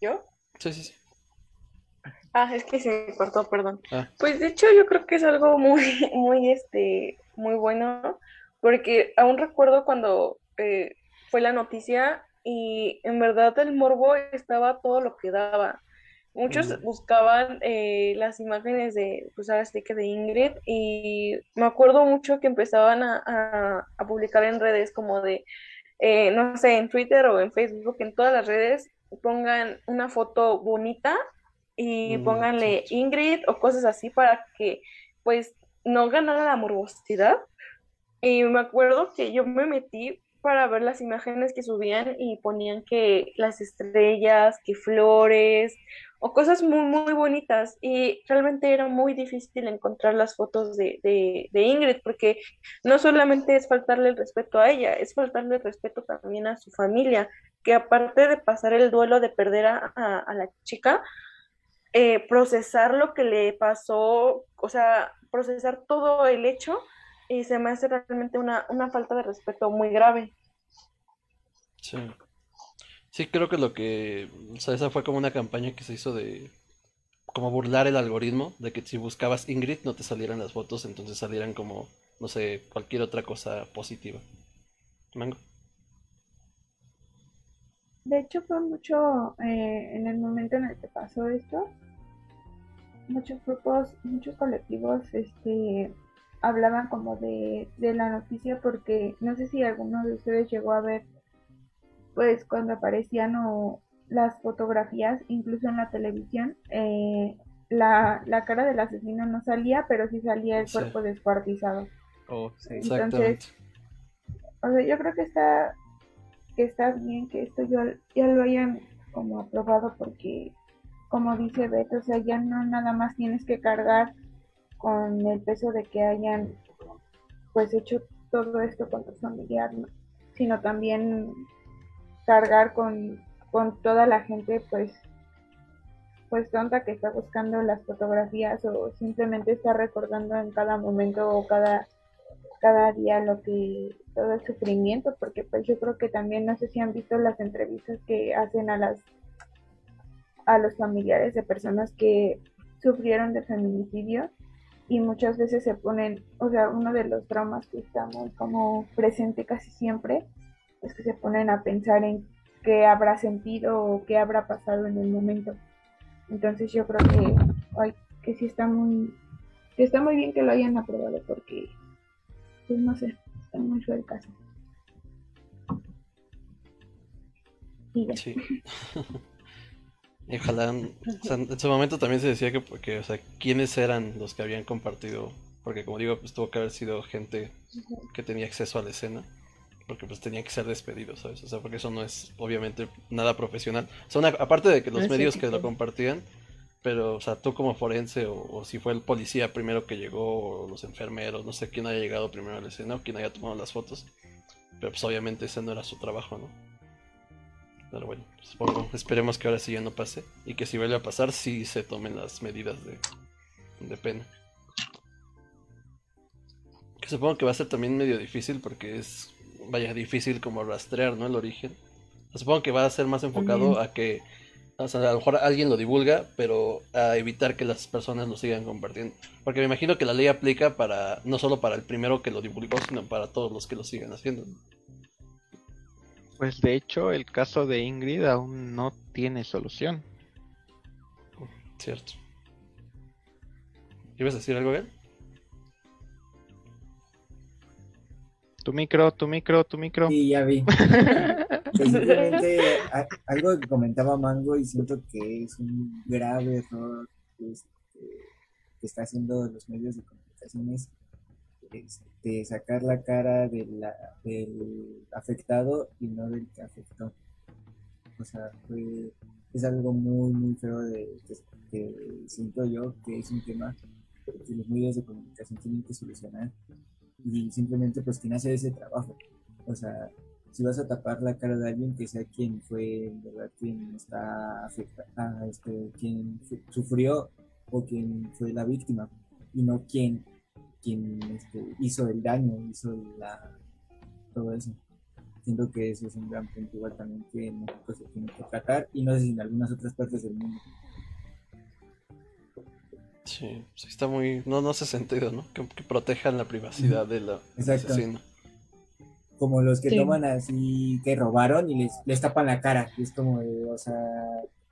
¿Yo? Sí, sí, sí. Ah, es que se me cortó, perdón. Ah. Pues de hecho yo creo que es algo muy, muy, este, muy bueno, porque aún recuerdo cuando eh, fue la noticia y en verdad el morbo estaba todo lo que daba. Muchos buscaban eh, las imágenes de, pues ahora sí que de Ingrid y me acuerdo mucho que empezaban a, publicar en redes como de, eh, no sé, en Twitter o en Facebook, en todas las redes, pongan una foto bonita y mm, pónganle Ingrid o cosas así para que pues no ganara la morbosidad. Y me acuerdo que yo me metí para ver las imágenes que subían y ponían que las estrellas, que flores, o cosas muy, muy bonitas. Y realmente era muy difícil encontrar las fotos de, de, Ingrid, porque no solamente es faltarle el respeto a ella, es faltarle el respeto también a su familia, que aparte de pasar el duelo de perder a, a, la chica, eh, procesar lo que le pasó, o sea, procesar todo el hecho, y se me hace realmente una, una falta de respeto muy grave. Sí. Sí, creo que lo que, o sea, esa fue como una campaña que se hizo de como burlar el algoritmo, de que si buscabas Ingrid no te salieran las fotos, entonces salieran como, no sé, cualquier otra cosa positiva. Mango. De hecho fue mucho, eh, en el momento en el que pasó esto, muchos grupos, muchos colectivos, este, hablaban como de, de la noticia porque no sé si alguno de ustedes llegó a ver pues cuando aparecían las fotografías, incluso en la televisión, eh, la, la, cara del asesino no salía, pero sí salía el cuerpo descuartizado. Oh, sí. Entonces, o sea, yo creo que está, que está bien que esto yo, ya lo hayan como aprobado porque, como dice Beto, o sea, ya no nada más tienes que cargar con el peso de que hayan pues hecho todo esto con tu familiar, sino también cargar con, con toda la gente pues pues tonta que está buscando las fotografías o simplemente está recordando en cada momento o cada cada día lo que todo el sufrimiento porque pues yo creo que también no sé si han visto las entrevistas que hacen a las a los familiares de personas que sufrieron de feminicidio y muchas veces se ponen, o sea, uno de los traumas que está muy como presente casi siempre es que se ponen a pensar en qué habrá sentido o qué habrá pasado en el momento. Entonces yo creo que, ay, que sí está muy, que está muy bien que lo hayan aprobado porque, pues no sé, está muy feo el caso. Sí. ojalá, en su momento también se decía que, porque, o sea, quiénes eran los que habían compartido, porque como digo, pues tuvo que haber sido gente que tenía acceso a la escena, porque pues tenía que ser despedido, ¿sabes? O sea, porque eso no es obviamente nada profesional. O aparte de que los medios que lo compartían, pero, o sea, tú como forense, o, si fue el policía primero que llegó, o los enfermeros, no sé quién haya llegado primero a la escena, o quién haya tomado las fotos. Pero pues obviamente ese no era su trabajo, ¿no? Pero bueno, supongo, esperemos que ahora sí ya no pase. Y que si vuelve a pasar, sí se tomen las medidas de, de pena. Que supongo que va a ser también medio difícil porque es, vaya, difícil como rastrear, ¿no? El origen. Supongo que va a ser más enfocado a que o sea, a lo mejor alguien lo divulga, pero a evitar que las personas lo sigan compartiendo. Porque me imagino que la ley aplica para no solo para el primero que lo divulgó, sino para todos los que lo sigan haciendo. Pues de hecho, el caso de Ingrid aún no tiene solución. Cierto. ¿Ibas a decir algo, bien? Tu micro, tu micro, tu micro. Sí, ya vi. Simplemente algo que comentaba Mango y siento que es un grave error este, que está haciendo los medios de comunicaciones este, sacar la cara de la, del afectado y no del que afectó. O sea, es algo muy, muy feo de, que siento yo que es un tema que los medios de comunicación tienen que solucionar y simplemente pues quien hace ese trabajo. O sea, si vas a tapar la cara de alguien, que sea quien fue, ¿verdad? Quien está afectado, ah, este, quien sufrió o quien fue la víctima, y no quien, quien este, hizo el daño, hizo la, todo eso. Siento que eso es un gran punto igual también que México se tiene que tratar y no sé si en algunas otras partes del mundo. Sí, sí está muy, no, no hace sentido, ¿no? Que, protejan la privacidad de la asesina como los que toman así, que robaron y les, les tapan la cara. es como, o sea,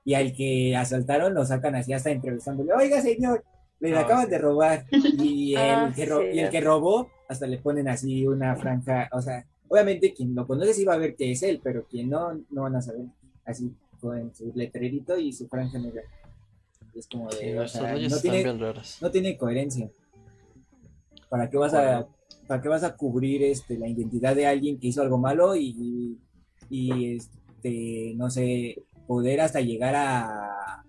y al que asaltaron lo sacan así hasta entrevistándole, oiga señor, le ah, acaban de robar. Y el, ah, que y el que robó, hasta le ponen así una franja, o sea, obviamente quien lo conoce sí va a ver que es él, pero quien no, no van a saber. Así con su letrerito y su franja negra. Es como de, o sea, no, tiene, no tiene coherencia. ¿Para qué vas a ¿para qué vas a cubrir este, la identidad de alguien que hizo algo malo y, y este, no sé, poder hasta llegar a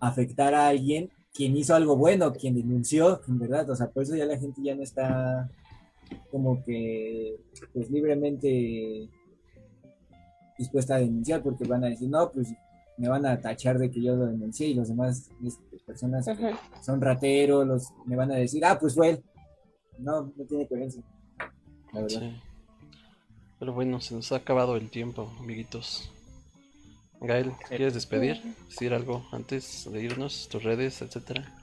afectar a alguien quien hizo algo bueno, quien denunció, en verdad, o sea, por eso ya la gente ya no está como que pues libremente dispuesta a denunciar porque van a decir, no, pues me van a tachar de que yo lo denuncié y los demás este, personas son rateros, los, me van a decir, ah, pues fue él no, no tiene coherencia. La verdad. Pero bueno, se nos ha acabado el tiempo, amiguitos. Gael, ¿quieres despedir? ¿Decir algo antes de irnos? ¿Tus redes, etcétera?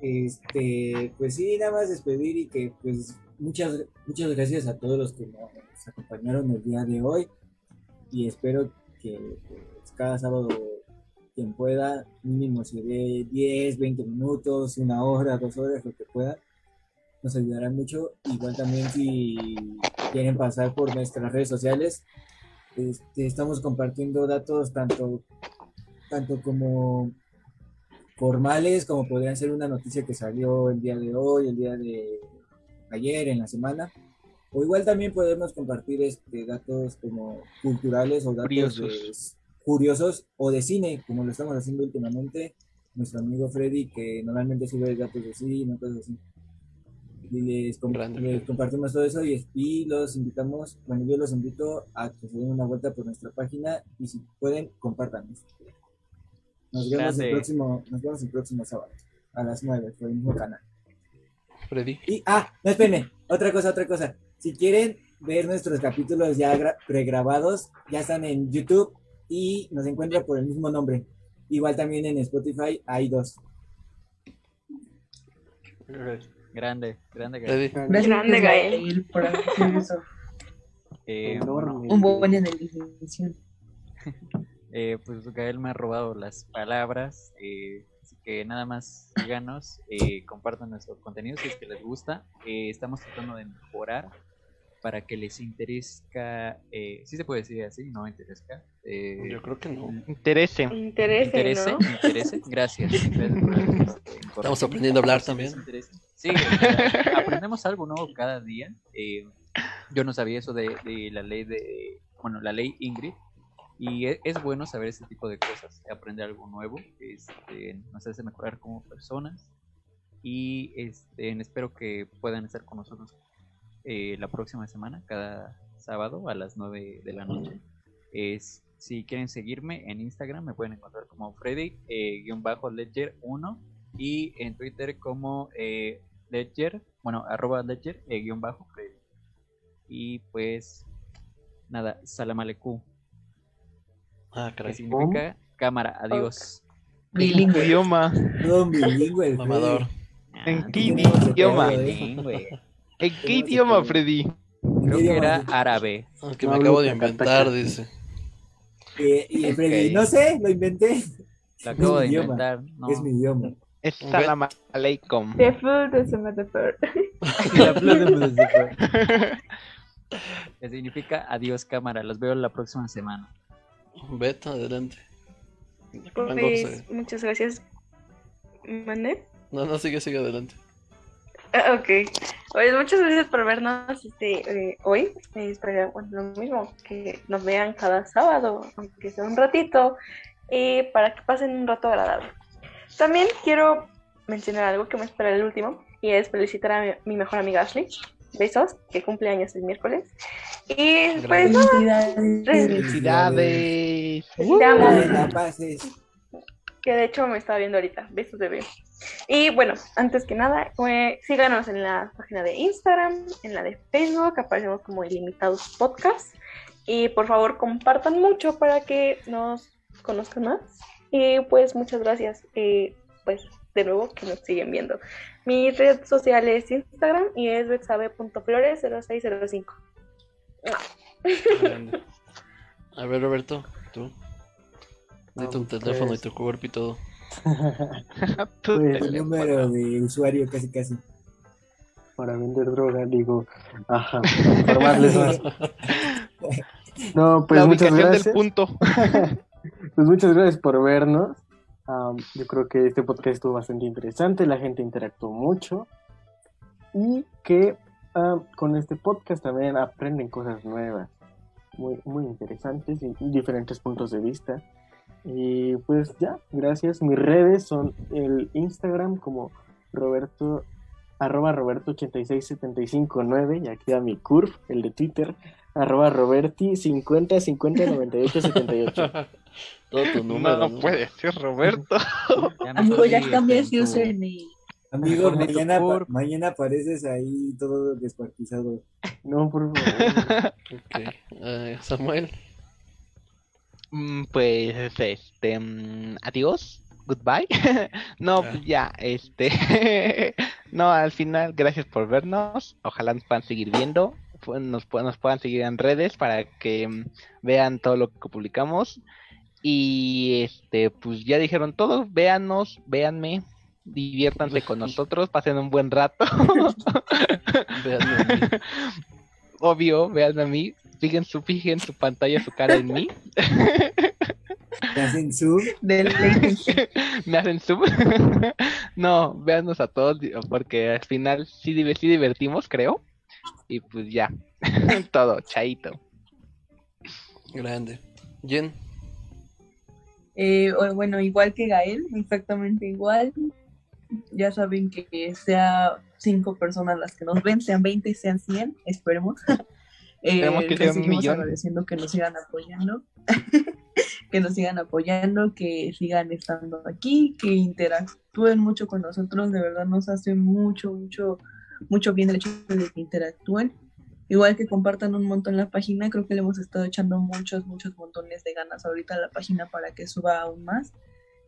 Este, pues sí, nada más despedir y que pues muchas, muchas gracias a todos los que nos acompañaron el día de hoy y espero que pues, cada sábado quien pueda, mínimo se dé 10, 20 minutos, una hora, dos horas, lo que pueda, nos ayudará mucho. Igual también si quieren pasar por nuestras redes sociales, este, estamos compartiendo datos tanto, tanto como formales, como podrían ser una noticia que salió el día de hoy, el día de ayer, en la semana. O igual también podemos compartir este, datos como culturales o datos curiosos. Curiosos o de cine, como lo estamos haciendo últimamente. Nuestro amigo Freddy, que normalmente sube datos de cine, cosas así y les, compartimos todo eso y, los invitamos, bueno, yo los invito a que se den una vuelta por nuestra página y si pueden, compartan. Nos vemos, el próximo, nos vemos el próximo sábado a las 9 por el mismo canal. Freddy. Y, ah, no, espérenme, otra cosa, otra cosa. Si quieren ver nuestros capítulos ya pregrabados, ya están en YouTube y nos encuentran por el mismo nombre. Igual también en Spotify hay dos. Grande, grande Gael. Grande Gael. Eh, un buen en el eh, pues Gael me ha robado las palabras. Eh, así que nada más síganos, eh, compartan nuestro contenido si es que les gusta. Eh, estamos tratando de mejorar. Para que les interese, eh, sí se puede decir así, no interesa. Eh, Yo creo que no. Interese. Interese, interese, Gracias. Estamos aprendiendo a hablar también. Sí, aprendemos algo nuevo cada día. Eh, yo no sabía eso de, de, la ley de, bueno, la ley Ingrid. Y e, es, bueno saber ese tipo de cosas, aprender algo nuevo, este, nos hace mejorar como personas. Y este, espero que puedan estar con nosotros eh, la próxima semana, cada sábado a las 9 de la noche. Es, si quieren seguirme en Instagram, me pueden encontrar como Freddy-Ledger1 y en Twitter como eh, Ledger, bueno, arroba Ledger-Freddy. Y pues, nada, Salam Ah, Que significa cámara, adiós. Bilingüe. Idioma. bilingüe. Mamador. ¿En qué idioma? ¿En qué idioma, Freddy? Creo que era árabe. Ah, que me acabo de inventar, dice. y Freddy, no sé, lo inventé. Lo acabo de inventar. Es mi idioma. Es salam aleikum. The food is a Que significa adiós cámara. Los veo la próxima semana. Beto, adelante. Pues, muchas gracias. ¿Mande? No, no, sigue, sigue adelante. Ah, ok. Pues muchas gracias por vernos este, eh, hoy. Eh, espero lo mismo, que nos vean cada sábado, aunque sea un ratito, y para que pasen un rato agradable. También quiero mencionar algo que me espera el último, y es felicitar a mi, mejor amiga Ashley. Besos, que cumple años el miércoles. Y pues Felicidades. Felicidades. Felicidades. Que de hecho me estaba viendo ahorita. Besos de bebé. Y bueno, antes que nada, síganos en la página de Instagram, en la de Facebook, aparecemos como Ilimitados Podcast. Y por favor, compartan mucho para que nos conozcan más. Y pues muchas gracias. Y pues de nuevo que nos siguen viendo. Mi red social es Instagram y es betsabe.flores0605. A ver, Roberto, tú. Dite un teléfono y tu cuerpo y todo. pues, el número de usuario casi casi. Para vender droga, digo, ajá, informarles más. No, pues muchas gracias. Del punto. pues muchas gracias por vernos. yo creo que este podcast estuvo bastante interesante, la gente interactuó mucho y que con este podcast también aprenden cosas nuevas, muy, muy interesantes y diferentes puntos de vista. Y pues ya, gracias. Mis redes son el Instagram como Roberto arroba Roberto 86759 y aquí a mi curve, el de Twitter, arroba Roberti 50 50 98 78. Todo tu número. No, puede ser Roberto. Amigo, ya cambié su username. Amigo, mañana, mañana apareces ahí todo descuartizado. No, por favor. okay. Samuel. Mm, pues este mm, adiós goodbye. No pues ya este no al final gracias por vernos. Ojalá nos puedan seguir viendo nos, nos puedan seguir en redes para que mm, vean todo lo que publicamos. Y este pues ya dijeron todo véanos véanme diviértanse con nosotros pasen un buen rato. Obvio véanme a mí fijen su, fijen su pantalla, su cara en mí. ¿Me hacen zoom? ¿Me hacen zoom? no, véanos a todos, porque al final sí, sí divertimos, creo. Y pues ya, todo, chaito. Grande. Jen. Eh, bueno, igual que Gael, exactamente igual. Ya saben que sea cinco personas las que nos ven, sean 20, sean 100, esperemos. Eh, que les seguimos agradeciendo que nos sigan apoyando, que nos sigan apoyando, que sigan estando aquí, que interactúen mucho con nosotros, de verdad nos hace mucho, mucho, mucho bien el hecho de que interactúen. Igual que compartan un montón la página, creo que le hemos estado echando muchos, muchos montones de ganas ahorita a la página para que suba aún más.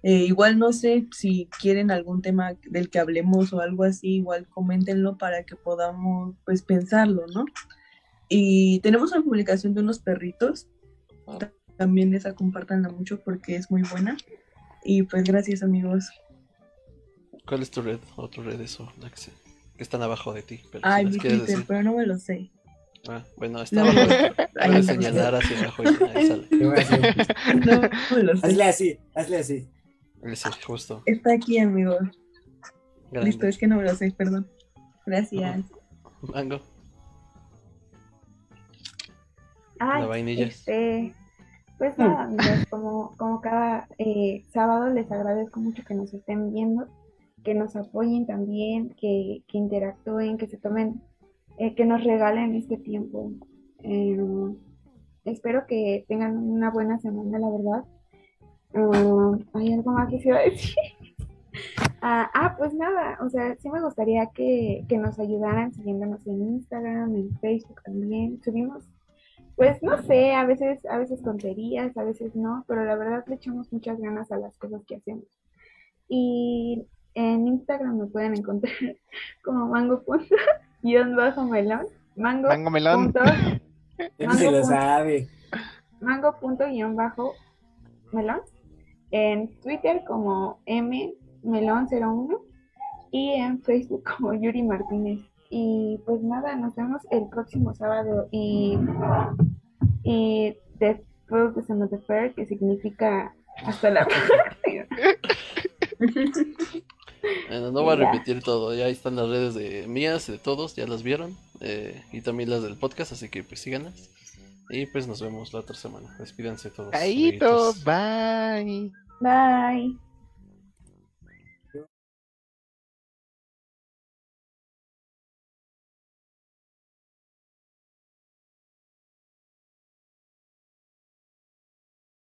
Eh, igual no sé si quieren algún tema del que hablemos o algo así, igual coméntenlo para que podamos pues pensarlo, ¿no? Y tenemos una publicación de unos perritos. Ah. También esa compártanla mucho porque es muy buena. Y pues gracias amigos. ¿Cuál es tu red? Otro red eso, que están abajo de ti. Ay, mi Twitter, pero no me lo sé. Ah, bueno, está no, Puedes señalar hacia abajo ahí sale. No, hazle así, hazle así. Sí, justo. Está aquí, amigo. Listo, es que no me lo sé, perdón. Gracias. Mango. Ay, la vainilla. Este, pues nada, amigos, como, como cada eh, sábado les agradezco mucho que nos estén viendo, que nos apoyen también, que, que interactúen, que se tomen eh, que nos regalen este tiempo. Eh, espero que tengan una buena semana, la verdad. Ah, ¿Hay algo más que se iba a decir? Ah, ah, pues nada, o sea, sí me gustaría que, que, nos ayudaran siguiéndonos en Instagram, en Facebook también. Subimos, pues no sé, a veces, a veces tonterías, a veces no, pero la verdad le echamos muchas ganas a las cosas que hacemos. Y en Instagram me pueden encontrar como mango guion bajo melón. Mango, mango melón. Punto, mango se lo sabe. Mango punto guion bajo melón. En Twitter como M melón 01 y en Facebook como Yuri Martínez. Y pues nada, nos vemos el próximo sábado y, y The Fruit of the Fair, que significa hasta la próxima. Bueno, no voy a repetir todo, ya están las redes de mías, de todos, ya las vieron, eh, y también las del podcast, así que pues síganlas. Y pues nos vemos la otra semana. Despídense todos. Ahí bye. Bye.